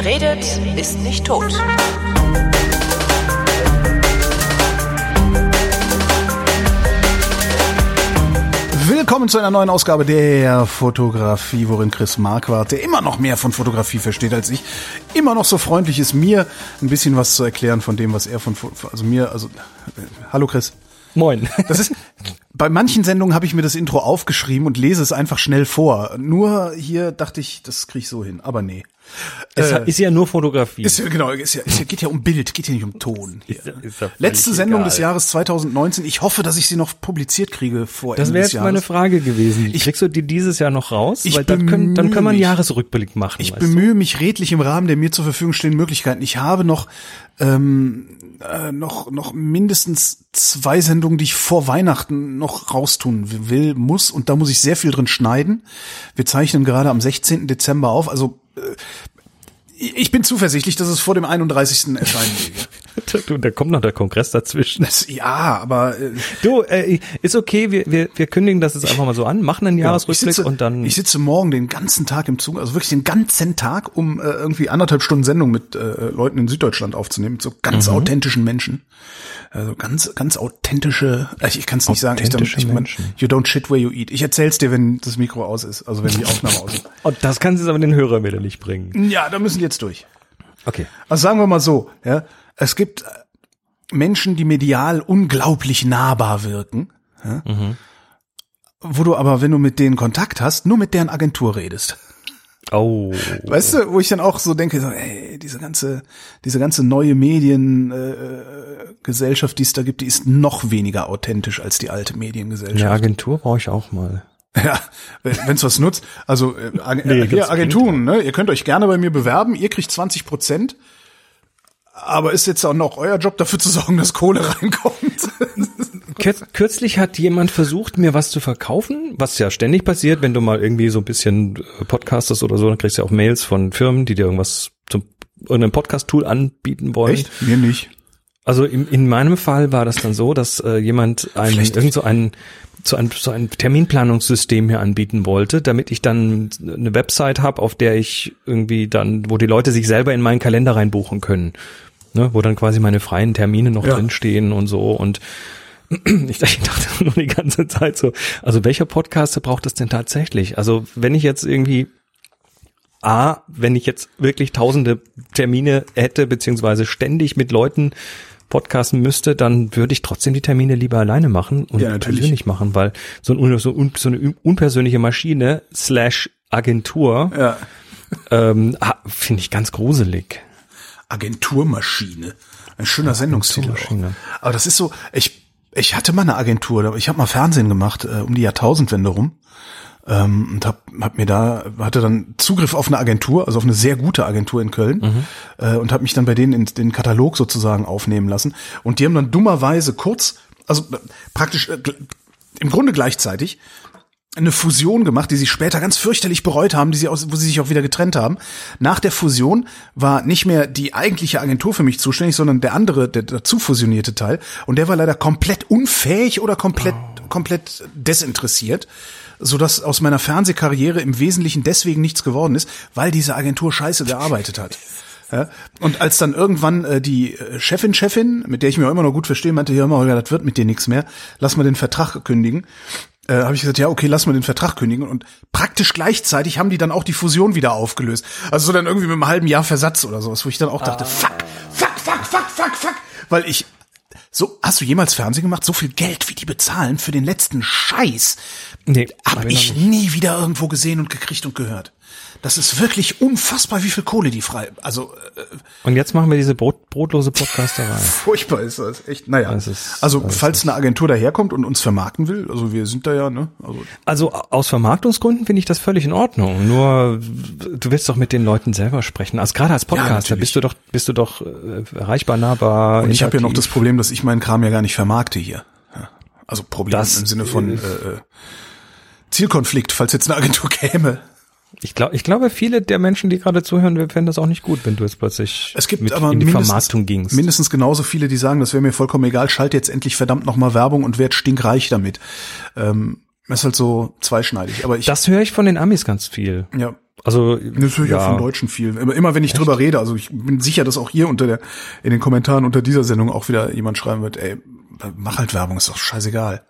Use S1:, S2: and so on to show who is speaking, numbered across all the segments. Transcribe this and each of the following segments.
S1: Wer redet, ist nicht tot.
S2: Willkommen zu einer neuen Ausgabe der Fotografie, worin Chris Marquardt, der immer noch mehr von Fotografie versteht als ich, immer noch so freundlich ist, mir ein bisschen was zu erklären von dem, was er von, also mir, also, äh, hallo Chris.
S3: Moin.
S2: Das ist, bei manchen Sendungen habe ich mir das Intro aufgeschrieben und lese es einfach schnell vor. Nur hier dachte ich, das kriege ich so hin, aber nee.
S3: Es äh, ist ja nur Fotografie.
S2: Ist ja, genau, ist ja, ist ja, geht ja um Bild, geht ja nicht um Ton. Ist, ist Letzte Sendung egal. des Jahres 2019. Ich hoffe, dass ich sie noch publiziert kriege vor
S3: Das wäre jetzt meine Frage gewesen. Ich, Kriegst du die dieses Jahr noch raus? Ich Weil dann können, dann können wir einen Jahresrückblick machen.
S2: Ich bemühe du? mich redlich im Rahmen der mir zur Verfügung stehenden Möglichkeiten. Ich habe noch ähm, äh, noch noch mindestens zwei Sendungen, die ich vor Weihnachten noch raustun will, muss und da muss ich sehr viel drin schneiden. Wir zeichnen gerade am 16. Dezember auf, also äh, ich bin zuversichtlich, dass es vor dem 31. erscheinen
S3: wird. du, da kommt noch der Kongress dazwischen.
S2: Das, ja, aber
S3: äh, du, äh, ist okay, wir, wir, wir kündigen das jetzt einfach mal so an, machen einen Jahresrückblick
S2: ja, sitze,
S3: und dann.
S2: Ich sitze morgen den ganzen Tag im Zug, also wirklich den ganzen Tag, um äh, irgendwie anderthalb Stunden Sendung mit äh, Leuten in Süddeutschland aufzunehmen, mit so ganz mhm. authentischen Menschen. Also ganz, ganz authentische, äh, ich kann es nicht sagen, ich, ich, Menschen. you don't shit where you eat. Ich erzähl's dir, wenn das Mikro aus ist, also wenn die Aufnahme aus ist.
S3: Und das kannst du aber den Hörer wieder nicht bringen.
S2: Ja, da müssen die jetzt durch.
S3: Okay.
S2: Also sagen wir mal so, ja, es gibt Menschen, die medial unglaublich nahbar wirken, ja, mhm. wo du aber, wenn du mit denen Kontakt hast, nur mit deren Agentur redest.
S3: Oh.
S2: Weißt du, wo ich dann auch so denke, so, ey, diese ganze, diese ganze neue Mediengesellschaft, äh, die es da gibt, die ist noch weniger authentisch als die alte Mediengesellschaft.
S3: Eine Agentur brauche ich auch mal.
S2: Ja, wenn es was nutzt. Also äh, nee, hier Agenturen, ne? Ihr könnt euch gerne bei mir bewerben, ihr kriegt 20 Prozent. Aber ist jetzt auch noch euer Job, dafür zu sorgen, dass Kohle reinkommt?
S3: Kürzlich hat jemand versucht, mir was zu verkaufen, was ja ständig passiert, wenn du mal irgendwie so ein bisschen äh, podcastest oder so, dann kriegst du ja auch Mails von Firmen, die dir irgendwas zum irgendein Podcast-Tool anbieten wollen. Echt?
S2: Mir nicht.
S3: Also in, in meinem Fall war das dann so, dass äh, jemand ein, irgend so ein so ein, so ein Terminplanungssystem hier anbieten wollte, damit ich dann eine Website habe, auf der ich irgendwie dann, wo die Leute sich selber in meinen Kalender reinbuchen können. Ne, wo dann quasi meine freien Termine noch ja. drinstehen und so und ich dachte nur die ganze Zeit so, also welcher Podcaster braucht das denn tatsächlich? Also wenn ich jetzt irgendwie A, wenn ich jetzt wirklich tausende Termine hätte, beziehungsweise ständig mit Leuten podcasten müsste, dann würde ich trotzdem die Termine lieber alleine machen und ja, persönlich machen, weil so, ein, so, un, so eine unpersönliche Maschine slash Agentur ja. ähm, finde ich ganz gruselig.
S2: Agenturmaschine. Ein schöner Sendungstitel. Aber das ist so, ich, ich hatte mal eine Agentur, ich habe mal Fernsehen gemacht, äh, um die Jahrtausendwende rum ähm, und hab, hab mir da hatte dann Zugriff auf eine Agentur, also auf eine sehr gute Agentur in Köln mhm. äh, und habe mich dann bei denen in den Katalog sozusagen aufnehmen lassen und die haben dann dummerweise kurz, also äh, praktisch äh, im Grunde gleichzeitig eine Fusion gemacht, die sie später ganz fürchterlich bereut haben, die sie aus, wo sie sich auch wieder getrennt haben. Nach der Fusion war nicht mehr die eigentliche Agentur für mich zuständig, sondern der andere, der dazu fusionierte Teil. Und der war leider komplett unfähig oder komplett, oh. komplett desinteressiert so dass aus meiner Fernsehkarriere im Wesentlichen deswegen nichts geworden ist, weil diese Agentur scheiße gearbeitet hat. Ja, und als dann irgendwann äh, die äh, Chefin, Chefin, mit der ich mich auch immer noch gut verstehe, meinte, ja, Holger, das wird mit dir nichts mehr, lass mal den Vertrag kündigen, äh, habe ich gesagt, ja, okay, lass mal den Vertrag kündigen. Und praktisch gleichzeitig haben die dann auch die Fusion wieder aufgelöst. Also so dann irgendwie mit einem halben Jahr Versatz oder sowas, wo ich dann auch dachte, ah. fuck, fuck, fuck, fuck, fuck, fuck, weil ich so, hast du jemals Fernsehen gemacht? So viel Geld, wie die bezahlen für den letzten Scheiß, nee, hab ich nie wieder irgendwo gesehen und gekriegt und gehört. Das ist wirklich unfassbar, wie viel Kohle die frei. Also
S3: äh, und jetzt machen wir diese Brot, brotlose Podcasterei.
S2: Furchtbar ist das, echt. Naja, das ist, also das falls eine Agentur daherkommt und uns vermarkten will, also wir sind da ja, ne?
S3: Also, also aus Vermarktungsgründen finde ich das völlig in Ordnung. Nur du willst doch mit den Leuten selber sprechen. Also gerade als Podcaster ja, bist du doch bist du doch äh, erreichbar, nahbar.
S2: Und ich habe ja noch das Problem, dass ich meinen Kram ja gar nicht vermarkte hier. Ja. Also Problem das, im Sinne von äh, äh, Zielkonflikt, falls jetzt eine Agentur käme.
S3: Ich glaube, ich glaube, viele der Menschen, die gerade zuhören, fänden das auch nicht gut, wenn du jetzt plötzlich
S2: es gibt aber in die Vermarktung gingst. Mindestens genauso viele, die sagen, das wäre mir vollkommen egal, schalte jetzt endlich verdammt nochmal Werbung und werd stinkreich damit. Ähm, ist halt so zweischneidig. Aber ich,
S3: das höre ich von den Amis ganz viel.
S2: Ja.
S3: Also
S2: natürlich ja. auch von Deutschen viel. Immer, immer wenn ich Echt? drüber rede, also ich bin sicher, dass auch hier unter der in den Kommentaren unter dieser Sendung auch wieder jemand schreiben wird, ey, mach halt Werbung, ist doch scheißegal.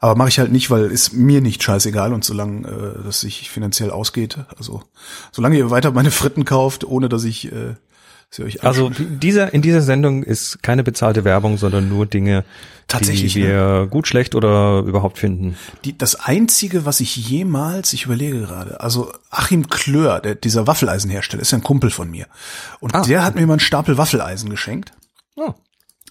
S2: Aber mache ich halt nicht, weil ist mir nicht scheißegal und solange äh, das sich finanziell ausgeht, also solange ihr weiter meine Fritten kauft, ohne dass ich äh,
S3: sie euch Also dieser in dieser Sendung ist keine bezahlte Werbung, sondern nur Dinge, Tatsächlich, die wir ne? gut, schlecht oder überhaupt finden.
S2: Die, das einzige, was ich jemals, ich überlege gerade, also Achim Klör, der, dieser Waffeleisenhersteller, ist ja ein Kumpel von mir. Und ah, der hat mir mal einen Stapel Waffeleisen geschenkt. Oh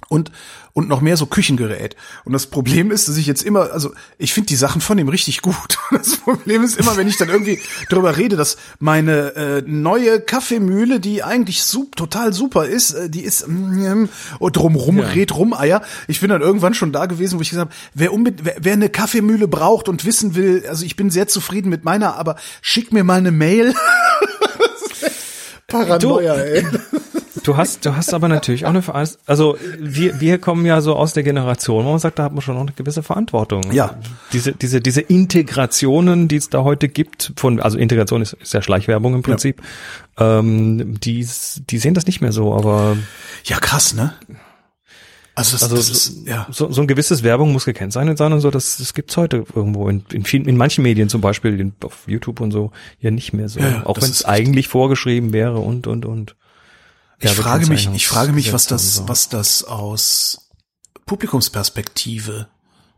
S2: und und noch mehr so Küchengerät. Und das Problem ist, dass ich jetzt immer, also ich finde die Sachen von ihm richtig gut. Das Problem ist immer, wenn ich dann irgendwie darüber rede, dass meine äh, neue Kaffeemühle, die eigentlich sup, total super ist, äh, die ist mm, und drumrum ja. red Eier. Ich bin dann irgendwann schon da gewesen, wo ich gesagt habe, wer, wer, wer eine Kaffeemühle braucht und wissen will, also ich bin sehr zufrieden mit meiner, aber schick mir mal eine Mail.
S3: Paranoia, ey. Du hast, du hast aber natürlich auch eine Verantwortung. Also wir, wir kommen ja so aus der Generation, wo man sagt, da hat man schon noch eine gewisse Verantwortung.
S2: Ja.
S3: Diese, diese, diese Integrationen, die es da heute gibt, von, also Integration ist, ist ja Schleichwerbung im Prinzip, ja. ähm, die, die sehen das nicht mehr so, aber.
S2: Ja, krass, ne?
S3: Also, das, also das ist, ja. so, so ein gewisses Werbung muss gekennzeichnet sein und so, das, das gibt's heute irgendwo in, in vielen, in manchen Medien zum Beispiel, in, auf YouTube und so, ja nicht mehr so. Ja, auch wenn es eigentlich vorgeschrieben wäre und und und.
S2: Ich ja, frage mich, ich frage mich, was das, so. was das aus Publikumsperspektive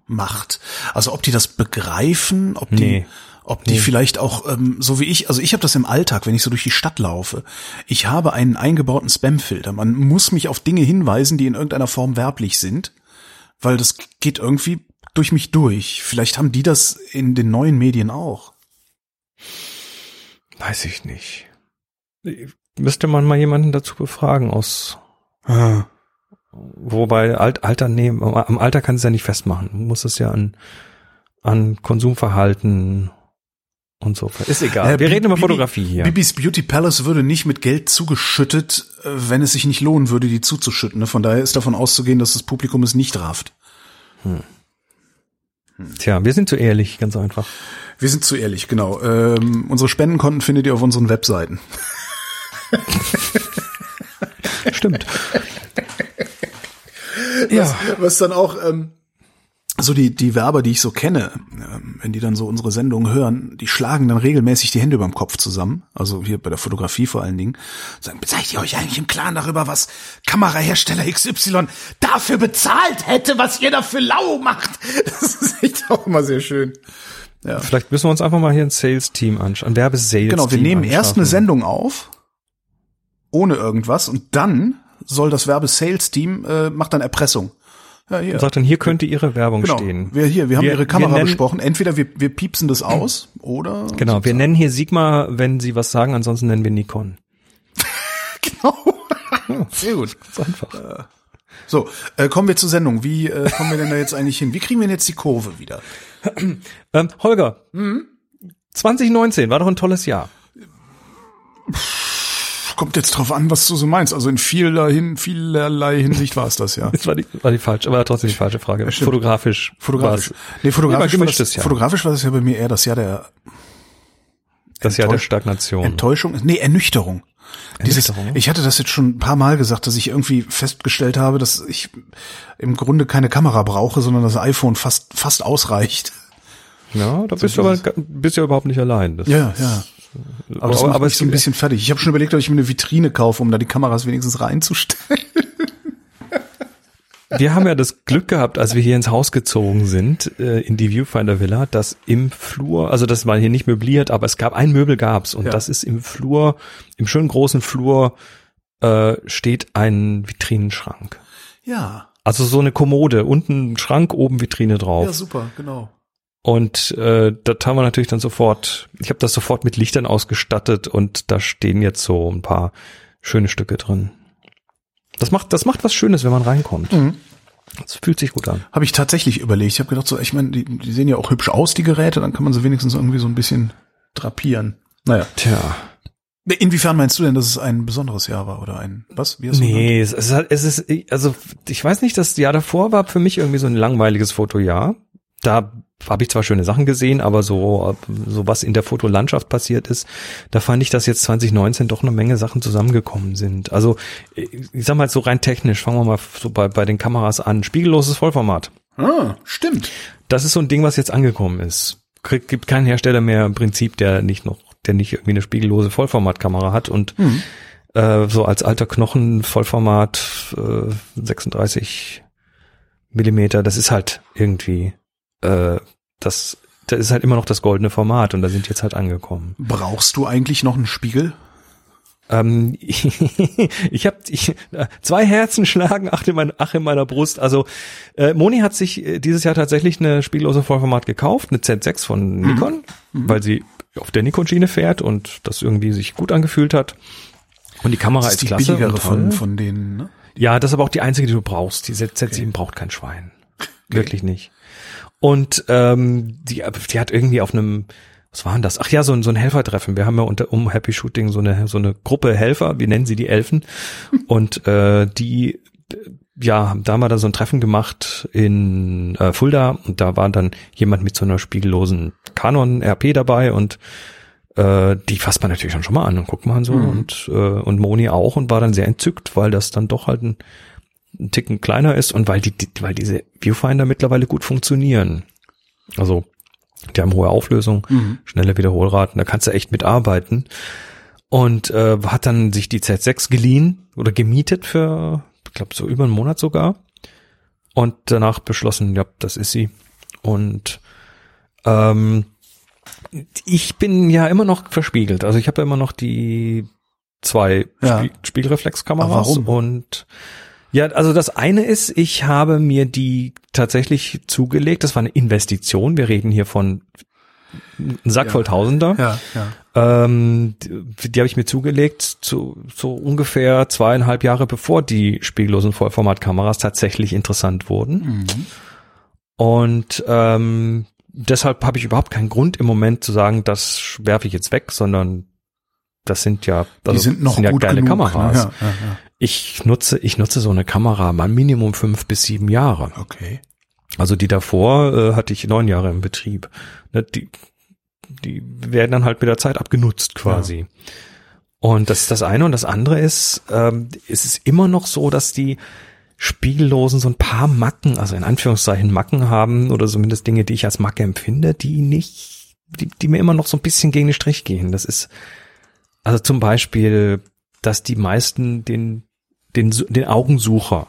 S2: macht. Also ob die das begreifen, ob die, ob die nee. vielleicht auch ähm, so wie ich, also ich habe das im Alltag, wenn ich so durch die Stadt laufe. Ich habe einen eingebauten Spamfilter. Man muss mich auf Dinge hinweisen, die in irgendeiner Form werblich sind, weil das geht irgendwie durch mich durch. Vielleicht haben die das in den neuen Medien auch.
S3: Weiß ich nicht müsste man mal jemanden dazu befragen aus. Ah. Wobei Alt, Alter, nee, am Alter kann es ja nicht festmachen. Man muss es ja an, an Konsumverhalten und so. Ist egal.
S2: Äh, Wir reden über Fotografie hier. Bibis Beauty Palace würde nicht mit Geld zugeschüttet, äh, wenn es sich nicht lohnen würde, die zuzuschütten. Von daher ist davon auszugehen, dass das Publikum es nicht rafft. Hm.
S3: Tja, wir sind zu ehrlich, ganz einfach.
S2: Wir sind zu ehrlich, genau. Ähm, unsere Spendenkonten findet ihr auf unseren Webseiten.
S3: Stimmt.
S2: Was, ja. was dann auch ähm, so die die Werber, die ich so kenne, ähm, wenn die dann so unsere Sendungen hören, die schlagen dann regelmäßig die Hände überm Kopf zusammen. Also hier bei der Fotografie vor allen Dingen. Sagen, seid ihr euch eigentlich im Klaren darüber, was Kamerahersteller XY dafür bezahlt hätte, was ihr dafür lau macht? Das ist echt auch immer sehr schön.
S3: Ja. Vielleicht müssen wir uns einfach mal hier ein Sales-Team anschauen, ein Werbesales-Team
S2: Genau, wir nehmen erst eine Sendung auf ohne irgendwas und dann soll das Werbe-Sales-Team äh, macht dann Erpressung.
S3: Ja, hier. Und sagt dann, hier könnte Ihre Werbung
S2: genau.
S3: stehen.
S2: Wir hier, wir haben wir, Ihre Kamera nennen, besprochen. Entweder wir, wir piepsen das aus oder.
S3: Genau, wir nennen hier Sigma, wenn Sie was sagen, ansonsten nennen wir Nikon.
S2: genau. Sehr gut. Ganz einfach. Äh, so, äh, kommen wir zur Sendung. Wie äh, kommen wir denn da jetzt eigentlich hin? Wie kriegen wir denn jetzt die Kurve wieder?
S3: ähm, Holger, mhm. 2019 war doch ein tolles Jahr.
S2: Kommt jetzt drauf an, was du so meinst. Also in vielerlei, vielerlei Hinsicht war es das, ja.
S3: Das war die, war die falsche, aber trotzdem die falsche Frage. Ja, fotografisch.
S2: Fotografisch. Nee, fotografisch, ja, war das, Jahr. fotografisch war das ja bei mir eher das Jahr der
S3: das Jahr der Stagnation.
S2: Enttäuschung, nee, Ernüchterung. Dieses, ich hatte das jetzt schon ein paar Mal gesagt, dass ich irgendwie festgestellt habe, dass ich im Grunde keine Kamera brauche, sondern das iPhone fast, fast ausreicht.
S3: Ja, da bist so du aber bist ja überhaupt nicht allein.
S2: Das ja, ja. Aber, das aber ist so ein bisschen fertig. Ich habe schon überlegt, ob ich mir eine Vitrine kaufe, um da die Kameras wenigstens reinzustellen.
S3: Wir haben ja das Glück gehabt, als wir hier ins Haus gezogen sind, äh, in die Viewfinder Villa, dass im Flur, also das war hier nicht möbliert, aber es gab ein Möbel gab's und ja. das ist im Flur, im schönen großen Flur äh, steht ein Vitrinenschrank.
S2: Ja.
S3: Also so eine Kommode, unten Schrank, oben Vitrine drauf. Ja,
S2: super, genau.
S3: Und äh, das haben wir natürlich dann sofort, ich habe das sofort mit Lichtern ausgestattet und da stehen jetzt so ein paar schöne Stücke drin. Das macht, das macht was Schönes, wenn man reinkommt. Mhm. Das fühlt sich gut an.
S2: Habe ich tatsächlich überlegt. Ich habe gedacht, so, ich meine, die, die sehen ja auch hübsch aus, die Geräte, dann kann man sie wenigstens irgendwie so ein bisschen drapieren. Naja.
S3: Tja.
S2: Inwiefern meinst du denn, dass es ein besonderes Jahr war oder ein was?
S3: Wie hast nee, es ist, es ist also ich weiß nicht, das Jahr davor war für mich irgendwie so ein langweiliges Fotojahr. Da habe ich zwar schöne Sachen gesehen, aber so, so was in der Fotolandschaft passiert ist, da fand ich, dass jetzt 2019 doch eine Menge Sachen zusammengekommen sind. Also ich sag mal so rein technisch, fangen wir mal so bei, bei den Kameras an. Spiegelloses Vollformat.
S2: Ah, stimmt.
S3: Das ist so ein Ding, was jetzt angekommen ist. Krieg, gibt keinen Hersteller mehr im Prinzip, der nicht noch, der nicht irgendwie eine spiegellose Vollformatkamera hat und mhm. äh, so als alter Knochen Vollformat äh, 36 Millimeter, das ist halt irgendwie äh, das, das ist halt immer noch das goldene Format und da sind jetzt halt angekommen.
S2: Brauchst du eigentlich noch einen Spiegel?
S3: Ähm, ich habe ich, zwei Herzen schlagen, ach in, mein, ach in meiner Brust. Also äh, Moni hat sich äh, dieses Jahr tatsächlich eine spiellose Vollformat gekauft, eine Z6 von mhm. Nikon, mhm. weil sie auf der Nikon-Schiene fährt und das irgendwie sich gut angefühlt hat. Und die Kamera das ist, ist die klasse.
S2: Billigere von, von denen, ne?
S3: Ja, das ist aber auch die einzige, die du brauchst. Die Z7 okay. braucht kein Schwein. Okay. Wirklich nicht. Und ähm, die, die hat irgendwie auf einem, was war denn das? Ach ja, so ein, so ein Helfertreffen. Wir haben ja unter um Happy Shooting so eine so eine Gruppe Helfer, wir nennen sie die Elfen. Und äh, die ja, da haben wir da so ein Treffen gemacht in äh, Fulda und da war dann jemand mit so einer spiegellosen Canon RP dabei und äh, die fasst man natürlich schon mal an und guckt man so mhm. und äh, und Moni auch und war dann sehr entzückt, weil das dann doch halt ein ein Ticken kleiner ist und weil die, die, weil diese Viewfinder mittlerweile gut funktionieren. Also die haben hohe Auflösung, mhm. schnelle Wiederholraten, da kannst du echt mitarbeiten. Und äh, hat dann sich die Z6 geliehen oder gemietet für, ich glaube, so über einen Monat sogar. Und danach beschlossen, ja, das ist sie. Und ähm, ich bin ja immer noch verspiegelt. Also ich habe ja immer noch die zwei ja. Spie Spiegelreflexkameras und ja, also das eine ist, ich habe mir die tatsächlich zugelegt. Das war eine Investition. Wir reden hier von einem Sack ja. voll Tausender.
S2: Ja, ja.
S3: Ähm, die, die habe ich mir zugelegt, zu, so ungefähr zweieinhalb Jahre bevor die spiegellosen Vollformatkameras tatsächlich interessant wurden. Mhm. Und ähm, deshalb habe ich überhaupt keinen Grund im Moment zu sagen, das werfe ich jetzt weg, sondern das sind ja,
S2: also, die sind noch sind ja gut geile genug.
S3: Kameras. Ja, ja, ja. Ich nutze, ich nutze so eine Kamera mal Minimum fünf bis sieben Jahre.
S2: Okay.
S3: Also die davor äh, hatte ich neun Jahre im Betrieb. Ne, die, die werden dann halt mit der Zeit abgenutzt quasi. Ja. Und das ist das eine und das andere ist, ähm, es ist immer noch so, dass die Spiegellosen so ein paar Macken, also in Anführungszeichen Macken haben oder zumindest Dinge, die ich als Macke empfinde, die nicht, die, die mir immer noch so ein bisschen gegen den Strich gehen. Das ist also zum Beispiel, dass die meisten den den, den Augensucher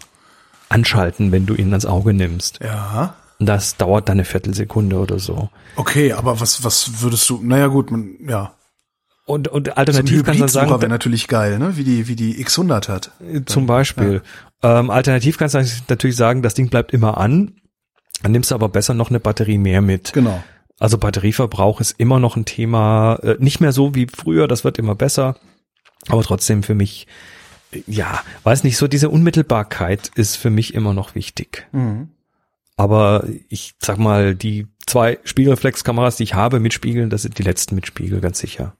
S3: anschalten, wenn du ihn ans Auge nimmst.
S2: Ja.
S3: Das dauert dann eine Viertelsekunde oder so.
S2: Okay, aber was, was würdest du, naja gut, man, ja.
S3: Und, und alternativ so kannst du sagen.
S2: wäre natürlich geil, ne? Wie die, wie die X100 hat.
S3: Zum Beispiel. Ja. Ähm, alternativ kannst du natürlich sagen, das Ding bleibt immer an. Dann nimmst du aber besser noch eine Batterie mehr mit.
S2: Genau.
S3: Also Batterieverbrauch ist immer noch ein Thema, äh, nicht mehr so wie früher, das wird immer besser. Aber trotzdem für mich ja, weiß nicht, so diese Unmittelbarkeit ist für mich immer noch wichtig. Mhm. Aber ich sag mal, die zwei Spiegelreflexkameras, die ich habe mit Spiegeln, das sind die letzten mit Spiegel, ganz sicher.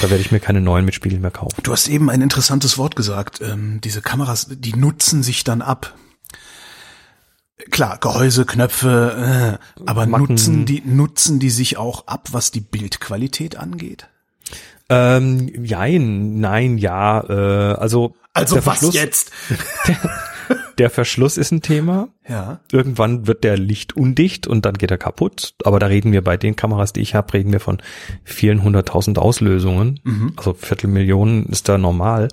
S3: Da werde ich mir keine neuen mit Spiegeln mehr kaufen.
S2: Du hast eben ein interessantes Wort gesagt. Ähm, diese Kameras, die nutzen sich dann ab. Klar, Gehäuse, Knöpfe, äh, aber Macken. nutzen die, nutzen die sich auch ab, was die Bildqualität angeht?
S3: Ähm, jein, nein, ja. Äh, also
S2: also was Verschluss, jetzt?
S3: Der, der Verschluss ist ein Thema.
S2: Ja.
S3: Irgendwann wird der Licht undicht und dann geht er kaputt. Aber da reden wir bei den Kameras, die ich habe, reden wir von vielen hunderttausend Auslösungen. Mhm. Also Viertelmillionen ist da normal.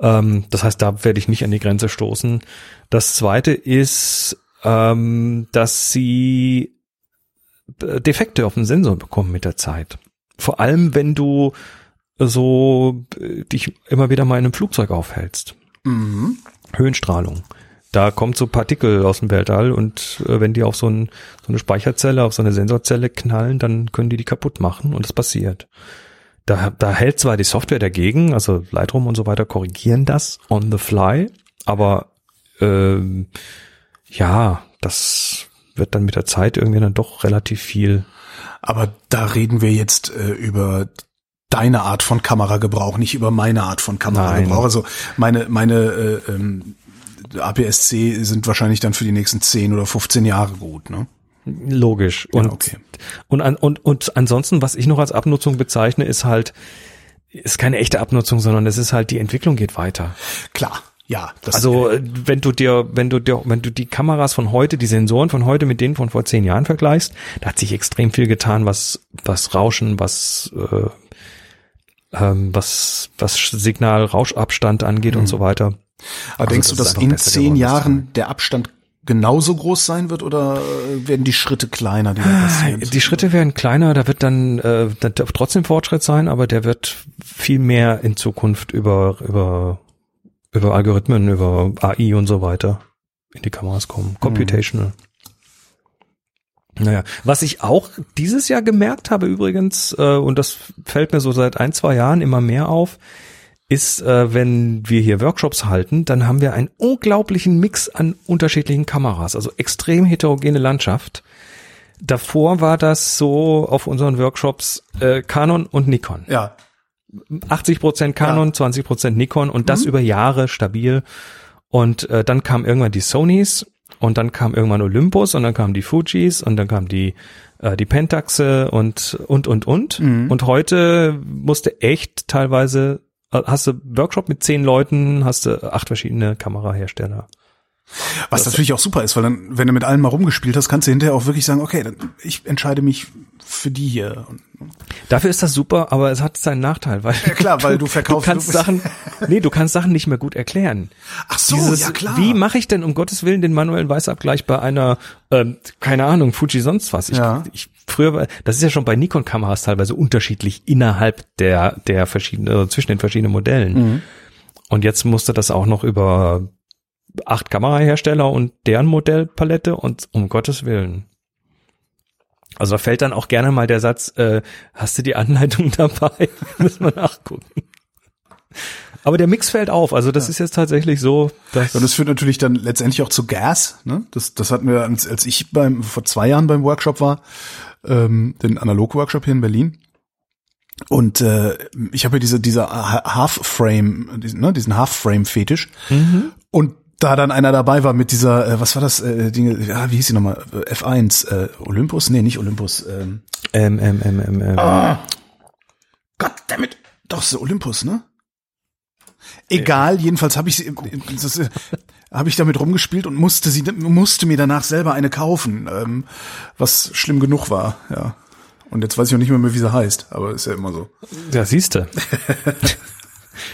S3: Ähm, das heißt, da werde ich nicht an die Grenze stoßen. Das zweite ist, ähm, dass sie Defekte auf dem Sensor bekommen mit der Zeit. Vor allem, wenn du so äh, dich immer wieder mal in einem Flugzeug aufhältst. Mhm. Höhenstrahlung. Da kommt so Partikel aus dem Weltall und äh, wenn die auf so, ein, so eine Speicherzelle, auf so eine Sensorzelle knallen, dann können die die kaputt machen und das passiert. Da, da hält zwar die Software dagegen, also Lightroom und so weiter korrigieren das on the fly, aber ähm, ja, das wird dann mit der Zeit irgendwie dann doch relativ viel
S2: aber da reden wir jetzt äh, über deine Art von Kameragebrauch, nicht über meine Art von Kameragebrauch. Nein. Also meine meine äh, ähm, APS-C sind wahrscheinlich dann für die nächsten 10 oder 15 Jahre gut, ne?
S3: Logisch. Und, ja, okay. und, und, und, und ansonsten, was ich noch als Abnutzung bezeichne, ist halt, ist keine echte Abnutzung, sondern es ist halt, die Entwicklung geht weiter.
S2: Klar. Ja,
S3: das also äh, wenn du dir, wenn du dir, wenn du die Kameras von heute, die Sensoren von heute mit denen von vor zehn Jahren vergleichst, da hat sich extrem viel getan, was was Rauschen, was äh, ähm, was was Signal Rauschabstand angeht mhm. und so weiter.
S2: Aber also denkst du, dass in zehn Jahren der Abstand genauso groß sein wird oder werden die Schritte kleiner,
S3: die da passieren? Die Schritte werden kleiner, da wird dann äh, da trotzdem Fortschritt sein, aber der wird viel mehr in Zukunft über über über Algorithmen, über AI und so weiter in die Kameras kommen. Computational. Mhm. Naja, was ich auch dieses Jahr gemerkt habe übrigens, äh, und das fällt mir so seit ein, zwei Jahren immer mehr auf, ist, äh, wenn wir hier Workshops halten, dann haben wir einen unglaublichen Mix an unterschiedlichen Kameras, also extrem heterogene Landschaft. Davor war das so auf unseren Workshops äh, Canon und Nikon.
S2: Ja.
S3: 80 Prozent Canon, ja. 20 Prozent Nikon und das mhm. über Jahre stabil. Und äh, dann kam irgendwann die Sonys und dann kam irgendwann Olympus und dann kamen die Fujis und dann kam die äh, die Pentaxe und und und und. Mhm. Und heute musste echt teilweise äh, hast du Workshop mit zehn Leuten, hast du acht verschiedene Kamerahersteller.
S2: Was das natürlich auch super ist, weil dann, wenn du mit allen mal rumgespielt hast, kannst du hinterher auch wirklich sagen, okay, dann ich entscheide mich für die hier.
S3: Dafür ist das super, aber es hat seinen Nachteil, weil
S2: ja klar, weil du verkaufst.
S3: Du kannst du Sachen, nee, du kannst Sachen nicht mehr gut erklären.
S2: Ach so, Dieses, ja klar.
S3: Wie mache ich denn um Gottes Willen den manuellen Weißabgleich bei einer, ähm, keine Ahnung, Fuji sonst was? Ich, ja. ich früher, das ist ja schon bei Nikon-Kameras teilweise unterschiedlich innerhalb der der verschiedenen, also zwischen den verschiedenen Modellen. Mhm. Und jetzt musste das auch noch über acht Kamerahersteller und deren Modellpalette und um Gottes Willen. Also da fällt dann auch gerne mal der Satz, äh, hast du die Anleitung dabei? Müssen wir nachgucken. Aber der Mix fällt auf. Also das ja. ist jetzt tatsächlich so.
S2: Dass und das führt natürlich dann letztendlich auch zu Gas. Ne? Das, das hatten wir, als, als ich beim vor zwei Jahren beim Workshop war, ähm, den Analog-Workshop hier in Berlin. Und äh, ich habe ja diese diese Half-Frame, diesen, ne, diesen Half-Frame-Fetisch. Mhm. Und da dann einer dabei war mit dieser, äh, was war das, äh, Dinge, ja, wie hieß sie nochmal? F1, äh, Olympus? Nee, nicht Olympus. Ähm,
S3: ähm, ähm, ähm, ähm, ähm.
S2: Ah. Gott damit. Doch, ist Olympus, ne? Egal, äh, jedenfalls habe ich sie, das, äh, habe ich damit rumgespielt und musste sie, musste mir danach selber eine kaufen, ähm, was schlimm genug war, ja. Und jetzt weiß ich auch nicht mehr, mehr wie sie heißt, aber ist ja immer so.
S3: Ja, siehste.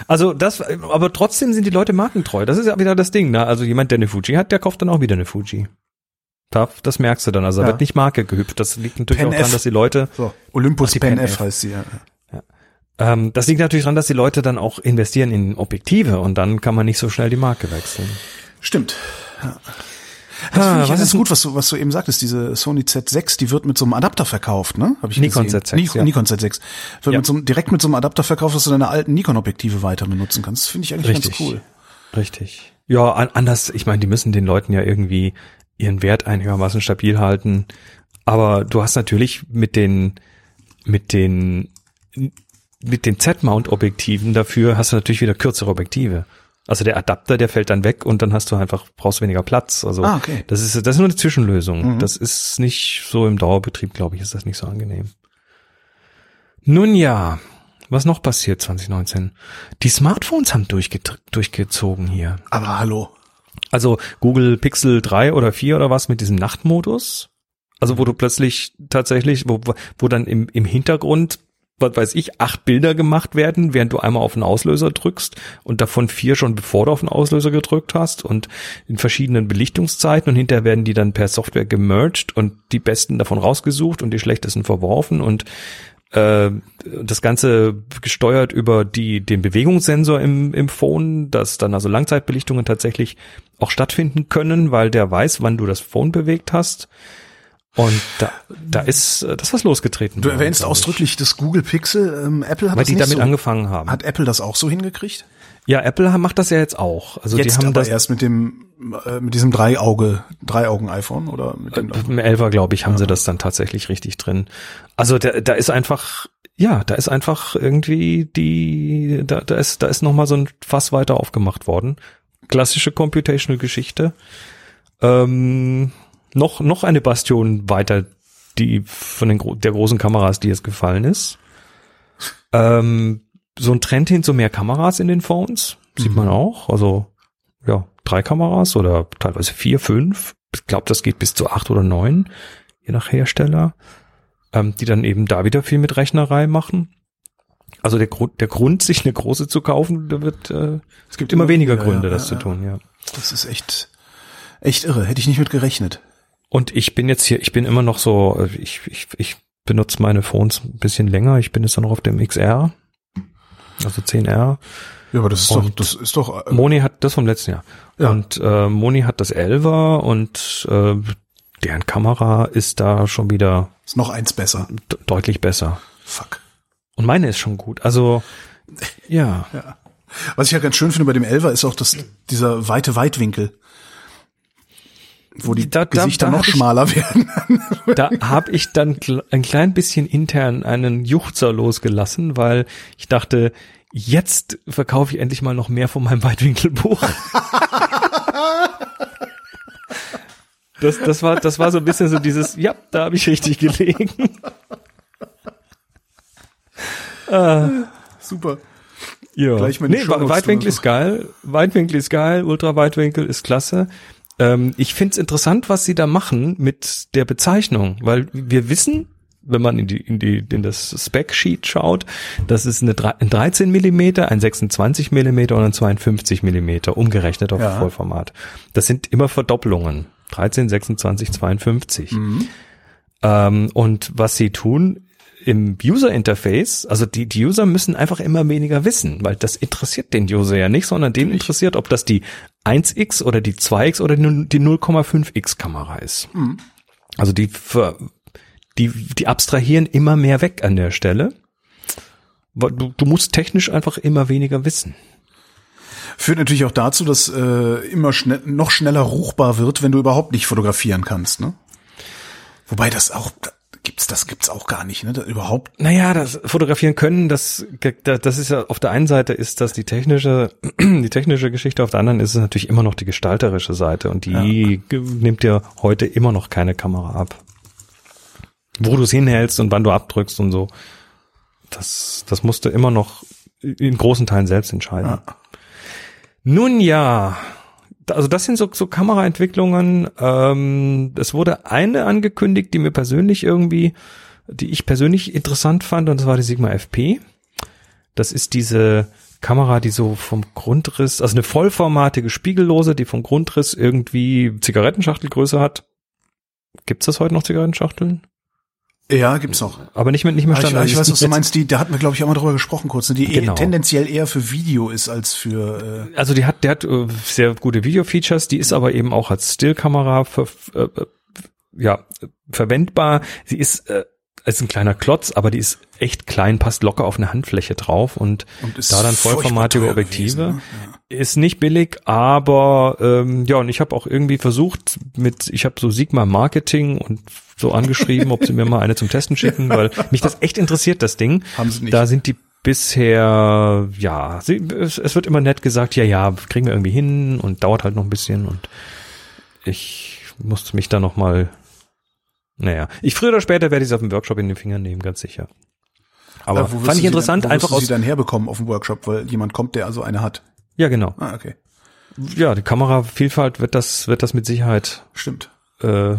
S3: Also das, aber trotzdem sind die Leute markentreu. Das ist ja wieder das Ding. Ne? Also jemand, der eine Fuji hat, der kauft dann auch wieder eine Fuji. Das merkst du dann. Also da ja. wird nicht Marke gehüpft. Das liegt natürlich Pen auch daran, dass die Leute.
S2: So, Olympus die Pen, Pen F, F heißt sie, ja.
S3: ja. Ähm, das liegt natürlich daran, dass die Leute dann auch investieren in Objektive und dann kann man nicht so schnell die Marke wechseln.
S2: Stimmt. Ja. Das ah, ich was ist gut, was du, was du eben sagtest, diese Sony Z6, die wird mit so einem Adapter verkauft, ne?
S3: Hab ich Nikon gesehen. Z6.
S2: Nikon, ja. Nikon Z6. Wird ja. mit so, einem, direkt mit so einem Adapter verkauft, dass du deine alten Nikon-Objektive weiter benutzen kannst. Das finde ich eigentlich
S3: Richtig.
S2: ganz cool.
S3: Richtig. Ja, anders, ich meine, die müssen den Leuten ja irgendwie ihren Wert einigermaßen stabil halten. Aber du hast natürlich mit den, mit den, mit den Z-Mount-Objektiven dafür hast du natürlich wieder kürzere Objektive. Also der Adapter, der fällt dann weg und dann hast du einfach, brauchst weniger Platz. Also ah, okay. das ist, das ist nur eine Zwischenlösung. Mhm. Das ist nicht so im Dauerbetrieb, glaube ich, ist das nicht so angenehm. Nun ja, was noch passiert 2019? Die Smartphones haben durchge durchgezogen hier.
S2: Aber hallo.
S3: Also Google Pixel 3 oder 4 oder was mit diesem Nachtmodus. Also wo du plötzlich tatsächlich, wo, wo dann im, im Hintergrund was weiß ich, acht Bilder gemacht werden, während du einmal auf den Auslöser drückst und davon vier schon bevor du auf den Auslöser gedrückt hast und in verschiedenen Belichtungszeiten und hinterher werden die dann per Software gemerged und die besten davon rausgesucht und die schlechtesten verworfen und äh, das Ganze gesteuert über die, den Bewegungssensor im, im Phone, dass dann also Langzeitbelichtungen tatsächlich auch stattfinden können, weil der weiß, wann du das Phone bewegt hast. Und da, da ist äh, das was losgetreten.
S2: Du erwähnst ausdrücklich das Google Pixel. Ähm, Apple hat
S3: Weil
S2: das
S3: die
S2: nicht
S3: damit
S2: so,
S3: angefangen haben.
S2: Hat Apple das auch so hingekriegt?
S3: Ja, Apple macht das ja jetzt auch.
S2: Also jetzt die haben aber das erst mit dem äh, mit diesem Dreiauge Dreiaugen iPhone oder mit dem
S3: Im Elfer glaube ich haben ja. sie das dann tatsächlich richtig drin. Also da, da ist einfach ja, da ist einfach irgendwie die da, da ist da ist noch mal so ein Fass weiter aufgemacht worden. Klassische computational Geschichte. Ähm, noch, noch eine Bastion weiter, die von den, der großen Kameras, die jetzt gefallen ist. Ähm, so ein Trend hin zu mehr Kameras in den Phones, sieht mhm. man auch. Also, ja, drei Kameras oder teilweise vier, fünf. Ich glaube, das geht bis zu acht oder neun, je nach Hersteller, ähm, die dann eben da wieder viel mit Rechnerei machen. Also der Grund, der Grund, sich eine große zu kaufen, da wird, äh, es gibt immer, weniger Gründe, ja, das ja, zu tun, ja.
S2: Das ist echt, echt irre. Hätte ich nicht mit gerechnet.
S3: Und ich bin jetzt hier, ich bin immer noch so, ich, ich, ich benutze meine Phones ein bisschen länger. Ich bin jetzt noch auf dem XR, also 10R.
S2: Ja, aber das ist und doch, das ist doch.
S3: Äh, Moni hat das vom letzten Jahr. Ja. Und äh, Moni hat das 11er und äh, deren Kamera ist da schon wieder.
S2: Ist noch eins besser.
S3: Deutlich besser.
S2: Fuck.
S3: Und meine ist schon gut. Also ja.
S2: ja. Was ich ja ganz schön finde bei dem 11er ist auch das, dieser weite Weitwinkel wo die da, Gesichter da, da noch schmaler ich, werden.
S3: da habe ich dann ein klein bisschen intern einen Juchzer losgelassen, weil ich dachte, jetzt verkaufe ich endlich mal noch mehr von meinem Weitwinkelbuch. Das, das war, das war so ein bisschen so dieses, ja, da habe ich richtig gelegen.
S2: ah. Super.
S3: Ja. Gleich nee, Weitwinkel ist geil. Weitwinkel ist geil. Ultraweitwinkel ist klasse. Ähm, ich find's interessant, was sie da machen mit der Bezeichnung, weil wir wissen, wenn man in die, in die, in das Spec-Sheet schaut, das ist eine, ein 13 Millimeter, ein 26 Millimeter und ein 52 Millimeter umgerechnet auf ja. Vollformat. Das sind immer Verdoppelungen. 13, 26, 52. Mhm. Ähm, und was sie tun, im User Interface, also die, die User müssen einfach immer weniger wissen, weil das interessiert den User ja nicht, sondern den interessiert, ob das die 1x oder die 2x oder die 0,5x Kamera ist. Mhm. Also die, die, die abstrahieren immer mehr weg an der Stelle. Du, du musst technisch einfach immer weniger wissen.
S2: Führt natürlich auch dazu, dass äh, immer schnell, noch schneller ruchbar wird, wenn du überhaupt nicht fotografieren kannst, ne? Wobei das auch, gibt's das gibt's auch gar nicht, ne? Überhaupt.
S3: Naja, das Fotografieren können, das das ist ja auf der einen Seite ist das die technische die technische Geschichte, auf der anderen ist es natürlich immer noch die gestalterische Seite und die ja. nimmt dir heute immer noch keine Kamera ab. Wo du es hinhältst und wann du abdrückst und so. Das das musst du immer noch in großen Teilen selbst entscheiden. Ja. Nun ja, also das sind so, so Kameraentwicklungen. Ähm, es wurde eine angekündigt, die mir persönlich irgendwie, die ich persönlich interessant fand, und das war die Sigma FP. Das ist diese Kamera, die so vom Grundriss, also eine vollformatige Spiegellose, die vom Grundriss irgendwie Zigarettenschachtelgröße hat. Gibt's das heute noch Zigarettenschachteln?
S2: Ja, gibt's noch.
S3: Aber nicht mehr, nicht mehr
S2: Standard. Ich, ich weiß, was du meinst. Die, da hatten wir, glaube ich, auch mal drüber gesprochen kurz. Ne? Die genau. tendenziell eher für Video ist als für.
S3: Äh also die hat, der hat äh, sehr gute Video-Features. Die ist aber eben auch als Stillkamera ver, äh, ja verwendbar. Sie ist äh, ist ein kleiner Klotz, aber die ist echt klein, passt locker auf eine Handfläche drauf und, und da dann vollformatige Objektive. Gewesen, ne? ja. Ist nicht billig, aber ähm, ja, und ich habe auch irgendwie versucht mit, ich habe so Sigma Marketing und so angeschrieben, ob sie mir mal eine zum Testen schicken, weil mich das echt interessiert, das Ding.
S2: Haben sie nicht.
S3: Da sind die bisher, ja, sie, es, es wird immer nett gesagt, ja, ja, kriegen wir irgendwie hin und dauert halt noch ein bisschen und ich musste mich da noch mal naja, ich früher oder später werde ich es auf dem Workshop in den Fingern nehmen, ganz sicher. Aber ja, fand ich interessant,
S2: dann,
S3: wo einfach
S2: aus. sie dann herbekommen auf dem Workshop, weil jemand kommt, der also eine hat.
S3: Ja, genau.
S2: Ah, okay.
S3: Ja, die Kameravielfalt wird das, wird das mit Sicherheit.
S2: Stimmt.
S3: Äh,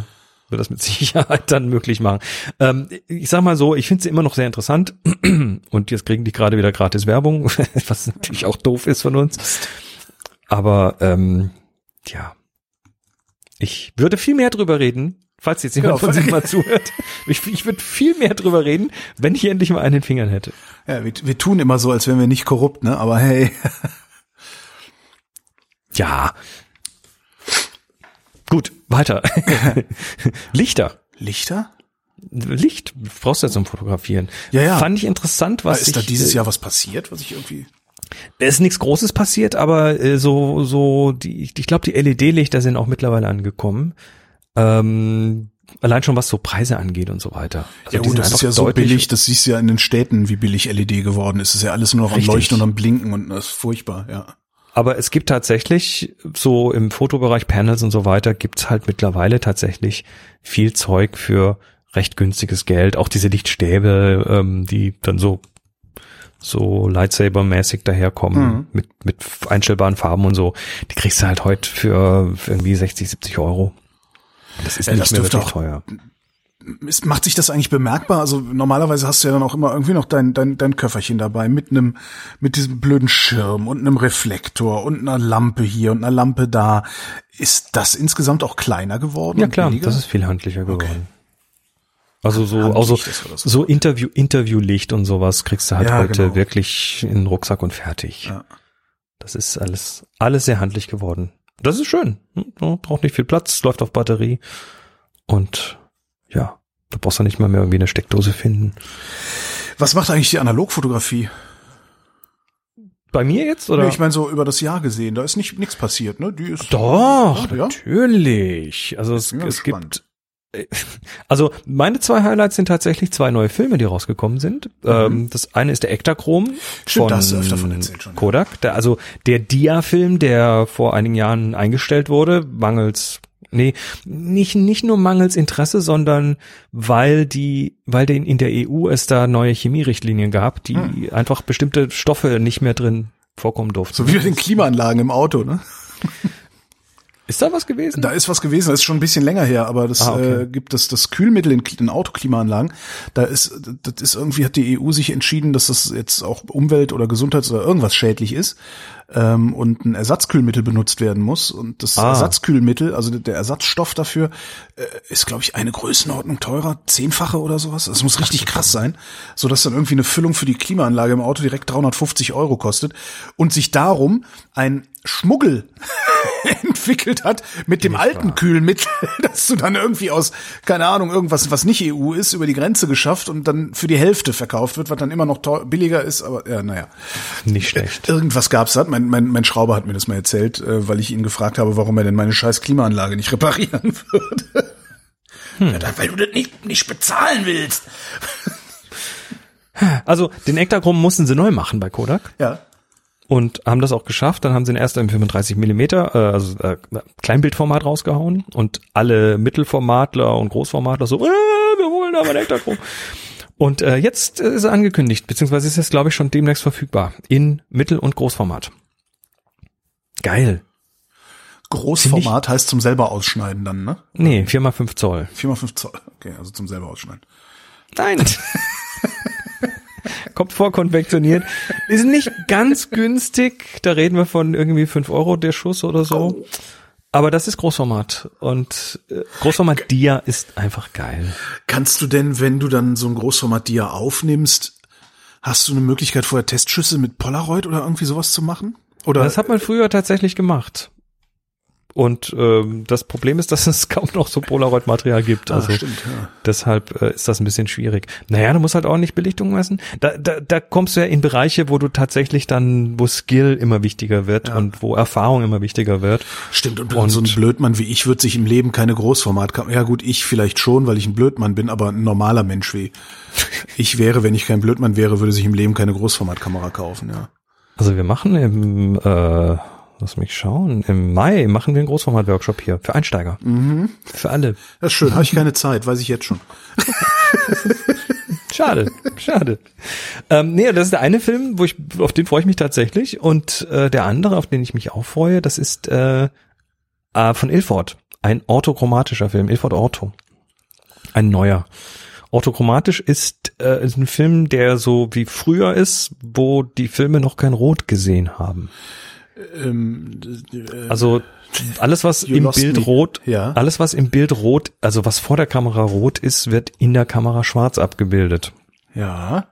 S3: wird das mit Sicherheit dann möglich machen. Ähm, ich sag mal so, ich finde sie immer noch sehr interessant und jetzt kriegen die gerade wieder gratis Werbung, was natürlich auch doof ist von uns. Aber ähm, ja, ich würde viel mehr drüber reden, falls jetzt jemand genau. von sich mal zuhört. Ich, ich würde viel mehr drüber reden, wenn ich endlich mal einen in den Fingern hätte.
S2: Ja, wir, wir tun immer so, als wären wir nicht korrupt, ne? Aber hey.
S3: ja. Gut, weiter. Lichter.
S2: Lichter?
S3: Licht brauchst du ja zum Fotografieren.
S2: Ja, ja.
S3: Fand ich interessant, was
S2: ist
S3: ich,
S2: da dieses Jahr was passiert, was ich irgendwie
S3: es ist nichts Großes passiert, aber äh, so so die ich glaube die LED-Lichter sind auch mittlerweile angekommen. Ähm, allein schon was so Preise angeht und so weiter.
S2: Also ja gut, das ist ja so billig, das siehst du ja in den Städten, wie billig LED geworden ist. Es ist ja alles nur noch am Leuchten und am Blinken und das ist furchtbar, ja.
S3: Aber es gibt tatsächlich so im Fotobereich Panels und so weiter gibt's halt mittlerweile tatsächlich viel Zeug für recht günstiges Geld. Auch diese Lichtstäbe, ähm, die dann so so Lightsaber-mäßig daherkommen mhm. mit mit einstellbaren Farben und so. Die kriegst du halt heute für irgendwie 60, 70 Euro. Das ist ja, nicht das mehr wirklich auch, teuer
S2: macht sich das eigentlich bemerkbar? Also normalerweise hast du ja dann auch immer irgendwie noch dein, dein, dein Köfferchen dabei mit einem, mit diesem blöden Schirm und einem Reflektor und einer Lampe hier und einer Lampe da. Ist das insgesamt auch kleiner geworden?
S3: Ja klar, das ist viel handlicher geworden. Okay. Also so, also so, so Interview, Interviewlicht und sowas kriegst du halt ja, heute genau. wirklich in den Rucksack und fertig. Ja. Das ist alles, alles sehr handlich geworden. Das ist schön. Hm, braucht nicht viel Platz, läuft auf Batterie und ja, du brauchst ja nicht mal mehr irgendwie eine Steckdose finden.
S2: Was macht eigentlich die Analogfotografie?
S3: Bei mir jetzt oder?
S2: Nee, ich meine so über das Jahr gesehen, da ist nicht nichts passiert, ne? Die ist
S3: Doch, ja, natürlich. Also es, es gibt also meine zwei Highlights sind tatsächlich zwei neue Filme, die rausgekommen sind. Mhm. Ähm, das eine ist der Ektachrom
S2: von, von schon,
S3: Kodak, der, also der Dia-Film, der vor einigen Jahren eingestellt wurde, mangels Nee, nicht, nicht nur mangels Interesse, sondern weil die, weil den in der EU es da neue Chemierichtlinien gab, die hm. einfach bestimmte Stoffe nicht mehr drin vorkommen durften.
S2: So wie bei den Klimaanlagen im Auto, ne?
S3: Ist da was gewesen?
S2: Da ist was gewesen, das ist schon ein bisschen länger her, aber das ah, okay. äh, gibt es das Kühlmittel in, in Autoklimaanlagen. Da ist, das ist irgendwie hat die EU sich entschieden, dass das jetzt auch Umwelt- oder Gesundheits- oder irgendwas schädlich ist ähm, und ein Ersatzkühlmittel benutzt werden muss. Und das ah. Ersatzkühlmittel, also der Ersatzstoff dafür, äh, ist, glaube ich, eine Größenordnung teurer, zehnfache oder sowas. Das muss richtig krass sein, so dass dann irgendwie eine Füllung für die Klimaanlage im Auto direkt 350 Euro kostet und sich darum ein Schmuggel entwickelt hat mit dem Nicht alten wahr. Kühlmittel, das du dann irgendwie aus, keine Ahnung, irgendwas, was nicht EU ist, über die Grenze geschafft und dann für die Hälfte verkauft wird, was dann immer noch billiger ist, aber ja, naja.
S3: Nicht schlecht.
S2: Irgendwas gab's da. Mein, mein, mein Schrauber hat mir das mal erzählt, äh, weil ich ihn gefragt habe, warum er denn meine scheiß Klimaanlage nicht reparieren würde. Hm. Ja, weil du das nicht, nicht bezahlen willst.
S3: Also den Ektachrom mussten sie neu machen bei Kodak.
S2: Ja
S3: und haben das auch geschafft. Dann haben sie den erst im 35 Millimeter, äh, also äh, Kleinbildformat rausgehauen und alle Mittelformatler und Großformatler so, äh, wir wollen aber einen Ektachrom. Und äh, jetzt ist er angekündigt, beziehungsweise ist es, glaube ich, schon demnächst verfügbar in Mittel- und Großformat. Geil.
S2: Großformat heißt zum selber ausschneiden dann, ne?
S3: Nee, 4x5 Zoll.
S2: 4x5 Zoll, okay, also zum selber ausschneiden.
S3: Nein. kommt vorkonfektioniert. Ist nicht ganz günstig. Da reden wir von irgendwie fünf Euro der Schuss oder so. Aber das ist Großformat und äh, Großformat Dia ist einfach geil.
S2: Kannst du denn, wenn du dann so ein Großformat Dia aufnimmst, hast du eine Möglichkeit vorher Testschüsse mit Polaroid oder irgendwie sowas zu machen? Oder
S3: das hat man früher tatsächlich gemacht. Und ähm, das Problem ist, dass es kaum noch so Polaroid-Material gibt. Ah, also stimmt, ja. deshalb äh, ist das ein bisschen schwierig. Naja, du musst halt auch nicht Belichtung messen. Da, da, da kommst du ja in Bereiche, wo du tatsächlich dann, wo Skill immer wichtiger wird ja. und wo Erfahrung immer wichtiger wird.
S2: Stimmt, und, und so ein Blödmann wie ich wird sich im Leben keine Großformatkamera. Ja gut, ich vielleicht schon, weil ich ein Blödmann bin, aber ein normaler Mensch wie ich wäre, wenn ich kein Blödmann wäre, würde sich im Leben keine Großformatkamera kaufen, ja.
S3: Also wir machen im äh Lass mich schauen. Im Mai machen wir einen Großformat-Workshop hier für Einsteiger.
S2: Mhm.
S3: Für alle.
S2: Das ist schön. Habe ich keine Zeit, weiß ich jetzt schon.
S3: schade, schade. Ähm, nee, das ist der eine Film, wo ich, auf den freue ich mich tatsächlich. Und äh, der andere, auf den ich mich auch freue, das ist äh, äh, von Ilford. Ein orthochromatischer Film, Ilford Ortho. Ein neuer. Orthochromatisch ist, äh, ist ein Film, der so wie früher ist, wo die Filme noch kein Rot gesehen haben. Ähm, äh, also alles was im Bild me. rot, ja. alles was im Bild rot, also was vor der Kamera rot ist, wird in der Kamera schwarz abgebildet.
S2: Ja.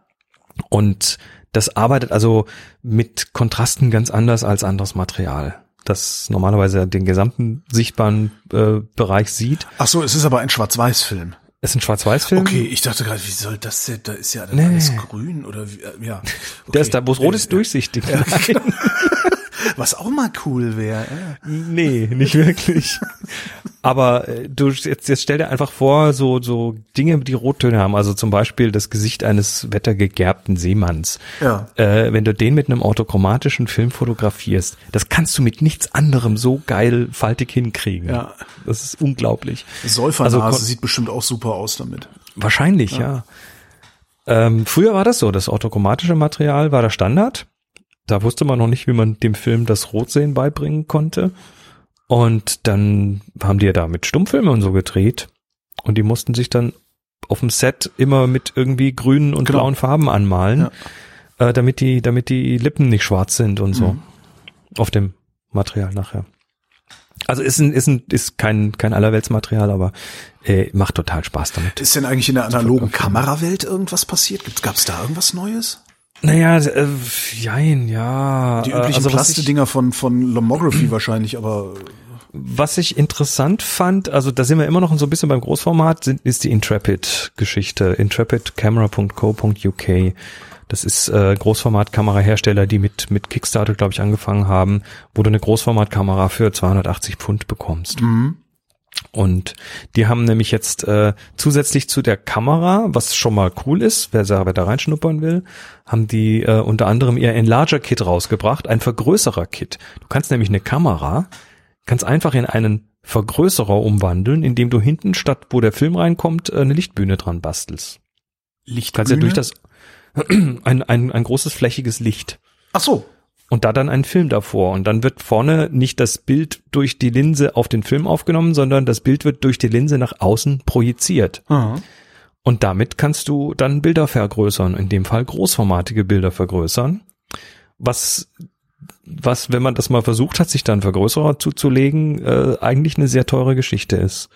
S3: Und das arbeitet also mit Kontrasten ganz anders als anderes Material das normalerweise den gesamten sichtbaren äh, Bereich sieht.
S2: Ach so, es ist aber ein Schwarz-Weiß-Film.
S3: Es ist ein Schwarz-Weiß-Film.
S2: Okay, ich dachte gerade, wie soll das denn? Da ist ja nee. alles grün oder wie, äh, ja.
S3: Okay. Der ist da, wo es rot ist, durchsichtig. Ja, genau.
S2: Was auch mal cool wäre.
S3: Nee, nicht wirklich. Aber äh, du jetzt, jetzt stell dir einfach vor, so so Dinge, die Rottöne haben, also zum Beispiel das Gesicht eines wettergegerbten Seemanns.
S2: Ja.
S3: Äh, wenn du den mit einem autochromatischen Film fotografierst, das kannst du mit nichts anderem so geil faltig hinkriegen.
S2: Ja.
S3: Das ist unglaublich.
S2: Säufernase
S3: Also,
S2: sieht bestimmt auch super aus damit.
S3: Wahrscheinlich, ja. Ähm, früher war das so, das autochromatische Material war der Standard. Da wusste man noch nicht, wie man dem Film das Rotsehen beibringen konnte. Und dann haben die ja da mit Stummfilme und so gedreht. Und die mussten sich dann auf dem Set immer mit irgendwie grünen und
S2: Genau.
S3: blauen Farben anmalen, äh, damit die, damit die Lippen nicht schwarz sind und so.
S2: Mhm.
S3: Auf dem Material nachher. Also ist ein, ist ein, ist kein, kein Allerweltsmaterial, aber äh, macht total Spaß damit.
S2: Ist denn eigentlich in der analogen Kamerawelt irgendwas passiert? Gibt's, gab's da irgendwas Neues?
S3: Naja, äh, jein, ja.
S2: Die
S3: äh,
S2: üblichen
S3: also
S2: Plastedinger von, von Lomography wahrscheinlich, aber
S3: was ich interessant fand, also da sind wir immer noch so ein bisschen beim Großformat, sind, ist die Intrepid-Geschichte. intrepidcamera.co.uk. Das ist äh, Großformatkamerahersteller, die mit, mit Kickstarter, glaube ich, angefangen haben, wo du eine Großformatkamera für 280 Pfund bekommst.
S2: mhm.
S3: Und die haben nämlich jetzt äh, zusätzlich zu der Kamera, was schon mal cool ist, wer, da- wer da reinschnuppern will, haben die äh, unter anderem ihr Enlarger-Kit rausgebracht, ein Vergrößerer-Kit. Du kannst nämlich eine Kamera ganz einfach in einen Vergrößerer umwandeln, indem du hinten statt wo der Film reinkommt, äh, eine Lichtbühne dran bastelst.
S2: Lichtbühne.
S3: Kannst ja durch das ein, ein, ein großes flächiges Licht
S2: Ach so.
S3: Und da dann einen Film davor. Und dann wird vorne nicht das Bild durch die Linse auf den Film aufgenommen, sondern das Bild wird durch die Linse nach außen projiziert.
S2: Aha.
S3: Und damit kannst du dann Bilder vergrößern, in dem Fall großformatige Bilder vergrößern. Was, was, wenn man das mal versucht hat, sich dann Vergrößerer zuzulegen, äh, eigentlich eine sehr teure Geschichte ist.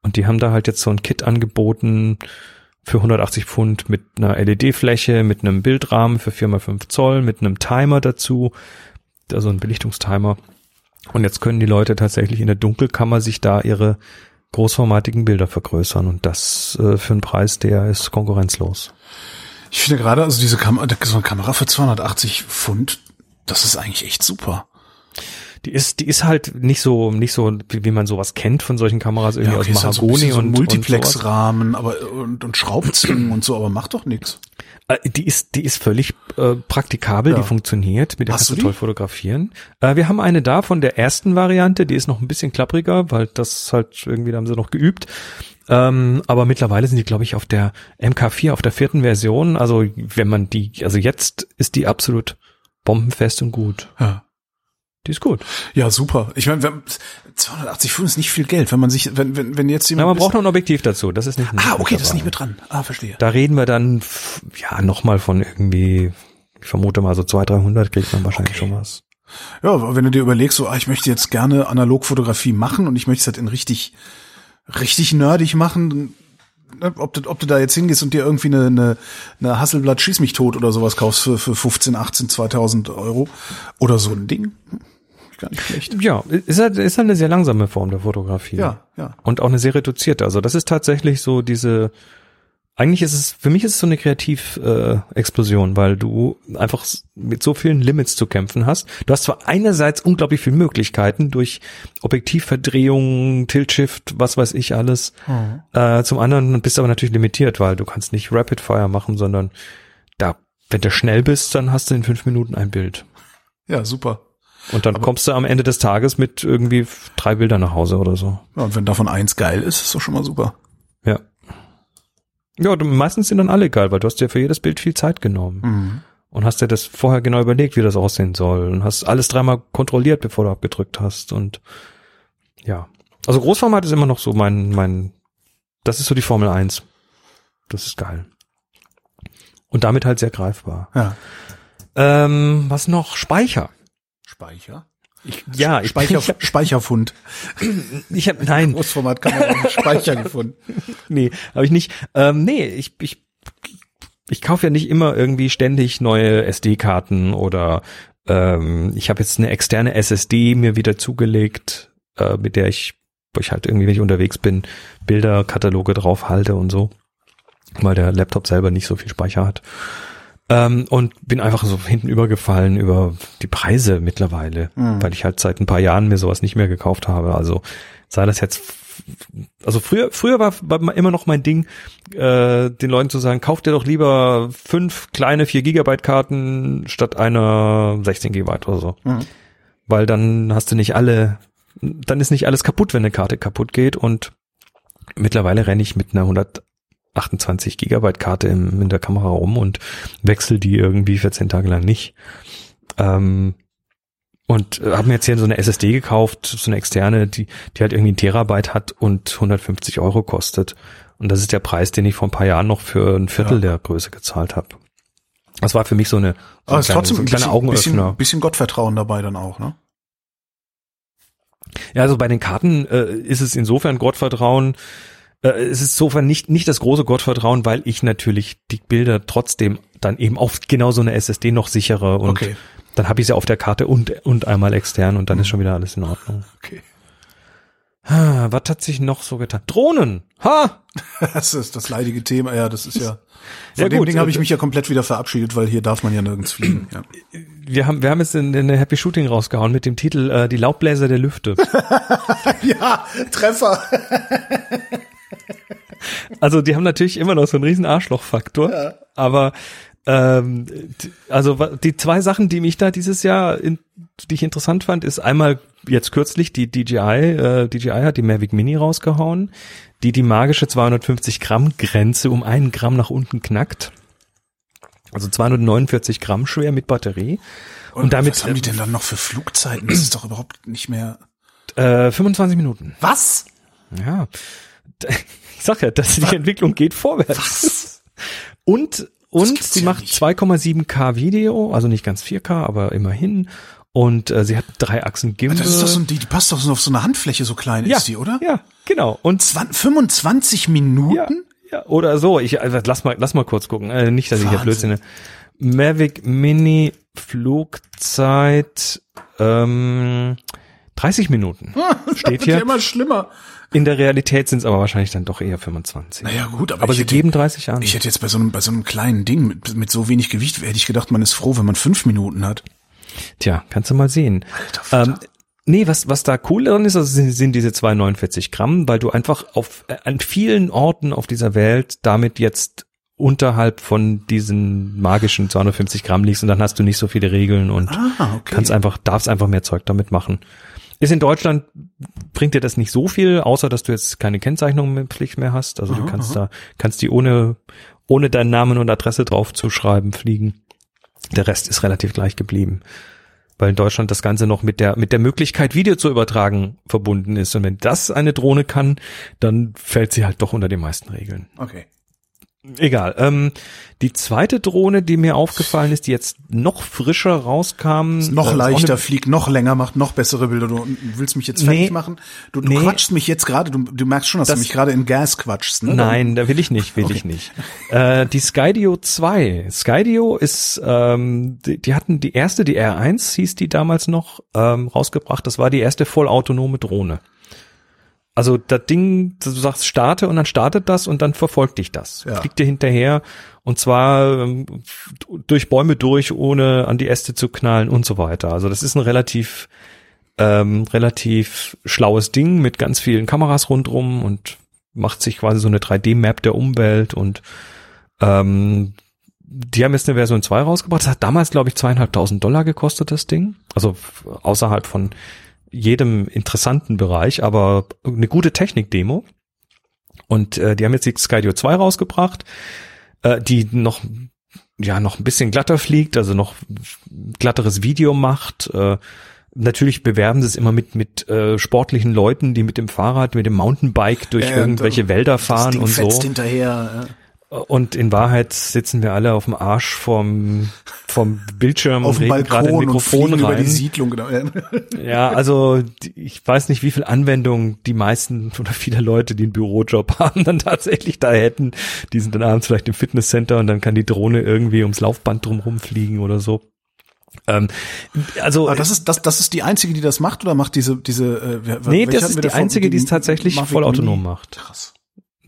S3: Und die haben da halt jetzt so ein Kit angeboten für 180 Pfund mit einer LED-Fläche, mit einem Bildrahmen für 4x5 Zoll, mit einem Timer dazu, also ein Belichtungstimer. Und jetzt können die Leute tatsächlich in der Dunkelkammer sich da ihre großformatigen Bilder vergrößern und das äh, für einen Preis, der ist konkurrenzlos.
S2: Ich finde gerade, also diese Kamera, so eine Kamera für 280 Pfund, das ist eigentlich echt super.
S3: Die ist, die ist halt nicht so, nicht so, wie, wie man sowas kennt von solchen Kameras irgendwie
S2: okay,
S3: aus
S2: ist halt so
S3: Mahagoni
S2: so
S3: und, sowas.
S2: Multiplex-Rahmen, aber und, und Schraubzwingen und so, aber macht doch nichts.
S3: Äh, Die ist, die ist völlig äh, praktikabel,
S2: Ja.
S3: die funktioniert, mit der
S2: Hast
S3: kannst du
S2: du
S3: toll
S2: die?
S3: fotografieren. Äh, wir haben eine da von der ersten Variante, die ist noch ein bisschen klappriger, weil das halt irgendwie, da haben sie noch geübt. Ähm, aber mittlerweile sind die, glaube ich, auf der MK4, auf der vierten Version. Also wenn man die, also jetzt ist die absolut bombenfest und gut.
S2: Ja.
S3: Die ist gut.
S2: Ja, super. Ich meine, wenn- 280 Pfund ist nicht viel Geld, wenn man sich, wenn, wenn, wenn jetzt
S3: Na,
S2: jemand.
S3: man braucht noch ein Objektiv dazu. Das ist nicht.
S2: ah, okay, das ist nicht mit dran. Ah, verstehe.
S3: Da reden wir dann, ja, nochmal von irgendwie, ich vermute mal so 200, 300 kriegt man wahrscheinlich
S2: Okay.
S3: schon was.
S2: Ja, wenn du dir überlegst, so, ah, ich möchte jetzt gerne Analogfotografie machen und ich möchte es halt in richtig, richtig nerdig machen, ne, ob du, ob du da jetzt hingehst und dir irgendwie eine, eine, eine Hasselblatt Schieß mich tot oder sowas kaufst für, für 15, 18, 2000 Euro oder so ein Ding. Hm, Gar nicht schlecht.
S3: Ja, ist halt, ist halt eine sehr langsame Form der Fotografie.
S2: Ja, ja.
S3: Und auch eine sehr reduzierte. Also das ist tatsächlich so diese, eigentlich ist es, für mich ist es so eine Kreativ-Explosion, äh, Explosion, weil du einfach mit so vielen Limits zu kämpfen hast. Du hast zwar einerseits unglaublich viele Möglichkeiten durch Objektivverdrehung, Tilt-Shift, was weiß ich alles. Äh, zum anderen bist du aber natürlich limitiert, weil du kannst nicht Rapid Fire machen, sondern da, wenn du schnell bist, dann hast du in fünf Minuten ein Bild.
S2: Ja, super.
S3: Und dann kommst du am Ende des Tages mit irgendwie drei Bildern nach Hause oder so.
S2: Ja, und wenn davon eins geil ist, ist doch schon mal super.
S3: Ja. Ja, du, meistens sind dann alle geil, weil du hast dir für jedes Bild viel Zeit genommen
S2: Mhm.
S3: und hast dir das vorher genau überlegt, wie das aussehen soll und hast alles dreimal kontrolliert, bevor du abgedrückt hast und ja. Also Großformat ist immer noch so mein, mein, das ist so die Formel 1. Das ist geil. Und damit halt sehr greifbar.
S2: Ja.
S3: Ähm, was noch? Speicher.
S2: Speicher?
S3: Ja, ich,
S2: Speicher,
S3: ich, hab-
S2: Speicherfund.
S3: ich habe nein,
S2: Großformatkamera Speicher gefunden.
S3: nee, habe ich nicht. Ähm, nee, ich, ich, ich kaufe ja nicht immer irgendwie ständig neue SD-Karten oder ähm, ich habe jetzt eine externe SSD mir wieder zugelegt, äh, mit der ich, wo ich halt irgendwie, wenn ich unterwegs bin, Bilderkataloge drauf halte und so, weil der Laptop selber nicht so viel Speicher hat. Ähm, und bin einfach so hinten übergefallen über die Preise mittlerweile, mhm. weil ich halt seit ein paar Jahren mir sowas nicht mehr gekauft habe. Also sei das jetzt also früher, früher war, war immer noch mein Ding, äh, den Leuten zu sagen, kauft dir doch lieber fünf kleine 4 Gigabyte Karten statt einer 16 Gigabyte oder so. Mhm. Weil dann hast du nicht alle, dann ist nicht alles kaputt, wenn eine Karte kaputt geht und mittlerweile renne ich mit einer 128 Gigabyte Karte im, in der Kamera rum und wechsel die irgendwie 14 Tage lang nicht. Ähm, und äh, habe mir jetzt hier so eine SSD gekauft, so eine externe, die, die halt irgendwie ein Terabyte hat und 150 Euro kostet. Und das ist der Preis, den ich vor ein paar Jahren noch für ein Viertel ja. der Größe gezahlt habe. Das war für mich so eine,
S2: so Aber kleine, trotzdem so ein kleiner bisschen. Bisschen, bisschen Gottvertrauen dabei dann auch, ne?
S3: Ja, also bei den Karten äh, ist es insofern Gottvertrauen, äh, es ist insofern nicht, nicht das große Gottvertrauen, weil ich natürlich die Bilder trotzdem dann eben auf genau so eine SSD noch sichere und okay dann habe ich sie auf der Karte und, und einmal extern und dann ist schon wieder alles in Ordnung.
S2: Okay.
S3: Ha, was hat sich noch so getan? Drohnen! Ha!
S2: Das ist das leidige Thema, ja, das ist ja. Von ja, dem gut, Ding habe ich äh, mich ja komplett wieder verabschiedet, weil hier darf man ja nirgends fliegen. Ja.
S3: Wir haben, wir haben es in, in der Happy Shooting rausgehauen mit dem Titel äh, Die Laubbläser der Lüfte.
S2: ja, Treffer.
S3: also die haben natürlich immer noch so einen riesen Arschlochfaktor, ja. aber ähm, also die zwei Sachen, die mich da dieses Jahr, in, die ich interessant fand, ist einmal jetzt kürzlich die DJI, äh, DJI hat die Mavic Mini rausgehauen, die die magische 250 Gramm Grenze um einen Gramm nach unten knackt. Also 249 Gramm schwer mit Batterie.
S2: Und, und damit was haben die denn dann noch für Flugzeiten? Das ist doch überhaupt nicht mehr.
S3: Äh, 25 Minuten.
S2: Was?
S3: Ja. Ich sag ja, dass die Entwicklung geht vorwärts. Was? Und und sie ja macht 2,7K Video, also nicht ganz 4K, aber immerhin. Und äh, sie hat drei Achsen Gimbal.
S2: Das ist doch so, die, die passt doch so auf so eine Handfläche, so klein
S3: ja,
S2: ist die, oder?
S3: Ja, genau. Und
S2: 20, 25 Minuten?
S3: Ja, ja, oder so. Ich also, lass mal, lass mal kurz gucken. Äh, nicht, dass Wahnsinn. ich hier Blödsinn. Mavic Mini Flugzeit ähm, 30 Minuten. Steht hier.
S2: Ja immer schlimmer.
S3: In der Realität sind es aber wahrscheinlich dann doch eher 25.
S2: Naja, gut, aber,
S3: aber sie
S2: hätte,
S3: geben 30 an.
S2: Ich hätte jetzt bei so einem, bei so einem kleinen Ding mit, mit so wenig Gewicht, hätte ich gedacht, man ist froh, wenn man fünf Minuten hat.
S3: Tja, kannst du mal sehen. Alter, ähm, nee, was, was da cool dran ist, also sind, sind diese 249 Gramm, weil du einfach auf, äh, an vielen Orten auf dieser Welt damit jetzt unterhalb von diesen magischen 250 Gramm liegst und dann hast du nicht so viele Regeln und ah, okay. kannst einfach, darfst einfach mehr Zeug damit machen. Ist in Deutschland, bringt dir das nicht so viel, außer dass du jetzt keine Kennzeichnungspflicht mehr hast. Also aha, du kannst aha. da, kannst die ohne, ohne deinen Namen und Adresse drauf zu schreiben fliegen. Der Rest ist relativ gleich geblieben. Weil in Deutschland das Ganze noch mit der, mit der Möglichkeit, Video zu übertragen, verbunden ist. Und wenn das eine Drohne kann, dann fällt sie halt doch unter die meisten Regeln.
S2: Okay.
S3: Egal. Ähm, die zweite Drohne, die mir aufgefallen ist, die jetzt noch frischer rauskam.
S2: Ist noch äh, leichter, fliegt noch länger, macht noch bessere Bilder. Du willst mich jetzt fertig nee, machen? Du, du nee. quatschst mich jetzt gerade, du, du merkst schon, dass das, du mich gerade in Gas quatschst. Ne?
S3: Nein, da will ich nicht, will okay. ich nicht. Äh, die Skydio 2. Skydio ist, ähm, die, die, hatten die erste, die R1 hieß die damals noch, ähm, rausgebracht. Das war die erste vollautonome Drohne. Also das Ding, du sagst starte und dann startet das und dann verfolgt dich das. Ja. Fliegt dir hinterher und zwar ähm, durch Bäume durch, ohne an die Äste zu knallen und so weiter. Also das ist ein relativ ähm, relativ schlaues Ding mit ganz vielen Kameras rundrum und macht sich quasi so eine 3D-Map der Umwelt und ähm, die haben jetzt eine Version 2 rausgebracht. Das hat damals, glaube ich, zweieinhalbtausend Dollar gekostet, das Ding. Also außerhalb von jedem interessanten Bereich, aber eine gute Technik-Demo. Und äh, die haben jetzt die Skydio 2 rausgebracht, äh, die noch ja noch ein bisschen glatter fliegt, also noch glatteres Video macht. Äh, natürlich bewerben sie es immer mit mit äh, sportlichen Leuten, die mit dem Fahrrad, mit dem Mountainbike durch ja, irgendwelche Wälder fahren und so.
S2: hinterher. Ja.
S3: Und in Wahrheit sitzen wir alle auf dem Arsch vom, vom Bildschirm
S2: auf
S3: und
S2: reden gerade in Mikrofon rein. Über die Siedlung, genau.
S3: Ja, also ich weiß nicht, wie viel Anwendung die meisten oder viele Leute, die einen Bürojob haben, dann tatsächlich da hätten. Die sind dann abends vielleicht im Fitnesscenter und dann kann die Drohne irgendwie ums Laufband drumherum fliegen oder so. Ähm, also
S2: Aber das ist das das ist die einzige, die das macht oder macht diese diese
S3: äh, Nee, das ist die einzige, die es tatsächlich vollautonom macht.
S2: Krass.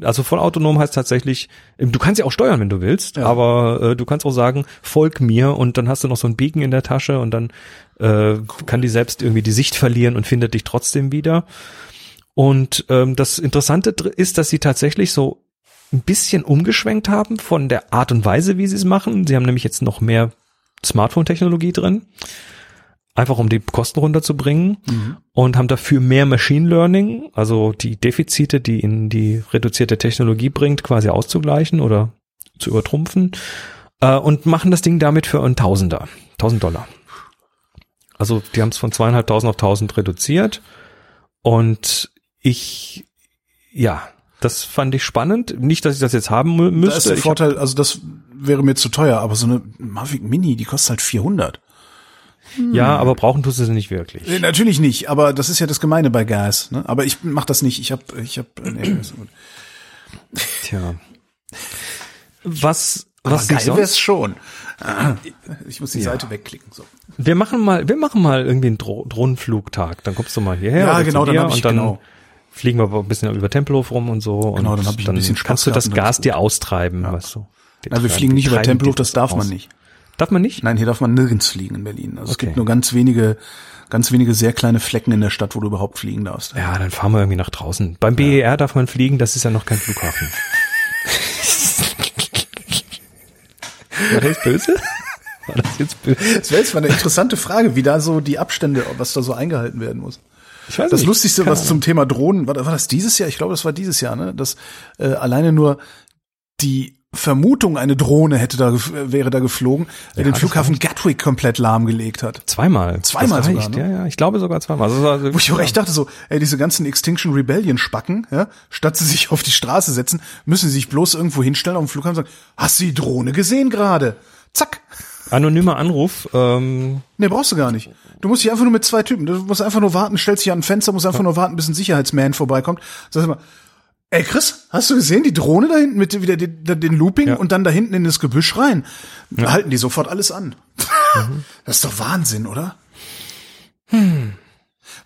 S3: Also vollautonom heißt tatsächlich, du kannst ja auch steuern, wenn du willst, ja. aber äh, du kannst auch sagen, folg mir und dann hast du noch so ein Beacon in der Tasche und dann äh, cool. kann die selbst irgendwie die Sicht verlieren und findet dich trotzdem wieder. Und ähm, das Interessante ist, dass sie tatsächlich so ein bisschen umgeschwenkt haben von der Art und Weise, wie sie es machen. Sie haben nämlich jetzt noch mehr Smartphone-Technologie drin einfach um die Kosten runterzubringen mhm. und haben dafür mehr Machine Learning, also die Defizite, die in die reduzierte Technologie bringt, quasi auszugleichen oder zu übertrumpfen äh, und machen das Ding damit für ein Tausender, tausend Dollar. Also die haben es von zweieinhalbtausend auf tausend reduziert und ich, ja, das fand ich spannend. Nicht, dass ich das jetzt haben müsste.
S2: Da ist der Vorteil, also das wäre mir zu teuer, aber so eine Mavic Mini, die kostet halt 400.
S3: Ja, aber brauchen tust du sie nicht wirklich.
S2: Nee, natürlich nicht, aber das ist ja das Gemeine bei Gas. Ne? Aber ich mach das nicht. Ich habe, ich habe. Nee,
S3: Tja. Was,
S2: aber was geil wär's schon. Ich muss die ja. Seite wegklicken. So.
S3: Wir machen mal, wir machen mal irgendwie einen Dro Drohnenflugtag. Dann kommst du mal hierher.
S2: Ja, genau, dann hab ich,
S3: und dann
S2: genau.
S3: fliegen wir ein bisschen über Tempelhof rum und so.
S2: Genau,
S3: und
S2: dann habe ich ein bisschen Spaß
S3: Kannst du das Gas dir austreiben, ja. weißt du?
S2: Na, wir fliegen nicht über Tempelhof, das darf man nicht.
S3: Darf man nicht?
S2: Nein, hier darf man nirgends fliegen in Berlin. Also okay. es gibt nur ganz wenige, ganz wenige sehr kleine Flecken in der Stadt, wo du überhaupt fliegen darfst.
S3: Ja, dann fahren wir irgendwie nach draußen. Beim BER ja. darf man fliegen, das ist ja noch kein Flughafen. War das böse?
S2: War das jetzt böse? Das wäre jetzt mal eine interessante Frage, wie da so die Abstände, was da so eingehalten werden muss. Ich weiß das nicht. Lustigste, was zum Thema Drohnen, war, war das dieses Jahr? Ich glaube, das war dieses Jahr, ne? Dass äh, alleine nur die Vermutung, eine Drohne hätte da wäre da geflogen, ja, den Flughafen Gatwick komplett lahmgelegt hat.
S3: Zweimal.
S2: Zweimal sogar, ne?
S3: Ja, ja, ich glaube sogar zweimal. Also,
S2: also Wo ich auch echt dachte so, ey, diese ganzen Extinction Rebellion Spacken, ja, statt sie sich auf die Straße setzen, müssen sie sich bloß irgendwo hinstellen auf dem Flughafen und sagen, hast du die Drohne gesehen gerade? Zack.
S3: Anonymer Anruf. Ähm
S2: nee, brauchst du gar nicht. Du musst dich einfach nur mit zwei Typen, du musst einfach nur warten, stellst dich an ein Fenster, musst einfach nur warten, bis ein Sicherheitsman vorbeikommt. Sagst immer, Ey Chris, hast du gesehen die Drohne da hinten mit wieder den, den Looping ja. und dann da hinten in das Gebüsch rein? Ja. Halten die sofort alles an. Mhm. Das ist doch Wahnsinn, oder? Hm.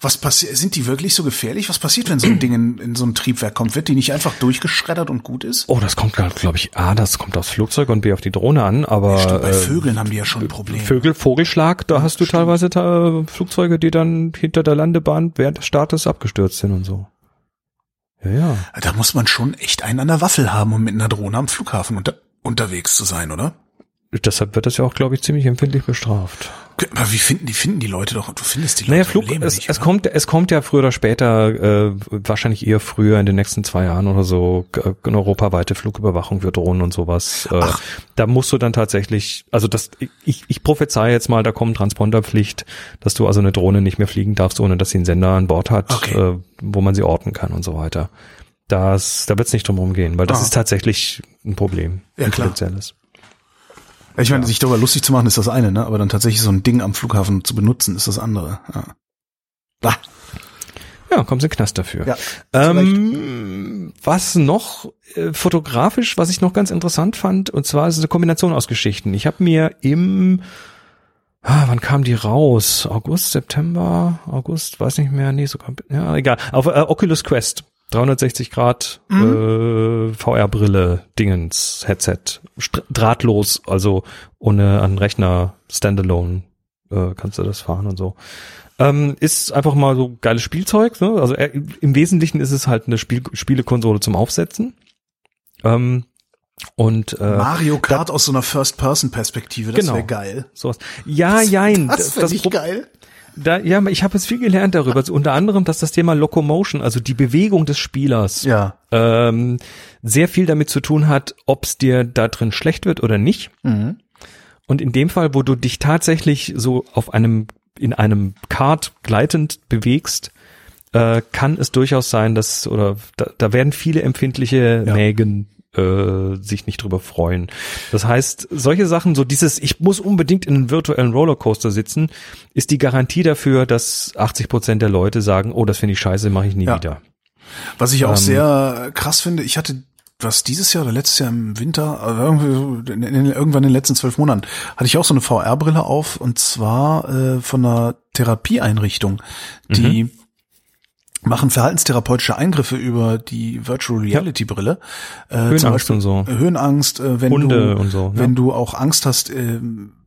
S2: Was passiert? Sind die wirklich so gefährlich? Was passiert, wenn so ein Ding in, in so ein Triebwerk kommt? Wird die nicht einfach durchgeschreddert und gut ist?
S3: Oh, das kommt glaube ich, A, das kommt aufs Flugzeug und B auf die Drohne an, aber. Ja,
S2: stimmt, bei äh, Vögeln haben die ja schon ein Problem.
S3: Vögel, Vogelschlag, da hast du stimmt. teilweise äh, Flugzeuge, die dann hinter der Landebahn während des Startes abgestürzt sind und so. Ja, ja.
S2: Da muss man schon echt einen an der Waffel haben, um mit einer Drohne am Flughafen unter, unterwegs zu sein, oder?
S3: Deshalb wird das ja auch, glaube ich, ziemlich empfindlich bestraft.
S2: Aber wie finden die finden die Leute doch? Du findest die
S3: Leute naja, Flug, es, nicht, es kommt es kommt ja früher oder später, äh, wahrscheinlich eher früher in den nächsten zwei Jahren oder so, äh, eine europaweite Flugüberwachung für Drohnen und sowas. Äh, Ach. Da musst du dann tatsächlich, also das, ich, ich prophezei jetzt mal, da kommt Transponderpflicht, dass du also eine Drohne nicht mehr fliegen darfst, ohne dass sie einen Sender an Bord hat, okay. äh, wo man sie orten kann und so weiter. Das, da wird es nicht drum rumgehen, weil das ah. ist tatsächlich ein Problem,
S2: ja,
S3: ein
S2: klar. Ich meine, sich darüber lustig zu machen ist das eine, ne? Aber dann tatsächlich so ein Ding am Flughafen zu benutzen ist das andere. Ja.
S3: Bah. Ja, kommen Sie in Knast dafür. Ja, ähm, was noch äh, fotografisch, was ich noch ganz interessant fand, und zwar ist es eine Kombination aus Geschichten. Ich habe mir im, ah, wann kam die raus? August, September, August, weiß nicht mehr, nee, sogar, ja, egal. Auf äh, Oculus Quest 360 Grad mhm. äh, VR-Brille, Dingens, Headset, drahtlos, also ohne an Rechner, Standalone äh, kannst du das fahren und so. Ähm, ist einfach mal so geiles Spielzeug. Ne? Also äh, im Wesentlichen ist es halt eine Spiel Spielekonsole zum Aufsetzen. Ähm, und äh,
S2: Mario Kart aus so einer First-Person-Perspektive, das
S3: genau,
S2: wäre geil.
S3: Sowas. Ja, jein.
S2: Das, das, das geil.
S3: Da, ja, ich habe jetzt viel gelernt darüber. Also unter anderem, dass das Thema Locomotion, also die Bewegung des Spielers,
S2: ja.
S3: ähm, sehr viel damit zu tun hat, ob es dir da drin schlecht wird oder nicht. Mhm. Und in dem Fall, wo du dich tatsächlich so auf einem in einem Kart gleitend bewegst, äh, kann es durchaus sein, dass oder da, da werden viele empfindliche ja. Mägen äh, sich nicht drüber freuen. Das heißt, solche Sachen, so dieses, ich muss unbedingt in einem virtuellen Rollercoaster sitzen, ist die Garantie dafür, dass 80 Prozent der Leute sagen, oh, das finde ich scheiße, mache ich nie ja. wieder.
S2: Was ich auch ähm, sehr krass finde, ich hatte was dieses Jahr oder letztes Jahr im Winter, also irgendwann in den letzten zwölf Monaten, hatte ich auch so eine VR-Brille auf und zwar äh, von einer Therapieeinrichtung, die mhm machen verhaltenstherapeutische Eingriffe über die Virtual Reality Brille.
S3: Äh, Höhenangst zum Beispiel, und so.
S2: Höhenangst, äh, wenn
S3: Hunde
S2: du,
S3: und so,
S2: wenn du auch Angst hast, äh,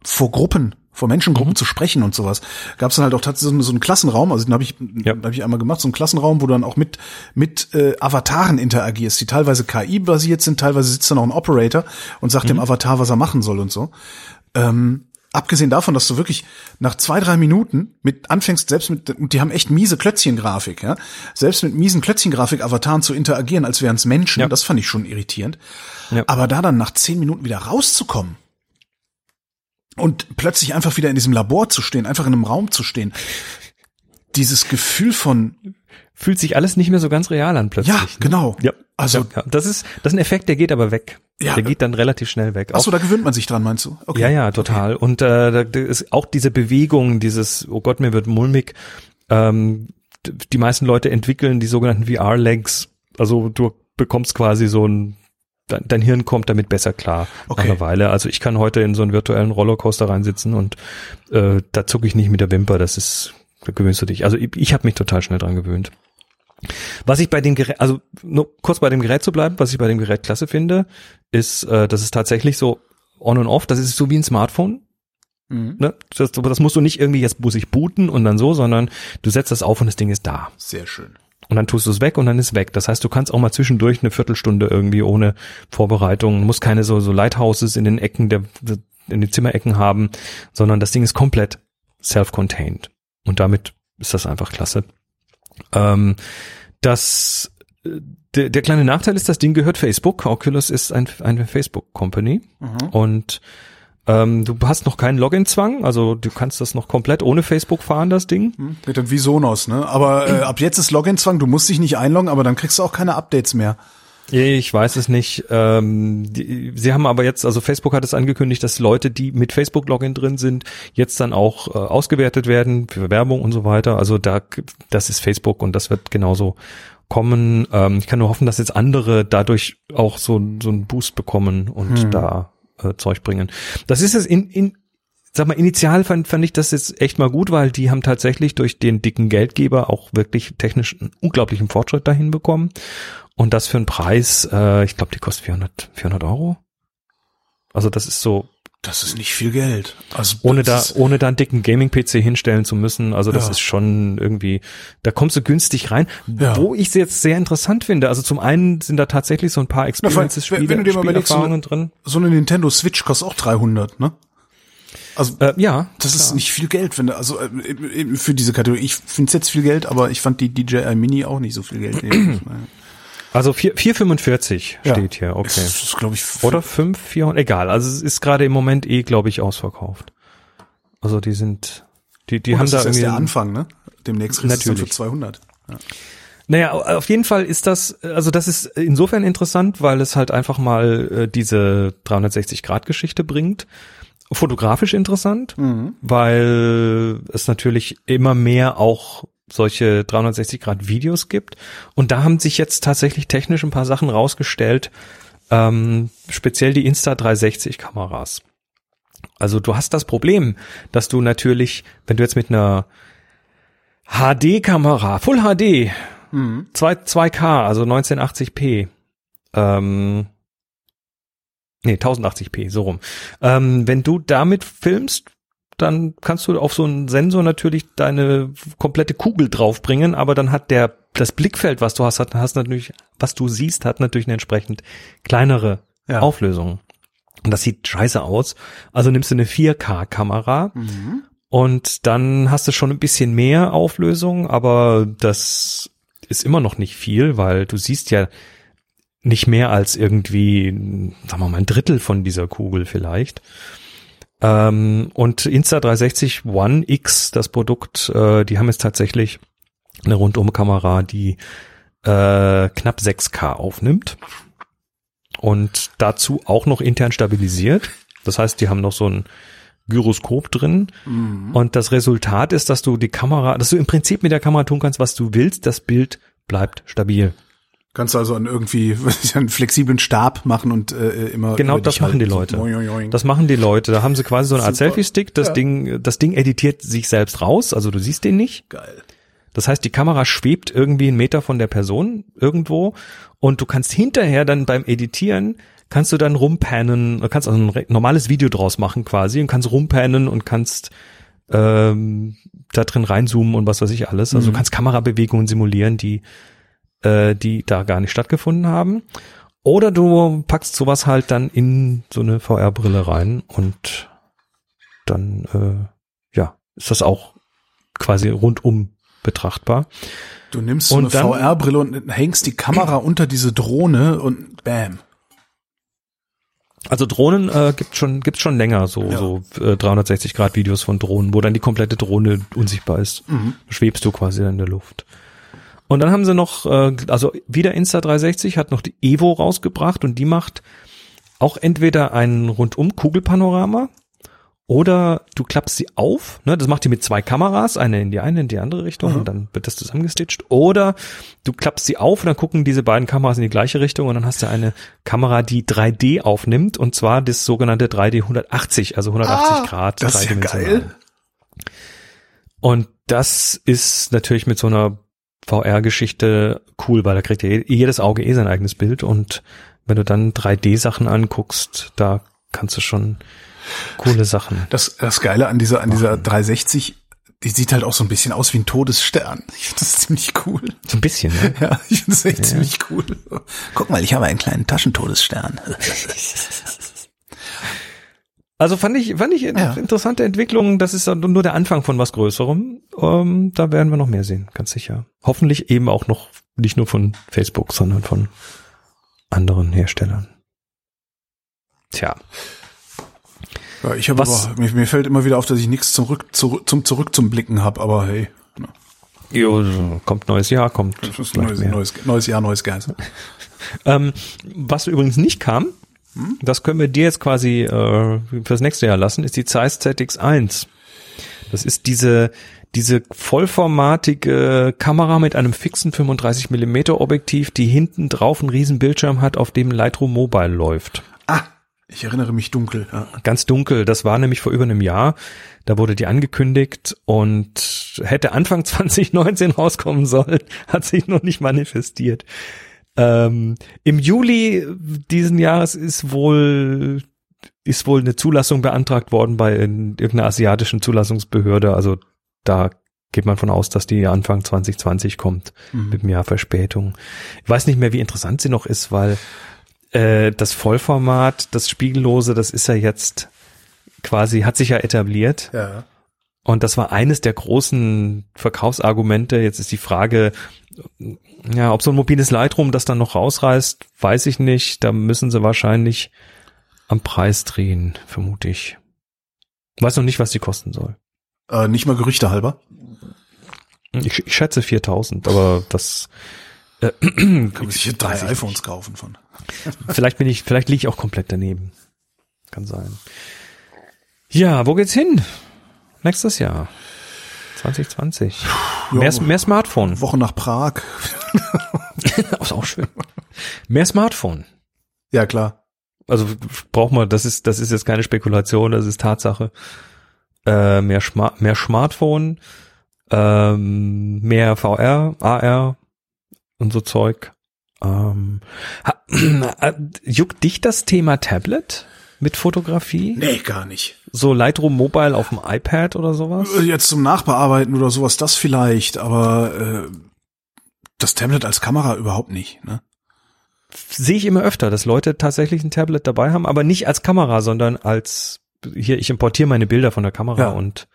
S2: vor Gruppen vor Menschengruppen mhm. zu sprechen und sowas. Gab es dann halt auch tatsächlich so, so einen Klassenraum, also den habe ich, ja. hab ich einmal gemacht, so einen Klassenraum, wo du dann auch mit mit äh, Avataren interagierst, die teilweise KI-basiert sind, teilweise sitzt dann auch ein Operator und sagt mhm. dem Avatar, was er machen soll und so. Ähm, abgesehen davon, dass du wirklich nach zwei, drei Minuten mit anfängst, selbst mit, und die haben echt miese Klötzchengrafik, ja, selbst mit miesen Klötzchengrafik-Avataren zu interagieren, als wären es Menschen, ja. das fand ich schon irritierend. Ja. Aber da dann nach zehn Minuten wieder rauszukommen, und plötzlich einfach wieder in diesem Labor zu stehen, einfach in einem Raum zu stehen. Dieses Gefühl von
S3: fühlt sich alles nicht mehr so ganz real an plötzlich.
S2: Ja, ne? genau.
S3: Ja, also ja, ja. das ist das ist ein Effekt, der geht aber weg. Ja. Der geht dann relativ schnell weg.
S2: Achso, da gewöhnt man sich dran, meinst du?
S3: Okay. Ja, ja, total. Okay. Und äh, da ist auch diese Bewegung, dieses oh Gott, mir wird mulmig. Ähm, die meisten Leute entwickeln die sogenannten VR-Legs. Also du bekommst quasi so ein dein, dein Hirn kommt damit besser klar okay. nach einer Weile. Also ich kann heute in so einen virtuellen Rollercoaster reinsitzen und äh, da zucke ich nicht mit der Wimper. Das ist, da gewöhnst du dich. Also ich, ich habe mich total schnell dran gewöhnt. Was ich bei dem Gerät, also nur kurz bei dem Gerät zu bleiben, was ich bei dem Gerät klasse finde, ist, äh, das ist tatsächlich so on und off, das ist so wie ein Smartphone. Mhm. Ne? Das, das musst du nicht irgendwie, jetzt muss ich booten und dann so, sondern du setzt das auf und das Ding ist da.
S2: Sehr schön
S3: und dann tust du es weg und dann ist weg. Das heißt, du kannst auch mal zwischendurch eine Viertelstunde irgendwie ohne Vorbereitung, musst keine so, so Lighthouses in den Ecken der, in den Zimmerecken haben, sondern das Ding ist komplett self-contained. Und damit ist das einfach klasse. Ähm, das, der, der kleine Nachteil ist, das Ding gehört Facebook. Oculus ist ein, eine Facebook-Company. Mhm. Und ähm, du hast noch keinen Login-Zwang, also du kannst das noch komplett ohne Facebook fahren, das Ding.
S2: Hm, dann wie Sonos, ne? Aber äh, ab jetzt ist Login-Zwang, du musst dich nicht einloggen, aber dann kriegst du auch keine Updates mehr.
S3: Ich weiß es nicht. Ähm, die, sie haben aber jetzt, also Facebook hat es angekündigt, dass Leute, die mit Facebook-Login drin sind, jetzt dann auch äh, ausgewertet werden für Werbung und so weiter. Also da, das ist Facebook und das wird genauso kommen. Ähm, ich kann nur hoffen, dass jetzt andere dadurch auch so, so einen Boost bekommen und hm. da äh, Zeug bringen. Das ist es in, in sag mal, initial fand, fand ich das jetzt echt mal gut, weil die haben tatsächlich durch den dicken Geldgeber auch wirklich technisch einen unglaublichen Fortschritt dahin bekommen. Und das für einen Preis, äh, ich glaube, die kostet 400, 400 Euro. Also das ist so
S2: das ist nicht viel Geld.
S3: Also ohne da, ohne da einen dicken Gaming-PC hinstellen zu müssen. Also das ja. ist schon irgendwie, da kommst du günstig rein. Ja. Wo ich es jetzt sehr interessant finde. Also zum einen sind da tatsächlich so ein paar Experiences,
S2: Spiele, wenn du dir mal eine, drin. So eine Nintendo Switch kostet auch 300, ne? Also äh, ja, das klar. ist nicht viel Geld, finde also äh, für diese Kategorie. Ich finde es jetzt viel Geld, aber ich fand die DJI Mini auch nicht so viel Geld.
S3: Also 4,45 ja. steht hier, okay.
S2: Das ist, glaube ich,
S3: Oder 5, 400, egal. Also es ist gerade im Moment eh, glaube ich, ausverkauft. Also die sind, die, die oh, haben da
S2: irgendwie.
S3: Das ist
S2: der Anfang, ne? Demnächst kriegst du für 200. Ja.
S3: Naja, auf jeden Fall ist das, also das ist insofern interessant, weil es halt einfach mal äh, diese 360-Grad-Geschichte bringt. Fotografisch interessant, mhm. weil es natürlich immer mehr auch solche 360 Grad Videos gibt. Und da haben sich jetzt tatsächlich technisch ein paar Sachen rausgestellt, ähm, speziell die Insta 360 Kameras. Also du hast das Problem, dass du natürlich, wenn du jetzt mit einer HD-Kamera, Full HD, mhm. 2, 2K, also 1980p, ähm, nee, 1080p, so rum. Ähm, wenn du damit filmst, dann kannst du auf so einen Sensor natürlich deine komplette Kugel draufbringen, aber dann hat der das Blickfeld, was du hast, hat, hast natürlich, was du siehst, hat natürlich eine entsprechend kleinere ja. Auflösung. Und das sieht scheiße aus. Also nimmst du eine 4K-Kamera mhm. und dann hast du schon ein bisschen mehr Auflösung, aber das ist immer noch nicht viel, weil du siehst ja nicht mehr als irgendwie, sagen wir mal, ein Drittel von dieser Kugel vielleicht. Ähm, und Insta360 One X, das Produkt, äh, die haben jetzt tatsächlich eine Rundumkamera, die äh, knapp 6K aufnimmt und dazu auch noch intern stabilisiert. Das heißt, die haben noch so ein Gyroskop drin mhm. und das Resultat ist, dass du die Kamera, dass du im Prinzip mit der Kamera tun kannst, was du willst, das Bild bleibt stabil.
S2: Kannst du also an irgendwie einen flexiblen Stab machen und äh, immer.
S3: Genau, das machen die Leute. Das machen die Leute. Da haben sie quasi so eine Art Selfie-Stick. Das ja. Ding, das Ding editiert sich selbst raus. Also du siehst den nicht.
S2: Geil.
S3: Das heißt, die Kamera schwebt irgendwie einen Meter von der Person irgendwo und du kannst hinterher dann beim Editieren kannst du dann rumpannen, kannst also ein normales Video draus machen quasi und kannst rumpannen und kannst ähm, da drin reinzoomen und was weiß ich alles. Also mhm. du kannst Kamerabewegungen simulieren, die äh, die da gar nicht stattgefunden haben. Oder du packst sowas halt dann in so eine VR-Brille rein und dann äh, ja ist das auch quasi rundum betrachtbar.
S2: Du nimmst so und eine VR-Brille und hängst die Kamera unter diese Drohne und bam.
S3: Also Drohnen äh, gibt schon gibt's schon länger so ja. so äh, 360 Grad Videos von Drohnen, wo dann die komplette Drohne unsichtbar ist. Mhm. Schwebst du quasi in der Luft. Und dann haben sie noch äh, also wieder Insta 360 hat noch die Evo rausgebracht und die macht auch entweder ein rundum Kugelpanorama oder du klappst sie auf, ne, das macht die mit zwei Kameras, eine in die eine, in die andere Richtung mhm. und dann wird das zusammengestitcht. Oder du klappst sie auf und dann gucken diese beiden Kameras in die gleiche Richtung und dann hast du eine Kamera, die 3D aufnimmt und zwar das sogenannte 3D 180, also 180 ah, Grad.
S2: Das ist ja geil.
S3: Und das ist natürlich mit so einer VR-Geschichte cool, weil da kriegt ja jedes Auge eh sein eigenes Bild und wenn du dann 3D-Sachen anguckst, da kannst du schon Coole Sachen.
S2: Das, das Geile an dieser, an dieser 360, die sieht halt auch so ein bisschen aus wie ein Todesstern. Ich finde das ziemlich cool.
S3: So ein bisschen, ne?
S2: Ja, ich finde das echt ja. ziemlich cool. Guck mal, ich habe einen kleinen Taschentodesstern.
S3: Also fand ich, fand ich ja. interessante Entwicklung. Das ist nur der Anfang von was Größerem. Um, da werden wir noch mehr sehen, ganz sicher. Hoffentlich eben auch noch nicht nur von Facebook, sondern von anderen Herstellern. Tja.
S2: Ja, ich habe aber, mir, mir, fällt immer wieder auf, dass ich nichts zurück, zurück zum zurück zum Blicken habe, aber hey.
S3: Ne. Jo, kommt neues Jahr, kommt
S2: neues, neues, neues, Jahr, neues Geist.
S3: ähm, was übrigens nicht kam, hm? das können wir dir jetzt quasi äh, fürs nächste Jahr lassen, ist die Zeiss ZX1. Das ist diese diese vollformatige Kamera mit einem fixen 35 Millimeter Objektiv, die hinten drauf einen riesen Bildschirm hat, auf dem Lightroom Mobile läuft.
S2: Ah, ich erinnere mich dunkel. Ja.
S3: Ganz dunkel. Das war nämlich vor über einem Jahr. Da wurde die angekündigt und hätte Anfang 2019 rauskommen sollen, hat sich noch nicht manifestiert. Ähm, Im Juli diesen Jahres ist wohl ist wohl eine Zulassung beantragt worden bei irgendeiner asiatischen Zulassungsbehörde. Also da geht man von aus, dass die Anfang 2020 kommt mhm. mit einem Jahr Verspätung. Ich weiß nicht mehr, wie interessant sie noch ist, weil äh, das Vollformat, das Spiegellose, das ist ja jetzt quasi, hat sich ja etabliert.
S2: Ja.
S3: Und das war eines der großen Verkaufsargumente. Jetzt ist die Frage, ja, ob so ein mobiles Lightroom das dann noch rausreißt, weiß ich nicht. Da müssen sie wahrscheinlich am Preis drehen, vermute ich. Weiß noch nicht, was die kosten soll.
S2: Äh, nicht mal Gerüchte halber?
S3: Ich, ich schätze 4000, aber das
S2: äh, kann man sich hier drei iPhones nicht. kaufen von.
S3: vielleicht bin ich, vielleicht liege ich auch komplett daneben. Kann sein. Ja, wo geht's hin? Nächstes Jahr. 2020. Ja, mehr, mehr Smartphone.
S2: Woche nach Prag.
S3: ist auch schön. Mehr Smartphone.
S2: Ja, klar.
S3: Also braucht man, das ist, das ist jetzt keine Spekulation, das ist Tatsache. Äh, mehr, Schma mehr Smartphone, ähm, mehr VR, AR, und so Zeug. Ähm, äh, juckt dich das Thema Tablet mit Fotografie?
S2: Nee, gar nicht.
S3: So Lightroom Mobile auf dem iPad oder sowas?
S2: Äh, jetzt zum Nachbearbeiten oder sowas, das vielleicht, aber äh, das Tablet als Kamera überhaupt nicht, ne?
S3: Sehe ich immer öfter, dass Leute tatsächlich ein Tablet dabei haben, aber nicht als Kamera, sondern als hier, ich importiere meine Bilder von der Kamera ja. und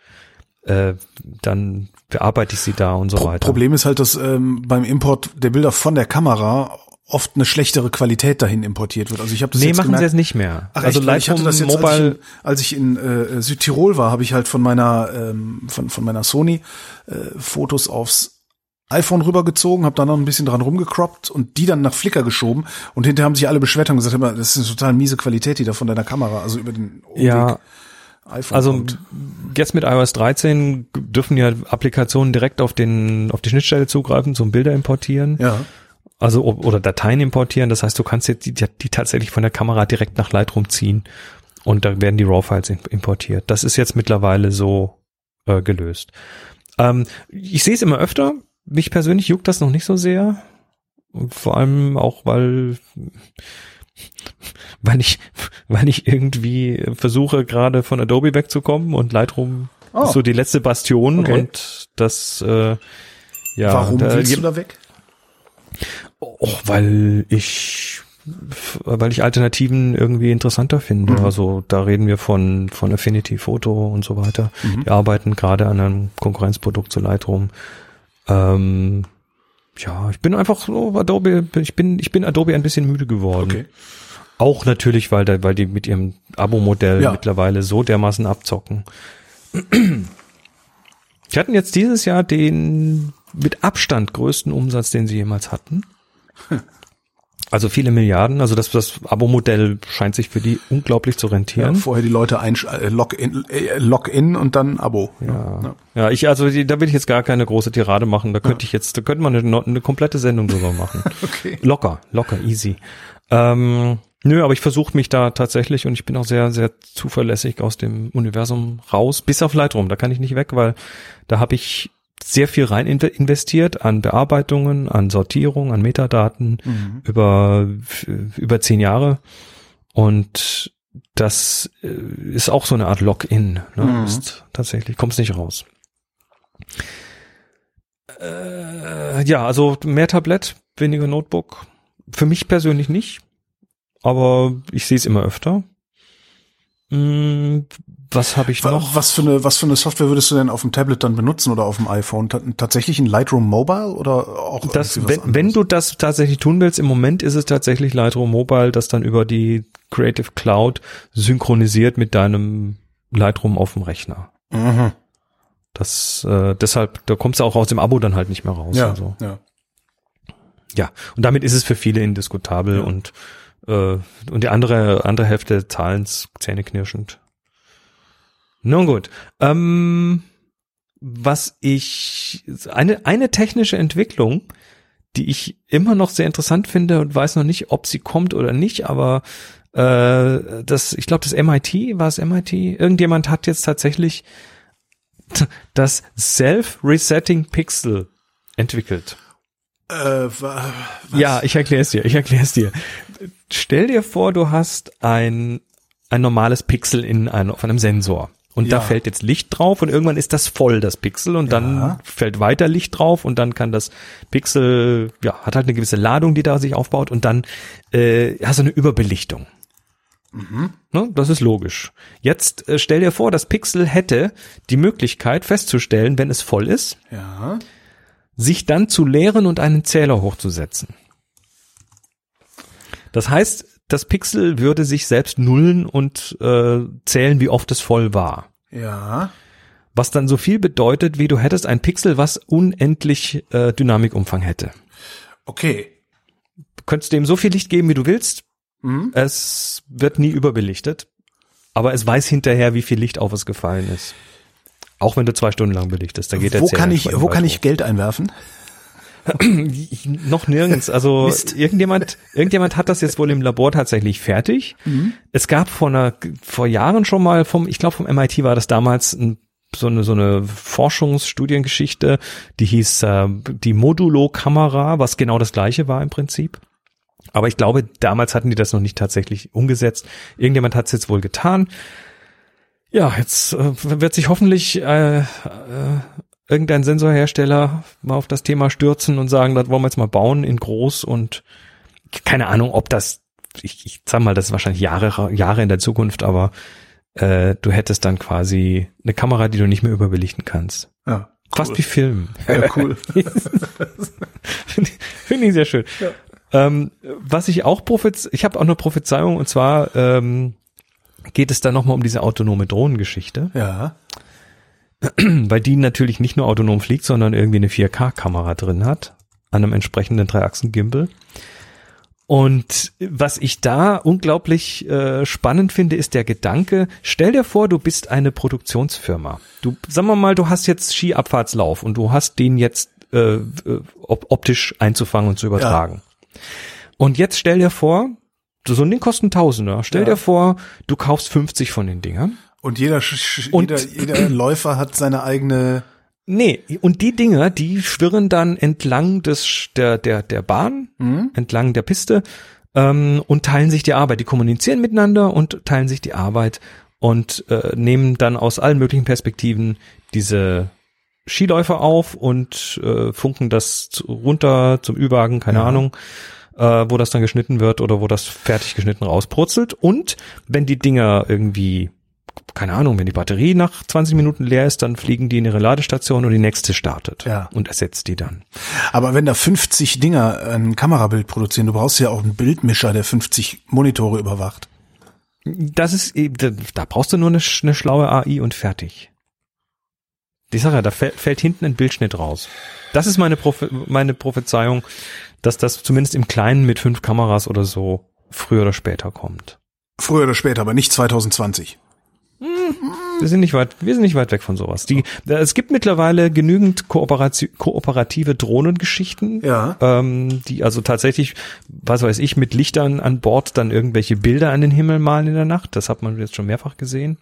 S3: äh, dann bearbeite ich sie da und so Pro weiter.
S2: Problem ist halt, dass ähm, beim Import der Bilder von der Kamera oft eine schlechtere Qualität dahin importiert wird. Also ich habe das
S3: nee,
S2: jetzt
S3: machen
S2: gemerkt.
S3: sie jetzt nicht mehr.
S2: Ach, also ich hatte das jetzt, Mobile als ich in, als ich in äh, Südtirol war, habe ich halt von meiner ähm, von von meiner Sony äh, Fotos aufs iPhone rübergezogen, habe da noch ein bisschen dran rumgecroppt und die dann nach Flickr geschoben und hinterher haben sich alle beschwert und gesagt, das ist eine total miese Qualität, die da von deiner Kamera, also über den
S3: Umweg. Ja, iPhone also kommt. jetzt mit iOS 13 dürfen ja Applikationen direkt auf den auf die Schnittstelle zugreifen zum Bilder importieren.
S2: Ja.
S3: Also oder Dateien importieren. Das heißt, du kannst jetzt die, die tatsächlich von der Kamera direkt nach Lightroom ziehen und da werden die RAW-Files importiert. Das ist jetzt mittlerweile so äh, gelöst. Ähm, ich sehe es immer öfter, mich persönlich juckt das noch nicht so sehr. Und vor allem auch, weil, weil ich, weil ich irgendwie versuche, gerade von Adobe wegzukommen und Lightroom oh. ist so die letzte Bastion okay. und das, äh, ja.
S2: Warum da, willst du da weg?
S3: Oh, weil ich weil ich Alternativen irgendwie interessanter finde. Mhm. Also da reden wir von, von Affinity Photo und so weiter. Mhm. Die arbeiten gerade an einem Konkurrenzprodukt zu Lightroom. Ähm, ja, ich bin einfach so Adobe, ich bin, ich bin Adobe ein bisschen müde geworden. Okay. Auch natürlich, weil da, weil die mit ihrem Abo-Modell ja. mittlerweile so dermaßen abzocken. Sie hatten jetzt dieses Jahr den mit Abstand größten Umsatz, den sie jemals hatten. Also viele Milliarden, also das, das Abo-Modell scheint sich für die unglaublich zu rentieren.
S2: Ja, vorher die Leute ein äh, Login, äh, Login und dann Abo.
S3: Ja, ja. ja ich also da will ich jetzt gar keine große Tirade machen. Da könnte ja. ich jetzt, da könnte man eine, eine komplette Sendung drüber machen. okay. Locker, locker, easy. Ähm, nö, aber ich versuche mich da tatsächlich und ich bin auch sehr, sehr zuverlässig aus dem Universum raus, bis auf Lightroom. Da kann ich nicht weg, weil da habe ich sehr viel rein investiert an Bearbeitungen, an Sortierung, an Metadaten mhm. über, über zehn Jahre. Und das äh, ist auch so eine Art Login. Ne? Mhm. Ist tatsächlich, kommst nicht raus. Äh, ja, also mehr Tablett, weniger Notebook. Für mich persönlich nicht, aber ich sehe es immer öfter. Hm, was habe ich noch?
S2: Was für eine was für eine Software würdest du denn auf dem Tablet dann benutzen oder auf dem iPhone? T tatsächlich ein Lightroom Mobile oder auch
S3: das, wenn, wenn du das tatsächlich tun willst, im Moment ist es tatsächlich Lightroom Mobile, das dann über die Creative Cloud synchronisiert mit deinem Lightroom auf dem Rechner. Mhm. Das äh, deshalb, da kommst du auch aus dem Abo dann halt nicht mehr raus.
S2: Ja, so. ja.
S3: ja, und damit ist es für viele indiskutabel ja. und äh, und die andere andere Hälfte zahlens zähneknirschend. Nun gut. Ähm, was ich eine eine technische Entwicklung, die ich immer noch sehr interessant finde und weiß noch nicht, ob sie kommt oder nicht, aber äh, das, ich glaube, das MIT war es MIT. Irgendjemand hat jetzt tatsächlich das Self-Resetting Pixel entwickelt.
S2: Äh,
S3: ja, ich erkläre es dir. Ich erkläre es dir. Stell dir vor, du hast ein ein normales Pixel in einem, auf einem Sensor. Und ja. da fällt jetzt Licht drauf und irgendwann ist das voll, das Pixel, und ja. dann fällt weiter Licht drauf und dann kann das Pixel, ja, hat halt eine gewisse Ladung, die da sich aufbaut und dann äh, hast du eine Überbelichtung. Mhm. Ne, das ist logisch. Jetzt äh, stell dir vor, das Pixel hätte die Möglichkeit festzustellen, wenn es voll ist,
S2: ja.
S3: sich dann zu leeren und einen Zähler hochzusetzen. Das heißt, das Pixel würde sich selbst nullen und äh, zählen, wie oft es voll war.
S2: Ja.
S3: Was dann so viel bedeutet, wie du hättest ein Pixel, was unendlich äh, Dynamikumfang hätte.
S2: Okay.
S3: Du könntest dem so viel Licht geben, wie du willst. Mhm. Es wird nie überbelichtet. Aber es weiß hinterher, wie viel Licht auf es gefallen ist. Auch wenn du zwei Stunden lang belichtest, da geht der
S2: Wo kann ich, wo kann ich Geld einwerfen?
S3: Noch nirgends. Also Mist. irgendjemand, irgendjemand hat das jetzt wohl im Labor tatsächlich fertig. Mhm. Es gab vor einer, vor Jahren schon mal vom, ich glaube vom MIT war das damals ein, so eine so eine Forschungsstudiengeschichte, die hieß äh, die Modulo-Kamera, was genau das gleiche war im Prinzip. Aber ich glaube, damals hatten die das noch nicht tatsächlich umgesetzt. Irgendjemand hat es jetzt wohl getan. Ja, jetzt äh, wird sich hoffentlich äh, äh, irgendein Sensorhersteller mal auf das Thema stürzen und sagen, das wollen wir jetzt mal bauen in groß und keine Ahnung, ob das, ich, ich sag mal, das ist wahrscheinlich Jahre, Jahre in der Zukunft, aber äh, du hättest dann quasi eine Kamera, die du nicht mehr überbelichten kannst.
S2: Ja.
S3: Cool. Fast wie Film.
S2: Ja, cool.
S3: Finde find ich sehr schön. Ja. Ähm, was ich auch prophez ich habe auch eine Prophezeiung und zwar ähm, geht es da nochmal um diese autonome Drohnengeschichte.
S2: Ja.
S3: Weil die natürlich nicht nur autonom fliegt, sondern irgendwie eine 4K-Kamera drin hat, an einem entsprechenden Dreiachsen-Gimbal. Und was ich da unglaublich äh, spannend finde, ist der Gedanke, stell dir vor, du bist eine Produktionsfirma. Du, sagen wir mal, du hast jetzt Skiabfahrtslauf und du hast den jetzt äh, äh optisch einzufangen und zu übertragen. Ja. Und jetzt stell dir vor, so ein Ding kostet ein Tausender. Stell ja. dir vor, du kaufst 50 von den Dingern
S2: und jeder, und jeder, jeder Läufer hat seine eigene
S3: Nee, und die Dinger, die schwirren dann entlang des der der der Bahn, mhm. entlang der Piste ähm, und teilen sich die Arbeit. Die kommunizieren miteinander und teilen sich die Arbeit und äh, nehmen dann aus allen möglichen Perspektiven diese Skiläufer auf und äh, funken das runter zum Überwagen, keine ja. Ahnung, äh, wo das dann geschnitten wird oder wo das fertig geschnitten rauspurzelt. Und wenn die Dinger irgendwie keine Ahnung, wenn die Batterie nach 20 Minuten leer ist, dann fliegen die in ihre Ladestation und die nächste startet
S2: ja.
S3: und ersetzt die dann.
S2: Aber wenn da 50 Dinger ein Kamerabild produzieren, du brauchst ja auch einen Bildmischer, der 50 Monitore überwacht.
S3: Das ist, da brauchst du nur eine, eine schlaue AI und fertig. Die Sache, da fällt hinten ein Bildschnitt raus. Das ist meine, Prophe meine Prophezeiung, dass das zumindest im Kleinen mit fünf Kameras oder so früher oder später kommt.
S2: Früher oder später, aber nicht 2020.
S3: Wir sind nicht weit, wir sind nicht weit weg von sowas. Die, es gibt mittlerweile genügend kooperative Drohnengeschichten,
S2: ja.
S3: ähm, die also tatsächlich, was weiß ich, mit Lichtern an Bord dann irgendwelche Bilder an den Himmel malen in der Nacht. Das hat man jetzt schon mehrfach gesehen.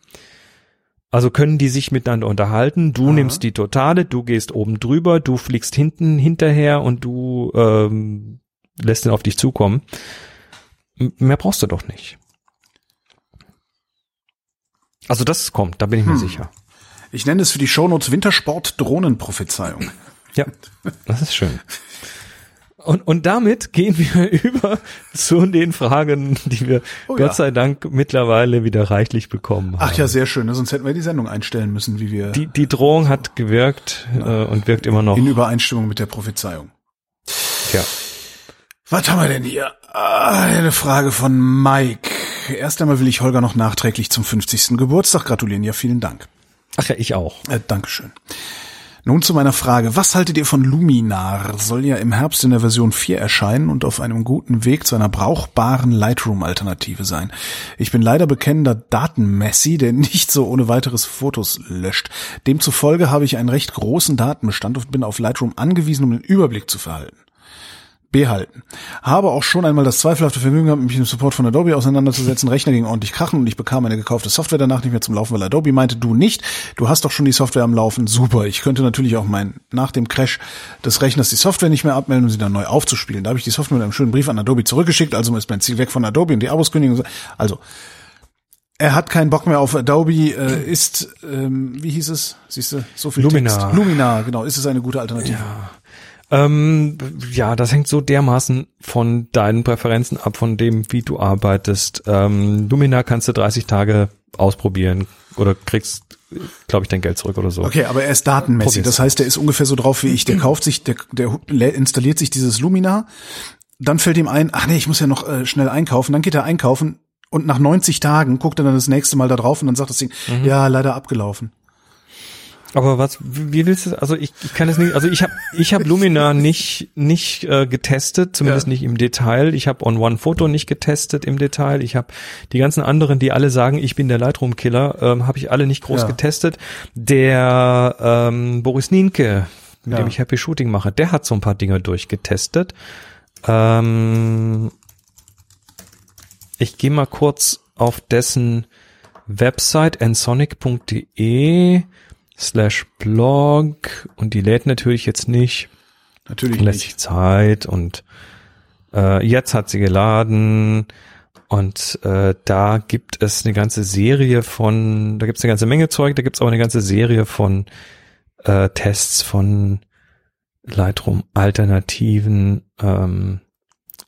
S3: Also können die sich miteinander unterhalten. Du Aha. nimmst die Totale, du gehst oben drüber, du fliegst hinten hinterher und du ähm, lässt ihn auf dich zukommen. Mehr brauchst du doch nicht. Also das kommt, da bin ich mir hm. sicher.
S2: Ich nenne es für die Shownotes Wintersport Drohnenprophezeiung.
S3: Ja, das ist schön. Und, und damit gehen wir über zu den Fragen, die wir oh, Gott sei Dank mittlerweile wieder reichlich bekommen haben.
S2: Ach ja, sehr schön. Sonst hätten wir die Sendung einstellen müssen, wie wir.
S3: Die, die Drohung hat gewirkt äh, und wirkt immer noch.
S2: In Übereinstimmung mit der Prophezeiung.
S3: Ja.
S2: Was haben wir denn hier? Ah, eine Frage von Mike. Erst einmal will ich Holger noch nachträglich zum 50. Geburtstag gratulieren. Ja, vielen Dank.
S3: Ach ja, ich auch.
S2: Äh, Dankeschön. Nun zu meiner Frage. Was haltet ihr von Luminar? Soll ja im Herbst in der Version 4 erscheinen und auf einem guten Weg zu einer brauchbaren Lightroom-Alternative sein. Ich bin leider bekennender Datenmessi, der nicht so ohne weiteres Fotos löscht. Demzufolge habe ich einen recht großen Datenbestand und bin auf Lightroom angewiesen, um den Überblick zu verhalten behalten. Habe auch schon einmal das zweifelhafte Vergnügen gehabt, mich mit dem Support von Adobe auseinanderzusetzen. Rechner ging ordentlich krachen und ich bekam eine gekaufte Software danach nicht mehr zum Laufen, weil Adobe meinte, du nicht. Du hast doch schon die Software am Laufen. Super. Ich könnte natürlich auch mein, nach dem Crash des Rechners die Software nicht mehr abmelden, um sie dann neu aufzuspielen. Da habe ich die Software mit einem schönen Brief an Adobe zurückgeschickt. Also ist mein Ziel weg von Adobe und die Abos kündigen. Also, er hat keinen Bock mehr auf Adobe, äh, ist, ähm, wie hieß es? Siehst du, so viel
S3: Luminar.
S2: Text. Luminar, genau. Ist es eine gute Alternative?
S3: Ja. Ähm, ja, das hängt so dermaßen von deinen Präferenzen ab, von dem, wie du arbeitest. Ähm, Lumina kannst du 30 Tage ausprobieren oder kriegst, glaube ich, dein Geld zurück oder so.
S2: Okay, aber er ist datenmäßig. Das heißt, der ist ungefähr so drauf wie ich. Der kauft sich, der, der installiert sich dieses Lumina. Dann fällt ihm ein, ach nee, ich muss ja noch äh, schnell einkaufen. Dann geht er einkaufen und nach 90 Tagen guckt er dann das nächste Mal da drauf und dann sagt das Ding, mhm. ja, leider abgelaufen.
S3: Aber was, wie willst du, also ich, ich kann es nicht, also ich habe ich hab Lumina nicht nicht äh, getestet, zumindest ja. nicht im Detail. Ich habe On One Photo nicht getestet im Detail. Ich habe die ganzen anderen, die alle sagen, ich bin der Lightroom Killer, ähm, habe ich alle nicht groß ja. getestet. Der ähm, Boris Nienke, mit ja. dem ich Happy Shooting mache, der hat so ein paar Dinge durchgetestet. Ähm, ich gehe mal kurz auf dessen Website nsonic.de slash blog und die lädt natürlich jetzt nicht.
S2: Natürlich
S3: lässt sich Zeit und äh, jetzt hat sie geladen und äh, da gibt es eine ganze Serie von, da gibt es eine ganze Menge Zeug, da gibt es auch eine ganze Serie von äh, Tests von Lightroom Alternativen. Ähm,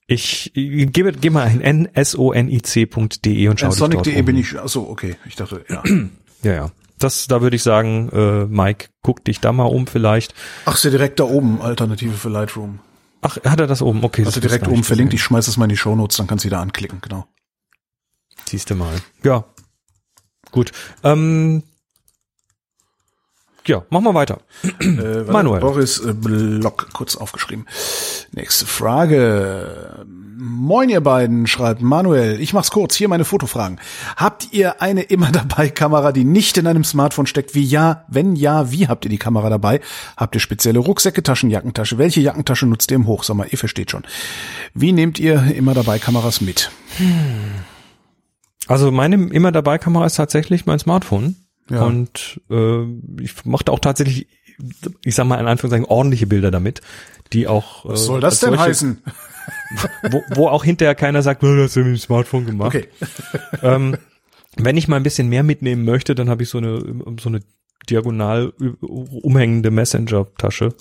S3: ich, gebe, gebe mal ein nsonic.de und schau
S2: Sonic.de um. bin ich, achso, okay, ich dachte, ja.
S3: ja, ja das, da würde ich sagen, äh, Mike, guck dich da mal um vielleicht.
S2: Ach, ist ja direkt da oben, Alternative für Lightroom.
S3: Ach, hat er das oben? Okay.
S2: Also direkt oben verlinkt, ich schmeiß das mal in die Shownotes, dann kannst du da anklicken, genau.
S3: Siehst du mal. Ja. Gut. Ähm, ja, machen wir weiter.
S2: Äh, Manuel. Boris äh, Block, kurz aufgeschrieben. Nächste Frage. Moin ihr beiden, schreibt Manuel. Ich mach's kurz, hier meine Fotofragen. Habt ihr eine immer dabei Kamera, die nicht in einem Smartphone steckt? Wie ja? Wenn ja, wie habt ihr die Kamera dabei? Habt ihr spezielle Rucksäcke, Taschen, Jackentasche? Welche Jackentasche nutzt ihr im Hochsommer? Ihr versteht schon. Wie nehmt ihr immer dabei Kameras mit?
S3: Also meine immer dabei Kamera ist tatsächlich mein Smartphone. Ja. Und äh, ich mache auch tatsächlich ich sag mal in Anführungszeichen ordentliche Bilder damit, die auch.
S2: Was soll das denn solche, heißen?
S3: Wo, wo auch hinterher keiner sagt, oh, das hast du mit dem Smartphone gemacht. Okay. ähm, wenn ich mal ein bisschen mehr mitnehmen möchte, dann habe ich so eine so eine diagonal umhängende Messenger-Tasche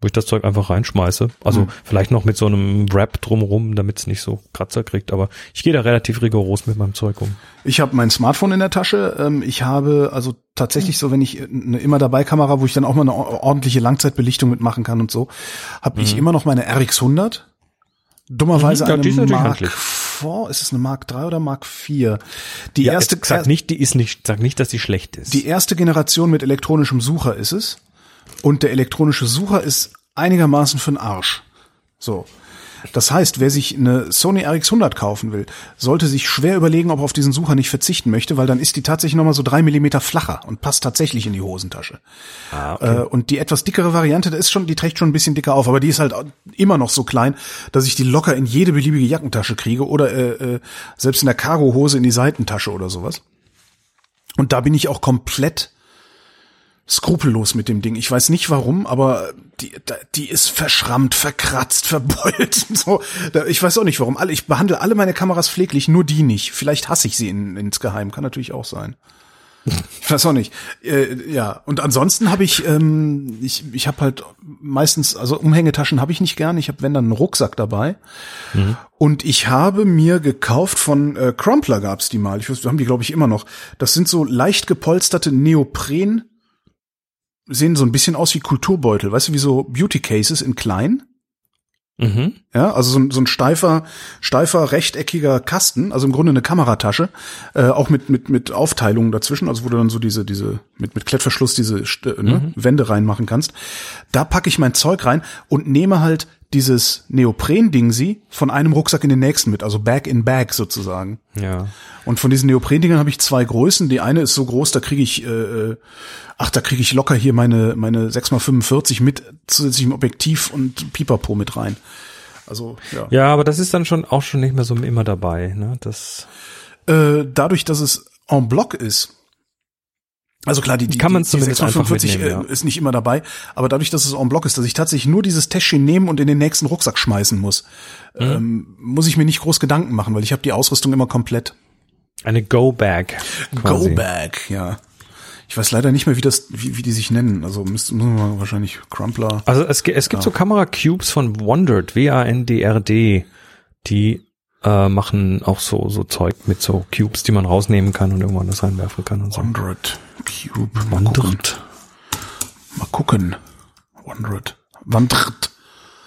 S3: wo ich das Zeug einfach reinschmeiße. Also mhm. vielleicht noch mit so einem Wrap drumrum, damit es nicht so Kratzer kriegt. Aber ich gehe da relativ rigoros mit meinem Zeug um.
S2: Ich habe mein Smartphone in der Tasche. Ähm, ich habe also tatsächlich so, wenn ich eine immer dabei Kamera, wo ich dann auch mal eine ordentliche Langzeitbelichtung mitmachen kann und so, habe mhm. ich immer noch meine RX100. Dummerweise mhm, eine Mark IV, ist es eine Mark 3 oder Mark 4?
S3: Die ja, erste sag nicht, die ist nicht, sag nicht, dass die schlecht ist.
S2: Die erste Generation mit elektronischem Sucher ist es. Und der elektronische Sucher ist einigermaßen für den Arsch. So. Das heißt, wer sich eine Sony RX100 kaufen will, sollte sich schwer überlegen, ob er auf diesen Sucher nicht verzichten möchte, weil dann ist die tatsächlich nochmal so drei Millimeter flacher und passt tatsächlich in die Hosentasche. Ah, okay. Äh, und die etwas dickere Variante, da ist schon, die trägt schon ein bisschen dicker auf, aber die ist halt immer noch so klein, dass ich die locker in jede beliebige Jackentasche kriege oder äh, äh, selbst in der Cargohose in die Seitentasche oder sowas. Und da bin ich auch komplett skrupellos mit dem Ding. Ich weiß nicht warum, aber die, die ist verschrammt, verkratzt, verbeult. So, ich weiß auch nicht warum. Ich behandle alle meine Kameras pfleglich, nur die nicht. Vielleicht hasse ich sie in, insgeheim, kann natürlich auch sein. Ich weiß auch nicht. Äh, ja, und ansonsten habe ich, ähm, ich, ich habe halt meistens, also Umhängetaschen habe ich nicht gern. Ich habe wenn dann einen Rucksack dabei. Mhm. Und ich habe mir gekauft von äh, Crumpler gab's die mal. Ich weiß, haben die glaube ich immer noch. Das sind so leicht gepolsterte Neopren sehen so ein bisschen aus wie Kulturbeutel, weißt du, wie so Beauty Cases in klein. Mhm. Ja, also so ein, so ein steifer, steifer, rechteckiger Kasten, also im Grunde eine Kameratasche, äh, auch mit, mit, mit Aufteilungen dazwischen, also wo du dann so diese, diese, mit, mit Klettverschluss diese äh, ne, mhm. Wände reinmachen kannst. Da packe ich mein Zeug rein und nehme halt dieses Neopren-Ding sie von einem Rucksack in den nächsten mit, also Bag in Bag sozusagen.
S3: Ja.
S2: Und von diesen Neopren-Dingern habe ich zwei Größen. Die eine ist so groß, da kriege ich, äh, äh ach, da kriege ich locker hier meine meine 6x45 mit zusätzlichem Objektiv und Pipapo mit rein. Also ja.
S3: Ja, aber das ist dann schon auch schon nicht mehr so immer dabei, ne? Das.
S2: Äh, dadurch, dass es en bloc ist, also klar, die, die,
S3: Kann man
S2: die,
S3: die 645
S2: äh, ja. ist nicht immer dabei, aber dadurch, dass es en bloc ist, dass ich tatsächlich nur dieses Täschchen nehmen und in den nächsten Rucksack schmeißen muss, mhm. ähm, muss ich mir nicht groß Gedanken machen, weil ich habe die Ausrüstung immer komplett.
S3: Eine Go-Bag.
S2: Go-Bag, ja. Ich weiß leider nicht mehr, wie das, wie, wie die sich nennen. Also müssen wir wahrscheinlich Crumpler.
S3: Also es, es gibt ja. so Kamera-Cubes von Wondered, W-A-N-D-R-D, die äh, machen auch so so Zeug mit so Cubes, die man rausnehmen kann und irgendwann das reinwerfen kann und so.
S2: Wondered Cube.
S3: Wandert.
S2: Mal gucken. Wondered. Wandert.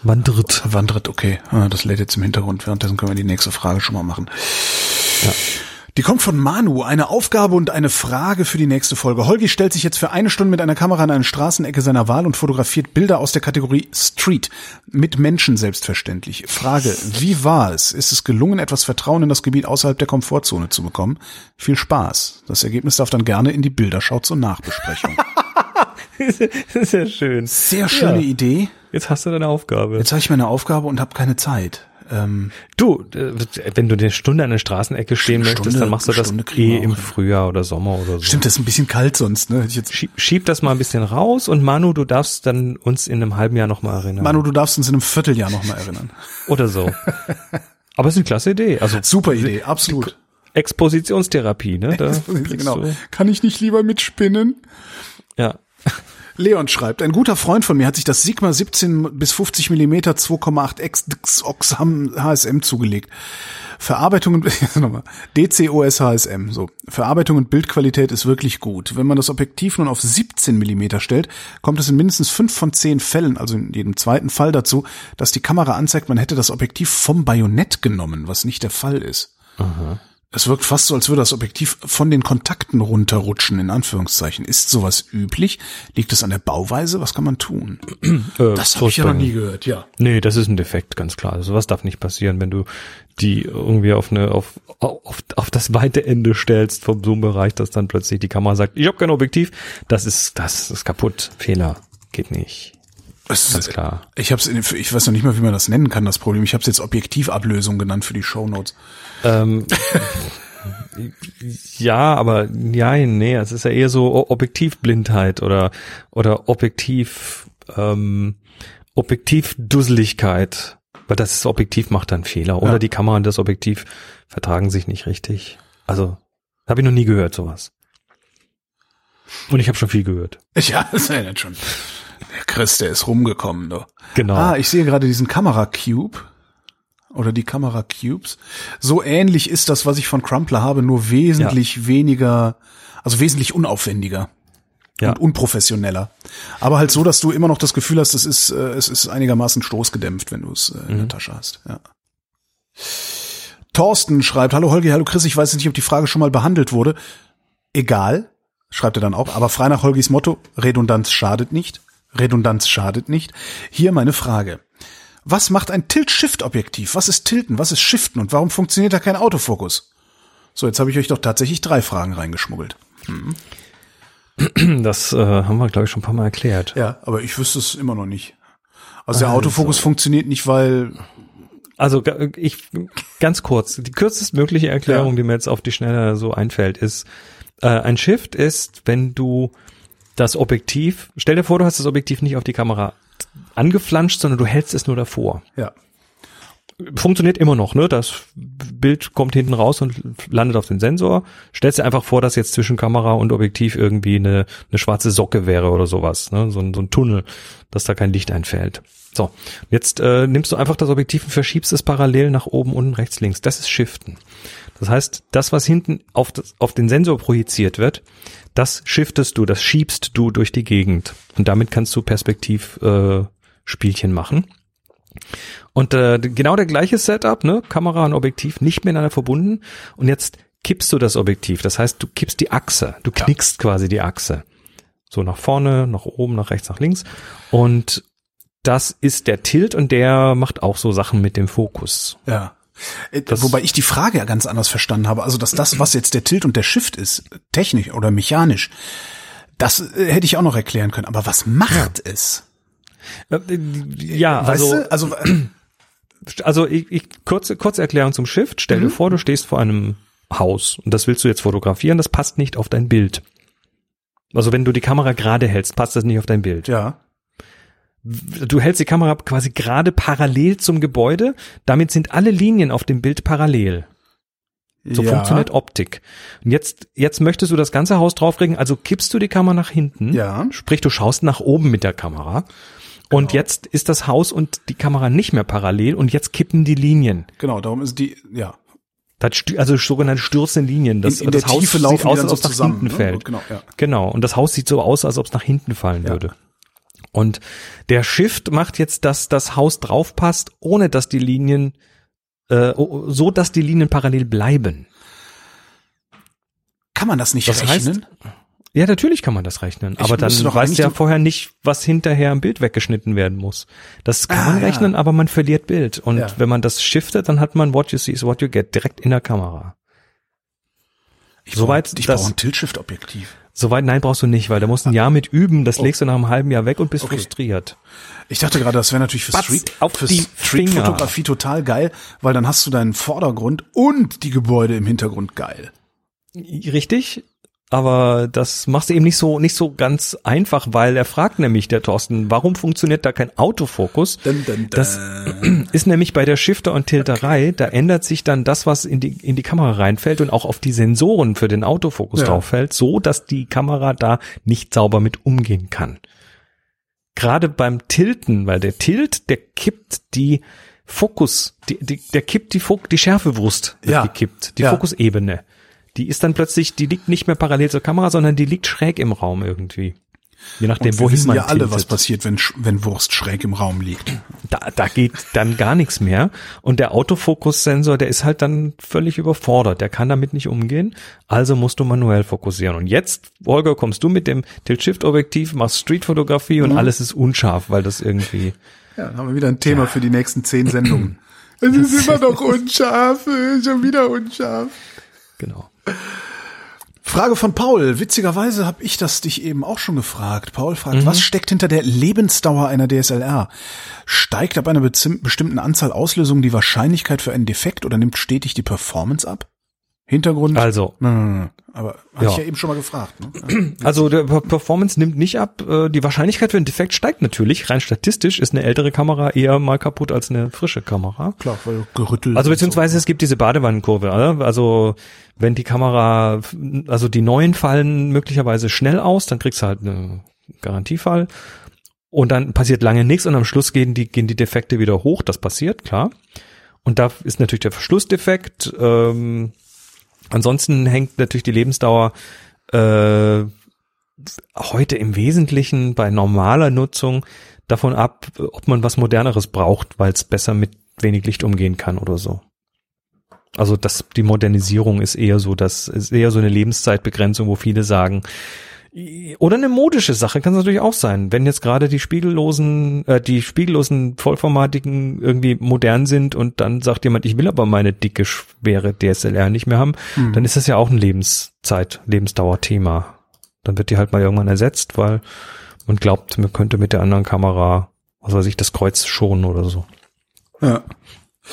S3: Wandert.
S2: Wandert, okay. Ah, das lädt jetzt im Hintergrund. Währenddessen können wir die nächste Frage schon mal machen. Ja. Die kommt von Manu, eine Aufgabe und eine Frage für die nächste Folge. Holgi stellt sich jetzt für eine Stunde mit einer Kamera an eine Straßenecke seiner Wahl und fotografiert Bilder aus der Kategorie Street. Mit Menschen selbstverständlich. Frage, wie war es? Ist es gelungen, etwas Vertrauen in das Gebiet außerhalb der Komfortzone zu bekommen? Viel Spaß. Das Ergebnis darf dann gerne in die Bilderschau zur Nachbesprechung.
S3: Sehr schön.
S2: Sehr schöne ja. Idee.
S3: Jetzt hast du deine Aufgabe.
S2: Jetzt habe ich meine Aufgabe und habe keine Zeit.
S3: Ähm, du, äh, wenn du eine Stunde an der Straßenecke stehen Stunde, möchtest, dann machst du das eh im Frühjahr oder Sommer oder so.
S2: Stimmt, das ist ein bisschen kalt sonst, ne?
S3: Jetzt schieb, schieb das mal ein bisschen raus und Manu, du darfst dann uns in einem halben Jahr nochmal erinnern.
S2: Manu, du darfst uns in einem Vierteljahr nochmal erinnern.
S3: oder so. Aber es ist eine klasse Idee. Also
S2: super Idee, absolut.
S3: Expositionstherapie, ne? Da
S2: genau. Kann ich nicht lieber mitspinnen?
S3: Ja.
S2: Leon schreibt, ein guter Freund von mir hat sich das Sigma 17 bis 50 Millimeter 2,8 X Oxham HSM zugelegt. Verarbeitung und DCOS HSM, so. Verarbeitung und Bildqualität ist wirklich gut. Wenn man das Objektiv nun auf 17 Millimeter stellt, kommt es in mindestens fünf von zehn Fällen, also in jedem zweiten Fall dazu, dass die Kamera anzeigt, man hätte das Objektiv vom Bajonett genommen, was nicht der Fall ist. Aha. Es wirkt fast so, als würde das Objektiv von den Kontakten runterrutschen, in Anführungszeichen. Ist sowas üblich? Liegt es an der Bauweise? Was kann man tun?
S3: Äh, das habe ich ja noch nie gehört, ja. Nee, das ist ein Defekt, ganz klar. Also sowas darf nicht passieren, wenn du die irgendwie auf eine auf, auf, auf das weite Ende stellst vom Zoom-Bereich, dass dann plötzlich die Kamera sagt, ich habe kein Objektiv. Das ist das ist kaputt. Fehler. Geht nicht.
S2: Es Ganz klar. Ich hab's, in, ich weiß noch nicht mal, wie man das nennen kann, das Problem. Ich habe es jetzt Objektivablösung genannt für die Shownotes. Ähm,
S3: ja, aber ja, nee, es ist ja eher so Objektivblindheit oder oder Objektiv ähm, Objektivdusseligkeit. Weil das Objektiv macht dann Fehler. Oder ja. die Kamera und das Objektiv vertragen sich nicht richtig. Also, habe ich noch nie gehört, sowas. Und ich habe schon viel gehört.
S2: Ja, das ist ja schon. Chris, der ist rumgekommen, doch. Genau. Ah, ich sehe gerade diesen Kamera-Cube. Oder die Kamera-Cubes. So ähnlich ist das, was ich von Crumpler habe, nur wesentlich ja. weniger, also wesentlich unaufwendiger. Ja. Und unprofessioneller. Aber halt so, dass du immer noch das Gefühl hast, es ist, äh, es ist einigermaßen stoßgedämpft, wenn du es äh, in mhm. der Tasche hast. Ja. Thorsten schreibt, hallo Holgi, hallo Chris, ich weiß nicht, ob die Frage schon mal behandelt wurde. Egal, schreibt er dann auch, aber frei nach Holgis Motto, Redundanz schadet nicht. Redundanz schadet nicht. Hier meine Frage. Was macht ein Tilt-Shift-Objektiv? Was ist Tilten? Was ist Shiften? Und warum funktioniert da kein Autofokus? So, jetzt habe ich euch doch tatsächlich drei Fragen reingeschmuggelt. Hm.
S3: Das äh, haben wir, glaube ich, schon ein paar Mal erklärt.
S2: Ja, aber ich wüsste es immer noch nicht. Also der also. Autofokus funktioniert nicht, weil
S3: also ich ganz kurz, die kürzestmögliche Erklärung, ja. die mir jetzt auf die Schnelle so einfällt, ist, äh, ein Shift ist, wenn du das Objektiv, stell dir vor, du hast das Objektiv nicht auf die Kamera angeflanscht, sondern du hältst es nur davor.
S2: Ja.
S3: Funktioniert immer noch, ne? Das Bild kommt hinten raus und landet auf den Sensor. Stellst dir einfach vor, dass jetzt zwischen Kamera und Objektiv irgendwie eine, eine schwarze Socke wäre oder sowas, ne? So ein, so ein Tunnel, dass da kein Licht einfällt. So, jetzt äh, nimmst du einfach das Objektiv und verschiebst es parallel nach oben, unten, rechts, links. Das ist Shiften. Das heißt, das, was hinten auf, das, auf den Sensor projiziert wird, das shiftest du, das schiebst du durch die Gegend. Und damit kannst du Perspektivspielchen äh, machen. Und äh, genau der gleiche Setup, ne? Kamera und Objektiv nicht miteinander verbunden. Und jetzt kippst du das Objektiv. Das heißt, du kippst die Achse. Du knickst ja. quasi die Achse. So nach vorne, nach oben, nach rechts, nach links. Und das ist der Tilt und der macht auch so Sachen mit dem Fokus.
S2: Ja. Äh, das Wobei ich die Frage ja ganz anders verstanden habe. Also, dass das, was jetzt der Tilt und der Shift ist, technisch oder mechanisch, das äh, hätte ich auch noch erklären können. Aber was macht ja. es?
S3: Äh, ja, weißt also, du? also, also ich, ich, kurze, kurze Erklärung zum Shift. Stell mhm. dir vor, du stehst vor einem Haus und das willst du jetzt fotografieren, das passt nicht auf dein Bild. Also wenn du die Kamera gerade hältst, passt das nicht auf dein Bild.
S2: Ja.
S3: Du hältst die Kamera quasi gerade parallel zum Gebäude, damit sind alle Linien auf dem Bild parallel. So ja. funktioniert Optik. Und jetzt, jetzt möchtest du das ganze Haus draufregen, also kippst du die Kamera nach hinten.
S2: Ja.
S3: Sprich, du schaust nach oben mit der Kamera. Und genau. jetzt ist das Haus und die Kamera nicht mehr parallel und jetzt kippen die Linien.
S2: Genau, darum ist die, ja.
S3: Das, also sogenannte stürzende Linien. Das,
S2: in, in das Haus Tiefe sieht aus, als ob es nach
S3: hinten ne? fällt. Genau, ja. genau. Und das Haus sieht so aus, als ob es nach hinten fallen ja. würde. Und der Shift macht jetzt, dass das Haus draufpasst, ohne dass die Linien, äh, so dass die Linien parallel bleiben.
S2: Kann man das nicht das rechnen? Heißt,
S3: ja, natürlich kann man das rechnen, aber dann weißt du ja vorher nicht, was hinterher im Bild weggeschnitten werden muss. Das kann ah, man rechnen, ja. aber man verliert Bild. Und ja. wenn man das shiftet, dann hat man what you see is what you get direkt in der Kamera.
S2: Ich Soweit brauch, ich brauche ein Tilt-Shift-Objektiv.
S3: Soweit nein brauchst du nicht, weil da musst du ein Jahr mit üben, das oh. legst du nach einem halben Jahr weg und bist okay. frustriert.
S2: Ich dachte gerade, das wäre natürlich für Street, für Street-Fotografie total geil, weil dann hast du deinen Vordergrund und die Gebäude im Hintergrund geil.
S3: Richtig, aber das machst du eben nicht so nicht so ganz einfach, weil er fragt nämlich der Thorsten, warum funktioniert da kein Autofokus? Dun, dun, dun. Das ist nämlich bei der Shifter und Tilterei, okay. da ändert sich dann das, was in die in die Kamera reinfällt und auch auf die Sensoren für den Autofokus ja. drauf fällt, so dass die Kamera da nicht sauber mit umgehen kann. Gerade beim Tilten, weil der Tilt, der kippt die Fokus, die, die, der kippt die, Fok die Schärfewurst,
S2: ja.
S3: gekippt, die ja. Fokusebene die ist dann plötzlich, die liegt nicht mehr parallel zur Kamera, sondern die liegt schräg im Raum irgendwie. Je nachdem,
S2: Und wir wohin wissen man ja alle, was passiert, wenn, wenn Wurst schräg im Raum liegt.
S3: Da, da geht dann gar nichts mehr. Und der Autofokussensor, der ist halt dann völlig überfordert. Der kann damit nicht umgehen. Also musst du manuell fokussieren. Und jetzt, Holger, kommst du mit dem Tilt-Shift-Objektiv, machst Streetfotografie und mhm. alles ist unscharf, weil das irgendwie.
S2: Ja, dann haben wir wieder ein Thema ja. für die nächsten zehn Sendungen. es ist immer noch unscharf, schon wieder unscharf.
S3: Genau.
S2: Frage von Paul. Witzigerweise habe ich das dich eben auch schon gefragt. Paul fragt, mhm. was steckt hinter der Lebensdauer einer DSLR? Steigt ab einer bestimmten Anzahl Auslösungen die Wahrscheinlichkeit für einen Defekt oder nimmt stetig die Performance ab? Hintergrund?
S3: Also.
S2: Aber hatte ja. ich ja eben schon mal gefragt.
S3: Ne? Also der Performance nimmt nicht ab. Äh, die Wahrscheinlichkeit für einen Defekt steigt natürlich. Rein statistisch ist eine ältere Kamera eher mal kaputt als eine frische Kamera.
S2: Klar, weil gerüttelt.
S3: Also beziehungsweise so. es gibt diese Badewannenkurve. Also wenn die Kamera, also die neuen fallen möglicherweise schnell aus, dann kriegst du halt eine Garantiefall. Und dann passiert lange nichts und am Schluss gehen die, gehen die Defekte wieder hoch. Das passiert, klar. Und da ist natürlich der Verschlussdefekt. Ähm, Ansonsten hängt natürlich die Lebensdauer äh, heute im Wesentlichen bei normaler Nutzung davon ab, ob man was Moderneres braucht, weil es besser mit wenig Licht umgehen kann oder so. Also das, die Modernisierung ist eher so, das ist eher so eine Lebenszeitbegrenzung, wo viele sagen, oder eine modische Sache kann es natürlich auch sein, wenn jetzt gerade die spiegellosen, äh, die spiegellosen Vollformatiken irgendwie modern sind und dann sagt jemand, ich will aber meine dicke, schwere DSLR nicht mehr haben, hm. dann ist das ja auch ein Lebenszeit, Lebensdauerthema. Dann wird die halt mal irgendwann ersetzt, weil man glaubt, man könnte mit der anderen Kamera, was weiß ich, das Kreuz schonen oder so.
S2: Ja.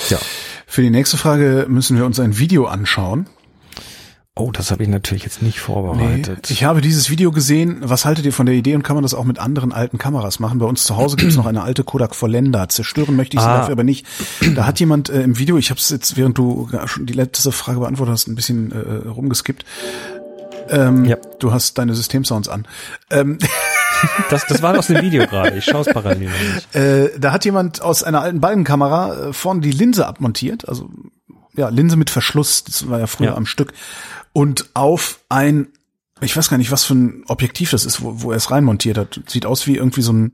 S2: Ja. Für die nächste Frage müssen wir uns ein Video anschauen.
S3: Oh, das habe ich natürlich jetzt nicht vorbereitet.
S2: Nee, ich habe dieses Video gesehen. Was haltet ihr von der Idee und kann man das auch mit anderen alten Kameras machen? Bei uns zu Hause gibt es noch eine alte Kodak Vollender. Zerstören möchte ich sie ah. dafür aber nicht. Da hat jemand äh, im Video, ich habe es jetzt, während du schon die letzte Frage beantwortet hast, ein bisschen äh, rumgeskippt. Ähm, ja. Du hast deine Systemsounds an. Ähm,
S3: das, das war aus dem Video gerade. Ich schaue es parallel.
S2: Äh, da hat jemand aus einer alten Balkenkamera äh, vorne die Linse abmontiert, also ja Linse mit Verschluss. Das war ja früher ja. am Stück und auf ein, ich weiß gar nicht, was für ein Objektiv das ist, wo, wo er es reinmontiert hat. Sieht aus wie irgendwie so ein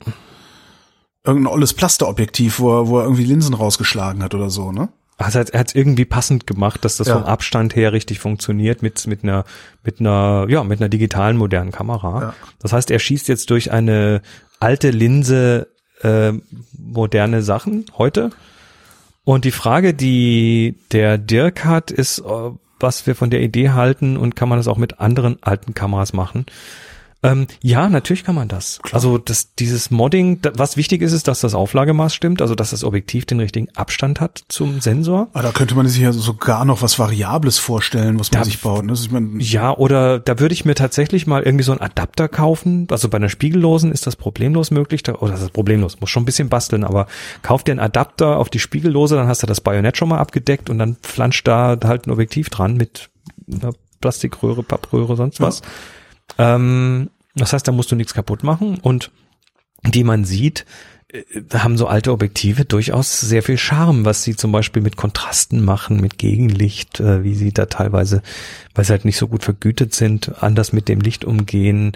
S2: irgendein olles Plasterobjektiv, wo er, wo er irgendwie Linsen rausgeschlagen hat oder so, ne?
S3: Also er hat es irgendwie passend gemacht, dass das ja. vom Abstand her richtig funktioniert mit mit einer mit einer ja mit einer digitalen modernen Kamera. Ja. Das heißt, er schießt jetzt durch eine alte Linse äh, moderne Sachen heute. Und die Frage, die der Dirk hat, ist, was wir von der Idee halten und kann man das auch mit anderen alten Kameras machen. Ähm, ja, natürlich kann man das. Klar. Also das, dieses Modding, was wichtig ist, ist, dass das Auflagemaß stimmt, also dass das Objektiv den richtigen Abstand hat zum Sensor.
S2: Aber ah, da könnte man sich ja sogar noch was Variables vorstellen, was man da, sich baut. Ne?
S3: Ja, oder da würde ich mir tatsächlich mal irgendwie so einen Adapter kaufen. Also bei einer spiegellosen ist das problemlos möglich. Da, oder das ist problemlos, muss schon ein bisschen basteln, aber kauf dir einen Adapter auf die spiegellose, dann hast du das Bajonett schon mal abgedeckt und dann flanscht da halt ein Objektiv dran mit einer Plastikröhre, Pappröhre, sonst was. Ja. Ähm, das heißt, da musst du nichts kaputt machen und die man sieht, äh, haben so alte Objektive durchaus sehr viel Charme, was sie zum Beispiel mit Kontrasten machen, mit Gegenlicht, äh, wie sie da teilweise, weil sie halt nicht so gut vergütet sind, anders mit dem Licht umgehen,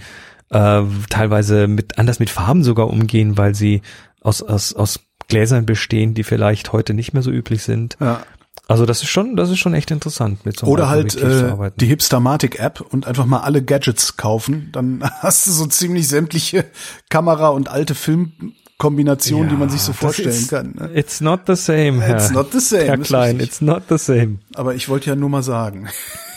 S3: äh, teilweise mit anders mit Farben sogar umgehen, weil sie aus, aus, aus Gläsern bestehen, die vielleicht heute nicht mehr so üblich sind. Ja. Also das ist schon, das ist schon echt interessant mit so
S2: einem Oder halt äh, die Hipstermatic-App und einfach mal alle Gadgets kaufen. Dann hast du so ziemlich sämtliche Kamera und alte Filmkombinationen, ja, die man sich so vorstellen
S3: ist,
S2: kann. Ne?
S3: It's not the same, Herr,
S2: It's not the same,
S3: Herr Klein. It's not the same.
S2: Aber ich wollte ja nur mal sagen.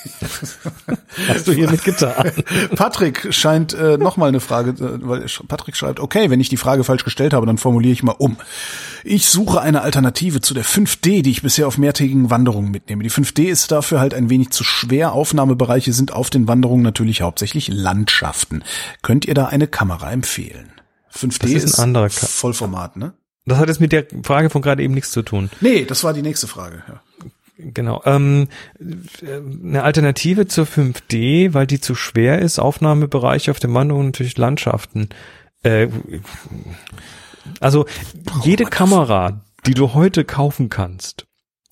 S3: Hast du hiermit getan?
S2: Patrick scheint äh, nochmal eine Frage, äh, weil Patrick schreibt, okay, wenn ich die Frage falsch gestellt habe, dann formuliere ich mal um. Ich suche eine Alternative zu der 5D, die ich bisher auf mehrtägigen Wanderungen mitnehme. Die 5D ist dafür halt ein wenig zu schwer. Aufnahmebereiche sind auf den Wanderungen natürlich hauptsächlich Landschaften. Könnt ihr da eine Kamera empfehlen? 5D das ist, ein anderer Ka Vollformat, ne?
S3: Das hat jetzt mit der Frage von gerade eben nichts zu tun.
S2: Nee, das war die nächste Frage. Ja.
S3: Genau. Ähm, eine Alternative zur 5D, weil die zu schwer ist, Aufnahmebereiche auf dem Wanderung natürlich Landschaften. Äh, also jede Kamera, die du heute kaufen kannst,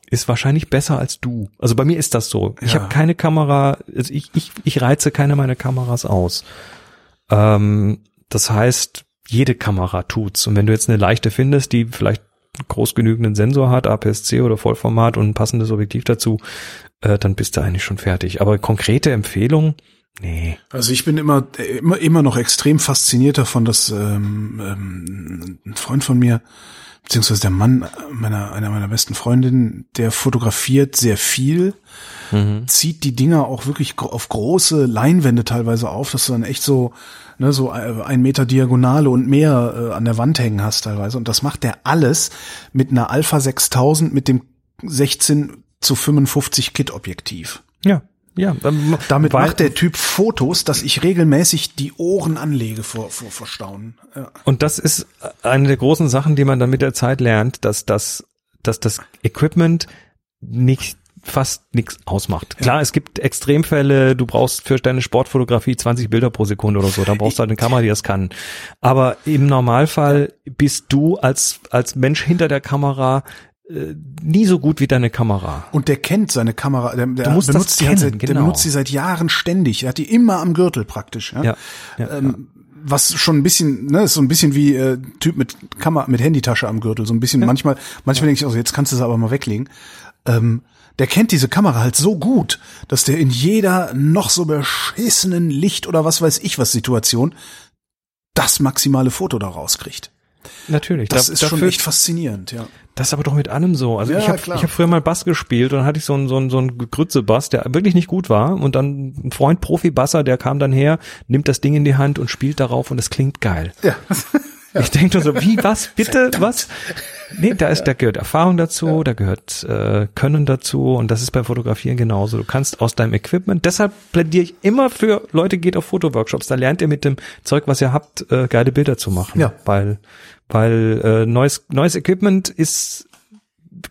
S3: ist wahrscheinlich besser als du. Also bei mir ist das so. Ich ja. habe keine Kamera, also ich, ich, ich reize keine meiner Kameras aus. Ähm, das heißt, jede Kamera tut's. Und wenn du jetzt eine leichte findest, die vielleicht groß genügenden Sensor hat, APS-C oder Vollformat und ein passendes Objektiv dazu, äh, dann bist du eigentlich schon fertig. Aber konkrete Empfehlung, nee.
S2: Also ich bin immer, immer, immer noch extrem fasziniert davon, dass ähm, ähm, ein Freund von mir, beziehungsweise der Mann meiner, einer meiner besten Freundinnen, der fotografiert sehr viel, mhm. zieht die Dinger auch wirklich auf große Leinwände teilweise auf, dass du dann echt so, ne, so ein Meter Diagonale und mehr äh, an der Wand hängen hast teilweise. Und das macht der alles mit einer Alpha 6000 mit dem 16 zu 55 Kit Objektiv.
S3: Ja. Ja,
S2: ähm, damit macht der Typ Fotos, dass ich regelmäßig die Ohren anlege vor, vor, vor Staunen.
S3: Ja. Und das ist eine der großen Sachen, die man dann mit der Zeit lernt, dass das, dass das Equipment nicht fast nichts ausmacht. Klar, ja. es gibt Extremfälle, du brauchst für deine Sportfotografie 20 Bilder pro Sekunde oder so, dann brauchst du halt eine Kamera, die das kann. Aber im Normalfall bist du als, als Mensch hinter der Kamera äh, nie so gut wie deine Kamera.
S2: Und der kennt seine Kamera, der, der benutzt die kennen, seit, genau. der benutzt sie seit Jahren ständig. Er hat die immer am Gürtel praktisch. Ja. ja, ja, ähm, ja. Was schon ein bisschen, ne, ist so ein bisschen wie äh, Typ mit Kamera, mit Handytasche am Gürtel. So ein bisschen. Manchmal, manchmal denke ich, also jetzt kannst du sie aber mal weglegen. Ähm, der kennt diese Kamera halt so gut, dass der in jeder noch so beschissenen Licht oder was weiß ich was Situation das maximale Foto da rauskriegt.
S3: Natürlich.
S2: Das da, ist schon echt faszinierend, ja.
S3: Das ist aber doch mit allem so. Also ja, ich habe ich hab früher mal Bass gespielt und dann hatte ich so einen so einen so einen Grütze-Bass, der wirklich nicht gut war und dann ein Freund Profi-Basser, der kam dann her, nimmt das Ding in die Hand und spielt darauf und es klingt geil. Ja. ja. Ich denke nur so, wie, was, bitte, Verdammt. was? Nee, da ist, da gehört Erfahrung dazu, ja. da gehört äh, Können dazu und das ist beim Fotografieren genauso. Du kannst aus deinem Equipment, deshalb plädiere ich immer für Leute, geht auf Fotoworkshops, da lernt ihr mit dem Zeug, was ihr habt, äh, geile Bilder zu machen. Ja. Weil weil äh, neues, neues Equipment ist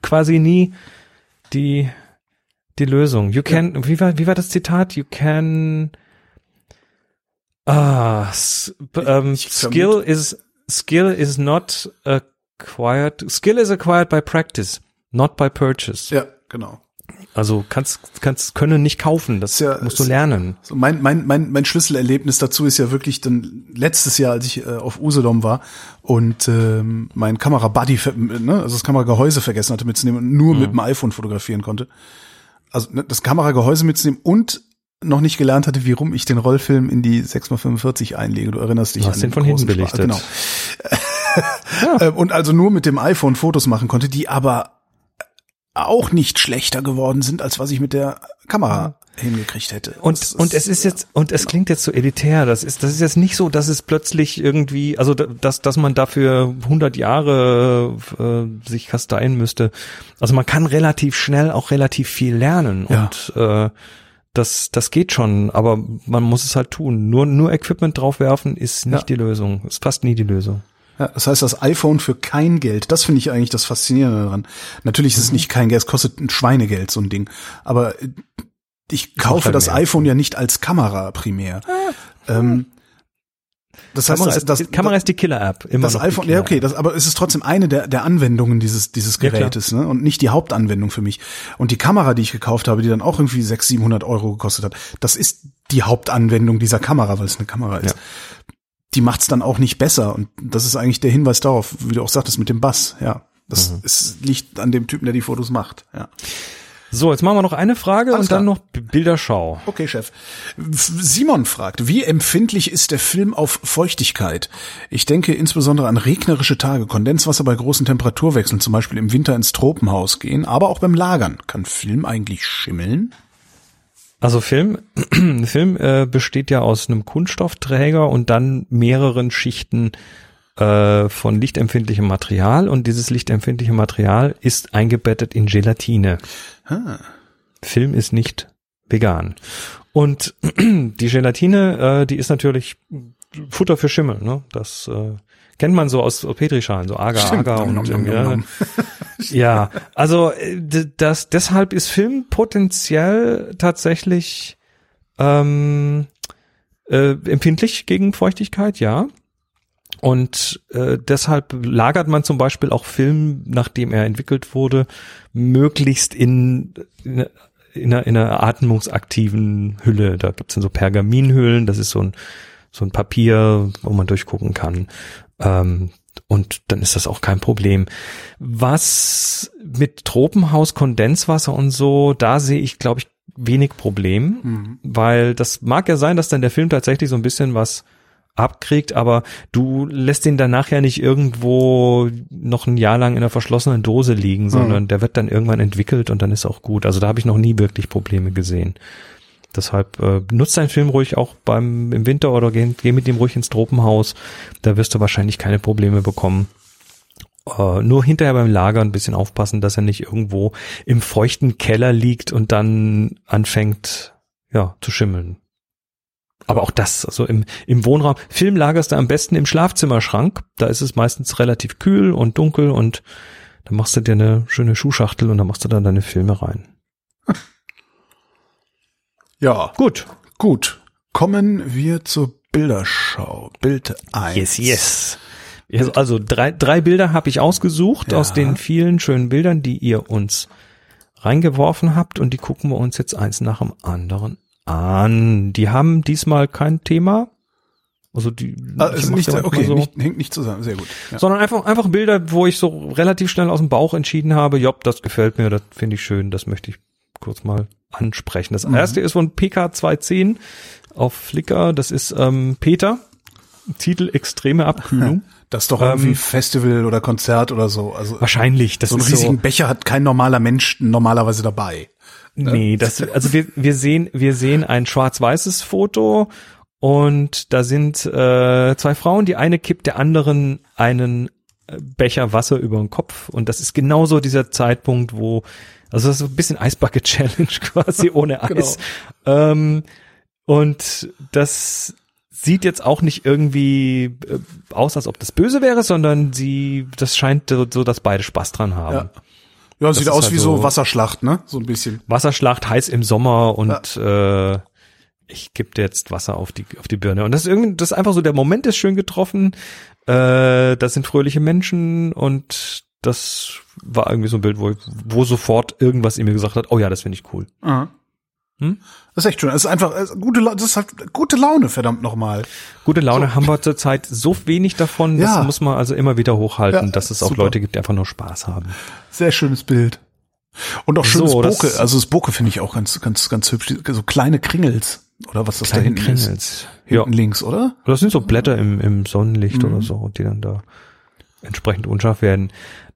S3: quasi nie die, die Lösung. You can, ja. wie war, wie war das Zitat? You can, ah, um, skill is, skill is not acquired, skill is acquired by practice, not by purchase.
S2: Ja, genau.
S3: Also kannst kannst können nicht kaufen, das ja, musst du lernen.
S2: So mein mein mein mein Schlüsselerlebnis dazu ist ja wirklich dann letztes Jahr, als ich äh, auf Usedom war und ähm, mein Kamerabuddy, ne, also das Kameragehäuse vergessen hatte mitzunehmen und nur mhm. mit dem iPhone fotografieren konnte. Also ne, das Kameragehäuse mitzunehmen und noch nicht gelernt hatte, wie rum ich den Rollfilm in die 6x45 einlege. Du erinnerst dich
S3: du hast an den, den von hinten belichtet. Genau.
S2: ja. Ähm, und also nur mit dem iPhone Fotos machen konnte, die aber auch nicht schlechter geworden sind, als was ich mit der Kamera hingekriegt hätte.
S3: Und, ist, und es ist jetzt, und es genau. klingt jetzt so elitär. Das ist, das ist jetzt nicht so, dass es plötzlich irgendwie, also, dass, dass man dafür 100 Jahre äh, sich kasteien müsste. Also man kann relativ schnell auch relativ viel lernen ja. und, äh, das, das geht schon, aber man muss es halt tun. Nur, nur Equipment draufwerfen ist nicht ja. die Lösung. Ist fast nie die Lösung.
S2: Ja, das heißt, das iPhone für kein Geld, das finde ich eigentlich das Faszinierende daran. Natürlich ist es mhm. nicht kein Geld, es kostet ein Schweinegeld, so ein Ding. Aber ich kaufe das iPhone ja nicht als Kamera primär. Ah. Ähm,
S3: das heißt, Kamera, das, das, ist, Kamera ist die Killer-App.
S2: Das iPhone, ja okay, das, aber es ist trotzdem eine der, der Anwendungen dieses, dieses Gerätes ja, ne? und nicht die Hauptanwendung für mich. Und die Kamera, die ich gekauft habe, die dann auch irgendwie 600, 700 Euro gekostet hat, das ist die Hauptanwendung dieser Kamera, weil es eine Kamera ist. Ja die macht's dann auch nicht besser. Und das ist eigentlich der Hinweis darauf, wie du auch sagtest, mit dem Bass. Ja, das mhm. ist, liegt an dem Typen, der die Fotos macht. Ja.
S3: So, jetzt machen wir noch eine Frage Alles und dann klar. noch Bilderschau.
S2: Okay, Chef. Simon fragt, wie empfindlich ist der Film auf Feuchtigkeit? Ich denke insbesondere an regnerische Tage, Kondenswasser bei großen Temperaturwechseln, zum Beispiel im Winter ins Tropenhaus gehen, aber auch beim Lagern. Kann Film eigentlich schimmeln?
S3: Also Film, Film äh, besteht ja aus einem Kunststoffträger und dann mehreren Schichten äh, von lichtempfindlichem Material und dieses lichtempfindliche Material ist eingebettet in Gelatine. Ah. Film ist nicht vegan. Und die Gelatine, äh, die ist natürlich Futter für Schimmel, ne? Das äh, kennt man so aus Petrischalen, so Agar, Stimmt. Agar und nom, nom, nom, ja, also äh, das deshalb ist Film potenziell tatsächlich ähm, äh, empfindlich gegen Feuchtigkeit, ja. Und äh, deshalb lagert man zum Beispiel auch Film, nachdem er entwickelt wurde, möglichst in, in, in, einer, in einer atmungsaktiven Hülle. Da gibt's dann so Pergaminhüllen, das ist so ein so ein Papier, wo man durchgucken kann. Ähm, und dann ist das auch kein Problem. Was mit Tropenhaus, Kondenswasser und so, da sehe ich, glaube ich, wenig Problem, mhm. weil das mag ja sein, dass dann der Film tatsächlich so ein bisschen was abkriegt, aber du lässt den dann nachher nicht irgendwo noch ein Jahr lang in einer verschlossenen Dose liegen, mhm. sondern mhm. der wird dann irgendwann entwickelt und dann ist auch gut. Also da habe ich noch nie wirklich Probleme gesehen. Deshalb äh, nutzt deinen Film ruhig auch beim im Winter oder geh, geh mit dem ruhig ins Tropenhaus. Da wirst du wahrscheinlich keine Probleme bekommen. Uh, nur hinterher beim Lager ein bisschen aufpassen, dass er nicht irgendwo im feuchten Keller liegt und dann anfängt, ja, zu schimmeln. Aber auch das, also im, im Wohnraum. Film lagerst du am besten im Schlafzimmerschrank. Da ist es meistens relativ kühl und dunkel und da machst du dir eine schöne Schuhschachtel und da machst du dann deine Filme rein.
S2: Ja. Gut. Gut. Kommen wir zur Bilderschau. Bild 1.
S3: Yes, yes. Also, also drei, drei Bilder habe ich ausgesucht ja. aus den vielen schönen Bildern, die ihr uns reingeworfen habt und die gucken wir uns jetzt eins nach dem anderen an. Die haben diesmal kein Thema. Also die
S2: ah, also nicht, okay, so, nicht, hängt nicht zusammen, sehr gut.
S3: Ja. Sondern einfach einfach Bilder, wo ich so relativ schnell aus dem Bauch entschieden habe, jopp, das gefällt mir, das finde ich schön, das möchte ich kurz mal ansprechen. Das mhm. erste ist von PK210 auf Flickr, das ist ähm, Peter, Titel Extreme Abkühlung.
S2: Das ist doch irgendwie ähm, Festival oder Konzert oder so. Also
S3: wahrscheinlich.
S2: Das so einen riesigen so, Becher hat kein normaler Mensch normalerweise dabei.
S3: Ne? Nee, das, also wir, wir sehen, wir sehen ein schwarz-weißes Foto und da sind äh, zwei Frauen, die eine kippt der anderen einen äh, Becher Wasser über den Kopf und das ist genauso dieser Zeitpunkt, wo, also das ist ein bisschen Eisbucket Challenge quasi ohne. Eis. genau. ähm, und das sieht jetzt auch nicht irgendwie äh, aus, als ob das böse wäre, sondern sie, das scheint so, dass beide Spaß dran haben.
S2: Ja. Ja, das sieht aus halt wie so Wasserschlacht, ne? So ein bisschen.
S3: Wasserschlacht, heiß im Sommer und ja. äh, ich gebe dir jetzt Wasser auf die auf die Birne. Und das ist irgendwie, das ist einfach so, der Moment ist schön getroffen. Äh, das sind fröhliche Menschen und das war irgendwie so ein Bild, wo, wo sofort irgendwas in mir gesagt hat, oh ja, das finde ich cool.
S2: Aha. Hm? Das ist echt schön. Das ist einfach das ist gute, das ist halt gute Laune, verdammt nochmal.
S3: Gute Laune so. haben wir zurzeit so wenig davon. Das ja. muss man also immer wieder hochhalten, ja, dass es super. auch Leute gibt, die einfach nur Spaß haben.
S2: Sehr schönes Bild. Und auch schönes so, Boke. Also das Boke finde ich auch ganz, ganz, ganz hübsch. So kleine Kringels. Oder was das kleine da hinten Kringels. ist. Hinten ja. links, oder?
S3: Das sind so Blätter im, im Sonnenlicht mhm. oder so, die dann da entsprechend unscharf werden.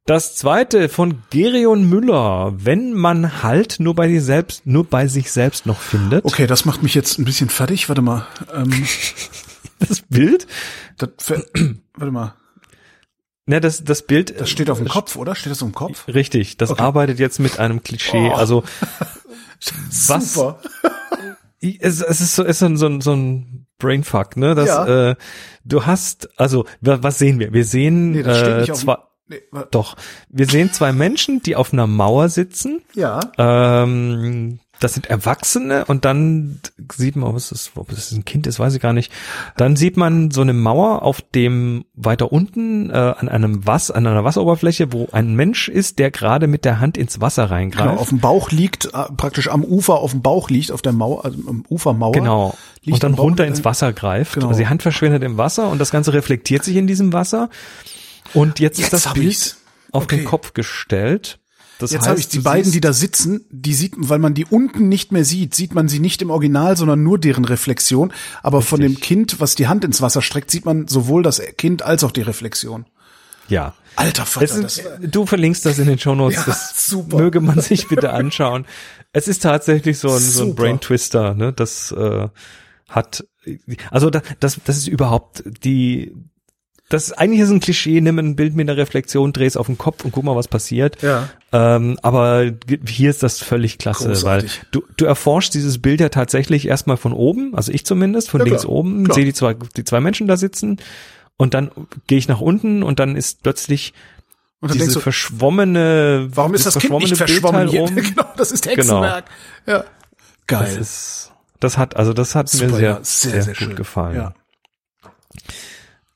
S3: Das zweite von Gerion Müller, wenn man halt nur bei sich selbst, nur bei sich selbst noch findet.
S2: Okay, das macht mich jetzt ein bisschen fertig. Warte mal. Ähm,
S3: das Bild?
S2: Das, warte mal.
S3: Ne, das, das Bild.
S2: Das steht auf dem Kopf, oder? Steht das auf dem Kopf?
S3: Richtig. Das okay. arbeitet jetzt mit einem Klischee. Oh. Also, was? Super. Es, es ist so, es ist so, ein, so ein Brainfuck, ne? Das, ja. äh, du hast, also, was sehen wir? Wir sehen nee, äh, zwar, Nee, Doch. Wir sehen zwei Menschen, die auf einer Mauer sitzen.
S2: Ja.
S3: Ähm, das sind Erwachsene und dann sieht man, ob es, ist, ob es ein Kind ist, weiß ich gar nicht. Dann sieht man so eine Mauer, auf dem weiter unten äh, an einem Was, an einer Wasseroberfläche, wo ein Mensch ist, der gerade mit der Hand ins Wasser reingreift. Genau,
S2: auf dem Bauch liegt, äh, praktisch am Ufer auf dem Bauch liegt, auf der Mauer, also am Ufermauer.
S3: Genau. und dann runter ins Wasser greift. Genau. Also die Hand verschwindet im Wasser und das Ganze reflektiert sich in diesem Wasser. Und jetzt, jetzt ist das Bild ich's. auf okay. den Kopf gestellt.
S2: Das Jetzt habe ich die beiden, die da sitzen, die sieht, weil man die unten nicht mehr sieht, sieht man sie nicht im Original, sondern nur deren Reflexion. Aber Richtig. von dem Kind, was die Hand ins Wasser streckt, sieht man sowohl das Kind als auch die Reflexion.
S3: Ja.
S2: Alter Vater.
S3: Ist, du verlinkst das in den Show Notes. Ja, das super. möge man sich bitte anschauen. es ist tatsächlich so ein, so ein Brain Twister, ne? Das äh, hat, also das, das, das ist überhaupt die das ist, eigentlich ist ein Klischee, nimm ein Bild mit einer Reflexion, dreh es auf den Kopf und guck mal, was passiert.
S2: Ja.
S3: Ähm, aber hier ist das völlig klasse, Großartig. weil du, du erforschst dieses Bild ja tatsächlich erstmal von oben, also ich zumindest, von ja, links klar, oben, sehe die zwei, die zwei Menschen da sitzen und dann gehe ich nach unten und dann ist plötzlich und diese du, verschwommene,
S2: warum ist das Kind nicht verschwommen hier? genau, das ist Hexenwerk. Genau. Ja.
S3: Geil. Das ist, das hat, also das hat Super, mir sehr, ja, sehr, sehr, sehr, gut schön. gefallen. Ja.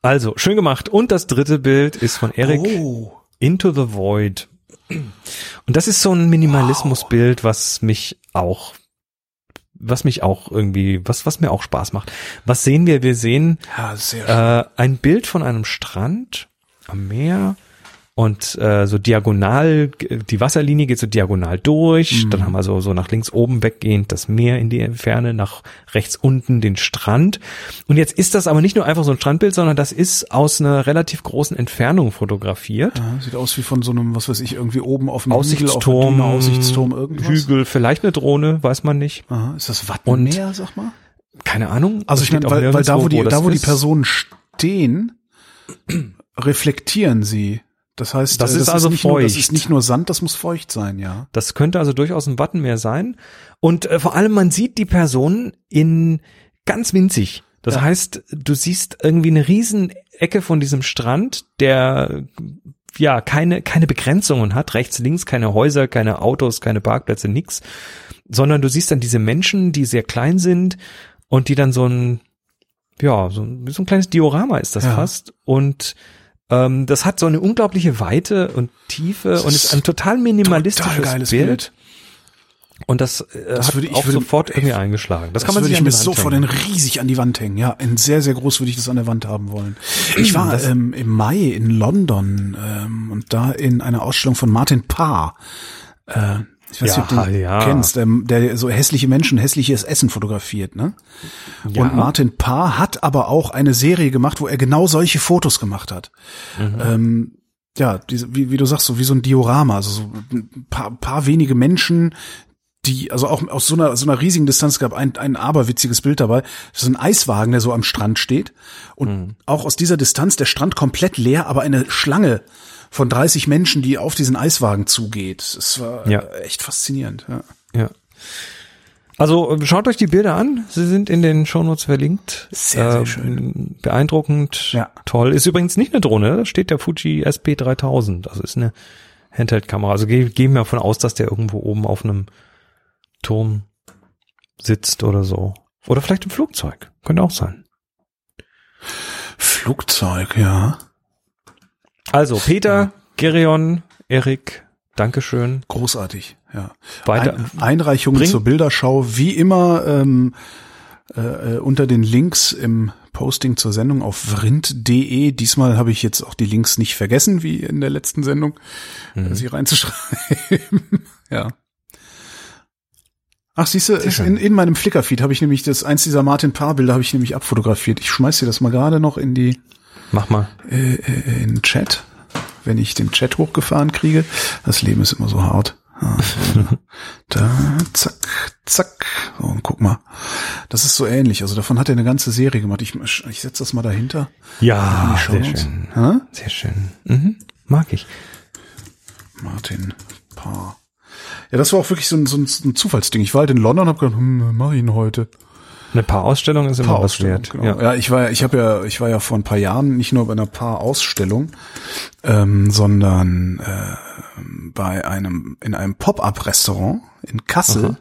S3: Also, schön gemacht. Und das dritte Bild ist von Eric oh. Into the Void. Und das ist so ein Minimalismusbild, was mich auch was mich auch irgendwie, was, was mir auch Spaß macht. Was sehen wir? Wir sehen
S2: ja,
S3: äh, ein Bild von einem Strand am Meer und äh, so diagonal, die Wasserlinie geht so diagonal durch, mhm. dann haben wir so, so nach links oben weggehend das Meer in die Ferne, nach rechts unten den Strand. Und jetzt ist das aber nicht nur einfach so ein Strandbild, sondern das ist aus einer relativ großen Entfernung fotografiert.
S2: Ja, sieht aus wie von so einem, was weiß ich, irgendwie oben auf
S3: einem Aussichtsturm,
S2: Hügel, auf Aussichtsturm irgendwas.
S3: Hügel, vielleicht eine Drohne, weiß man nicht.
S2: Aha, ist das Wattenmeer, sag mal?
S3: Keine Ahnung.
S2: Also ich meine, weil, weil da, wo die, wo da, wo die Personen stehen, reflektieren sie das heißt,
S3: das, äh, das ist also
S2: ist
S3: feucht. Nur,
S2: das ist nicht nur Sand, das muss feucht sein, ja.
S3: Das könnte also durchaus ein Wattenmeer sein. Und äh, vor allem, man sieht die Person in ganz winzig. Das ja. heißt, du siehst irgendwie eine riesen Ecke von diesem Strand, der ja keine keine Begrenzungen hat, rechts, links, keine Häuser, keine Autos, keine Parkplätze, nix, sondern du siehst dann diese Menschen, die sehr klein sind und die dann so ein ja, so, wie so ein kleines Diorama ist das ja. fast und ähm, das hat so eine unglaubliche Weite und Tiefe und ist ein total minimalistisches total geiles Bild. Bild. Und das, äh, das hat würde ich auch würde, sofort irgendwie eingeschlagen.
S2: Das, das kann man würde sich ich mir sofort hängen. riesig an die Wand hängen. Ja, in sehr, sehr groß würde ich das an der Wand haben wollen. Ich war ähm, im Mai in London ähm, und da in einer Ausstellung von Martin Parr. Äh, ich weiß nicht, ob du den ja. kennst, der, der so hässliche Menschen, hässliches Essen fotografiert, ne? Ja. Und Martin Parr hat aber auch eine Serie gemacht, wo er genau solche Fotos gemacht hat. Mhm. Ähm, ja, diese, wie, wie du sagst, so wie so ein Diorama, also so ein paar, paar wenige Menschen, die, also auch aus so einer, so einer riesigen Distanz gab ein, ein aberwitziges Bild dabei. Das ist ein Eiswagen, der so am Strand steht. Und mhm. auch aus dieser Distanz der Strand komplett leer, aber eine Schlange von 30 Menschen, die auf diesen Eiswagen zugeht. Es war ja. echt faszinierend. Ja.
S3: ja. Also schaut euch die Bilder an. Sie sind in den Shownotes verlinkt.
S2: Sehr, sehr ähm, schön.
S3: Beeindruckend. Ja. Toll. Ist übrigens nicht eine Drohne. Da steht der Fuji SP3000. Also ist eine Handheld-Kamera. Also gehen geh wir davon aus, dass der irgendwo oben auf einem Turm sitzt oder so. Oder vielleicht im Flugzeug. Könnte auch sein.
S2: Flugzeug, ja.
S3: Also, Peter, ja. Gerion, Erik, Dankeschön.
S2: Großartig, ja. Weiter. Ein, Einreichungen bring. zur Bilderschau, wie immer ähm, äh, äh, unter den Links im Posting zur Sendung auf vrind.de. Diesmal habe ich jetzt auch die Links nicht vergessen, wie in der letzten Sendung, mhm. sie reinzuschreiben. ja. Ach, siehst du, in, in meinem Flickr-Feed habe ich nämlich das, eins dieser Martin Paar-Bilder habe ich nämlich abfotografiert. Ich schmeiß dir das mal gerade noch in die
S3: Mach mal.
S2: Äh, äh, in Chat, wenn ich den Chat hochgefahren kriege. Das Leben ist immer so hart. da, zack, zack. So, und guck mal. Das ist so ähnlich. Also davon hat er eine ganze Serie gemacht. Ich, ich setze das mal dahinter.
S3: Ja, sehr schön. Ha? Sehr schön. Mhm. Mag ich.
S2: Martin Paar. Ja, das war auch wirklich so ein, so ein Zufallsding. Ich war halt in London und hab gedacht, hm, mach ich ihn heute.
S3: Eine Paarausstellung ist immer was wert.
S2: Genau. Ja. ja, ich war, ich habe ja, ich war ja vor ein paar Jahren nicht nur bei einer Paarausstellung, ähm, sondern äh, bei einem in einem Pop-up-Restaurant in Kassel,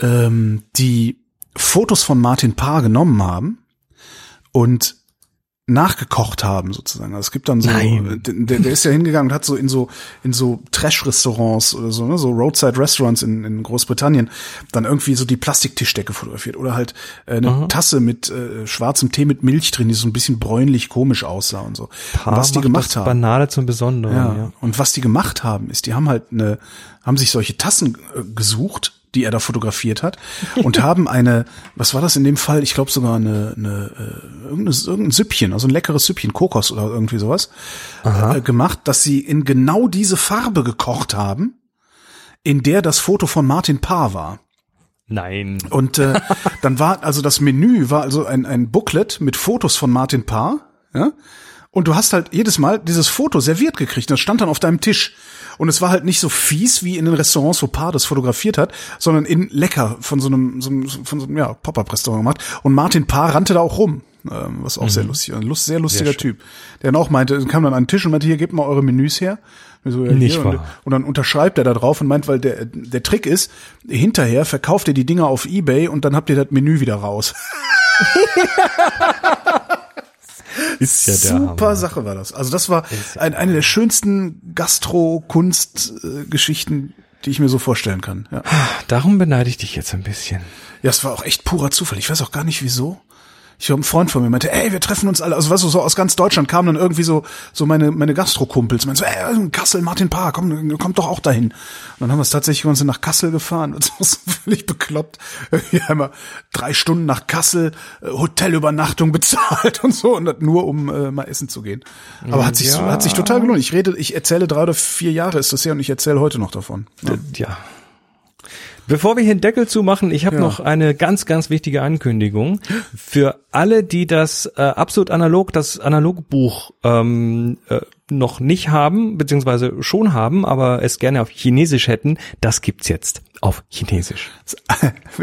S2: ähm, die Fotos von Martin Paar genommen haben und nachgekocht haben sozusagen. Also es gibt dann so, der, der ist ja hingegangen und hat so in so in so Trash-Restaurants oder so, ne, so Roadside-Restaurants in, in Großbritannien dann irgendwie so die Plastiktischdecke fotografiert oder halt äh, eine Aha. Tasse mit äh, schwarzem Tee mit Milch drin, die so ein bisschen bräunlich komisch aussah und so.
S3: und was die gemacht haben. Banale zum Besonderen. Ja. ja.
S2: Und was die gemacht haben, ist, die haben halt eine, haben sich solche Tassen äh, gesucht die er da fotografiert hat und haben eine, was war das in dem Fall? Ich glaube sogar eine, eine äh, irgendein, irgendein Süppchen, also ein leckeres Süppchen, Kokos oder irgendwie sowas äh, gemacht, dass sie in genau diese Farbe gekocht haben, in der das Foto von Martin Paar war.
S3: Nein.
S2: Und äh, dann war also das Menü war also ein ein Booklet mit Fotos von Martin Paar, ja? Und du hast halt jedes Mal dieses Foto serviert gekriegt. Das stand dann auf deinem Tisch. Und es war halt nicht so fies wie in den Restaurants, wo Paar das fotografiert hat, sondern in lecker von so einem, so einem von so einem ja, Pop-up-Restaurant gemacht. Und Martin Paar rannte da auch rum. Ähm, was auch mhm. sehr lustig, ein lust, sehr lustiger sehr Typ. Der dann auch meinte, kam dann an den Tisch und meinte, hier, gebt mal eure Menüs her. So, ja,
S3: Nicht
S2: und, und, dann unterschreibt er da drauf und meint, weil der, der Trick ist, hinterher verkauft ihr die Dinger auf Ebay und dann habt ihr das Menü wieder raus. ist ja der Super Hammer. Sache war das. Also das war ein, eine der schönsten Gastro-Kunst-Geschichten, die ich mir so vorstellen kann. Ja.
S3: Darum beneide ich dich jetzt ein bisschen.
S2: Ja, es war auch echt purer Zufall. Ich weiß auch gar nicht wieso. Ich habe einen Freund von mir meinte, ey, wir treffen uns alle, also weißt du, so aus ganz Deutschland kamen dann irgendwie so so meine meine Gastrokumpels, meinte so, ey, Kassel, Martin Paar, komm, komm doch auch dahin. Und dann haben wir es tatsächlich uns nach Kassel gefahren und so völlig bekloppt. Wir haben drei Stunden nach Kassel äh, Hotelübernachtung bezahlt und so und nur um äh, mal essen zu gehen. Aber hat sich ja. hat sich total gelohnt. Ich rede, ich erzähle drei oder vier Jahre ist das her und ich erzähle heute noch davon.
S3: Ja. ja. Bevor wir hier den Deckel zumachen, ich habe ja. noch eine ganz, ganz wichtige Ankündigung. Für alle, die das äh, absolut analog, das Analogbuch ähm, äh, noch nicht haben, beziehungsweise schon haben, aber es gerne auf Chinesisch hätten, das gibt's jetzt auf Chinesisch.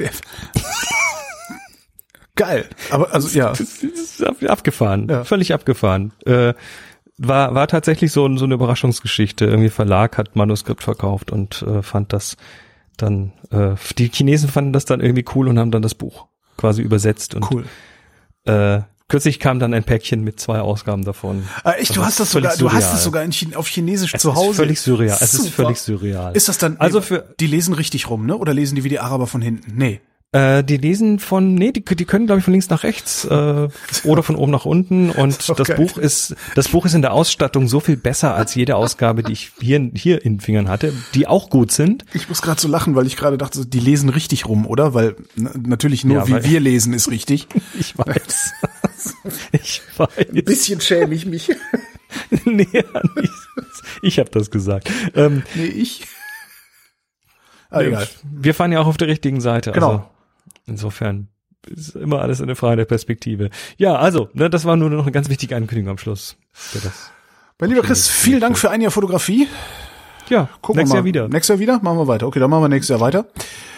S2: Geil. Aber also ja. Das
S3: ist abgefahren. Ja. Völlig abgefahren. Äh, war, war tatsächlich so, so eine Überraschungsgeschichte. Irgendwie Verlag hat Manuskript verkauft und äh, fand das dann, äh, die Chinesen fanden das dann irgendwie cool und haben dann das Buch quasi übersetzt und
S2: cool.
S3: Äh, kürzlich kam dann ein Päckchen mit zwei Ausgaben davon.
S2: Ah, echt, du hast das sogar, surreal. du hast es sogar in Chine, auf Chinesisch
S3: es
S2: zu Hause.
S3: Ist völlig surreal. Es ist völlig surreal.
S2: Ist das dann, also für, die lesen richtig rum, ne? Oder lesen die wie die Araber von hinten? Nee.
S3: Äh, die lesen von, nee, die, die können, glaube ich, von links nach rechts äh, oder von oben nach unten. Und das geil. Buch ist, das Buch ist in der Ausstattung so viel besser als jede Ausgabe, die ich hier, hier in den Fingern hatte, die auch gut sind.
S2: Ich muss gerade so lachen, weil ich gerade dachte, die lesen richtig rum, oder? Weil natürlich nur ja, wie wir lesen ist richtig.
S3: ich weiß. ich weiß.
S2: Ein bisschen schäme ich mich.
S3: nee, nicht. Ich habe das gesagt. Ähm,
S2: nee, ich.
S3: Ah, egal. Wir fahren ja auch auf der richtigen Seite.
S2: Genau. Also
S3: Insofern ist immer alles eine Frage der Perspektive. Ja, also, ne, das war nur noch eine ganz wichtige Ankündigung am Schluss.
S2: mein lieber Chris, vielen Dank für ein Jahr Fotografie.
S3: Ja, gucken nächstes wir mal. Jahr wieder.
S2: Nächstes Jahr wieder? Machen wir weiter. Okay, dann machen wir nächstes Jahr weiter.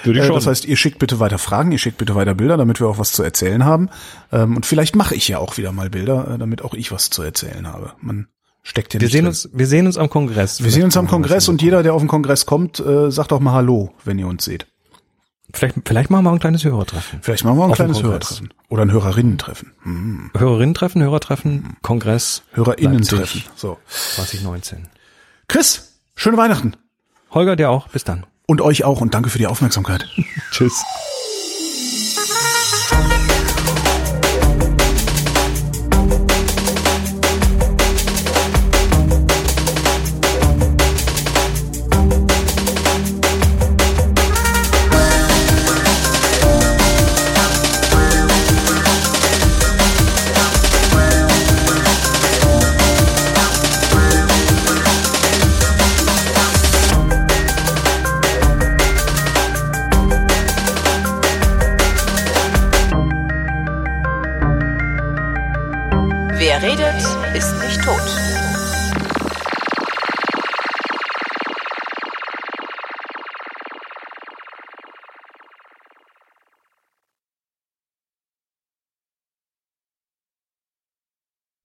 S2: Würde ich äh, schon. Das heißt, ihr schickt bitte weiter Fragen, ihr schickt bitte weiter Bilder, damit wir auch was zu erzählen haben. Ähm, und vielleicht mache ich ja auch wieder mal Bilder, äh, damit auch ich was zu erzählen habe. Man steckt ja
S3: wir
S2: nicht
S3: sehen
S2: drin.
S3: uns, Wir sehen uns am Kongress.
S2: Wir sehen uns am Kongress und jeder, der auf den Kongress kommt, äh, sagt auch mal Hallo, wenn ihr uns seht.
S3: Vielleicht, vielleicht machen wir ein kleines Hörertreffen.
S2: Vielleicht machen wir ein kleines Hörertreffen. Oder ein Hörerinnentreffen.
S3: Hm. Hörerinnentreffen, Hörertreffen, Kongress.
S2: Hörerinnentreffen. So.
S3: 2019.
S2: Chris, schöne Weihnachten.
S3: Holger, dir auch. Bis dann.
S2: Und euch auch und danke für die Aufmerksamkeit.
S3: Tschüss.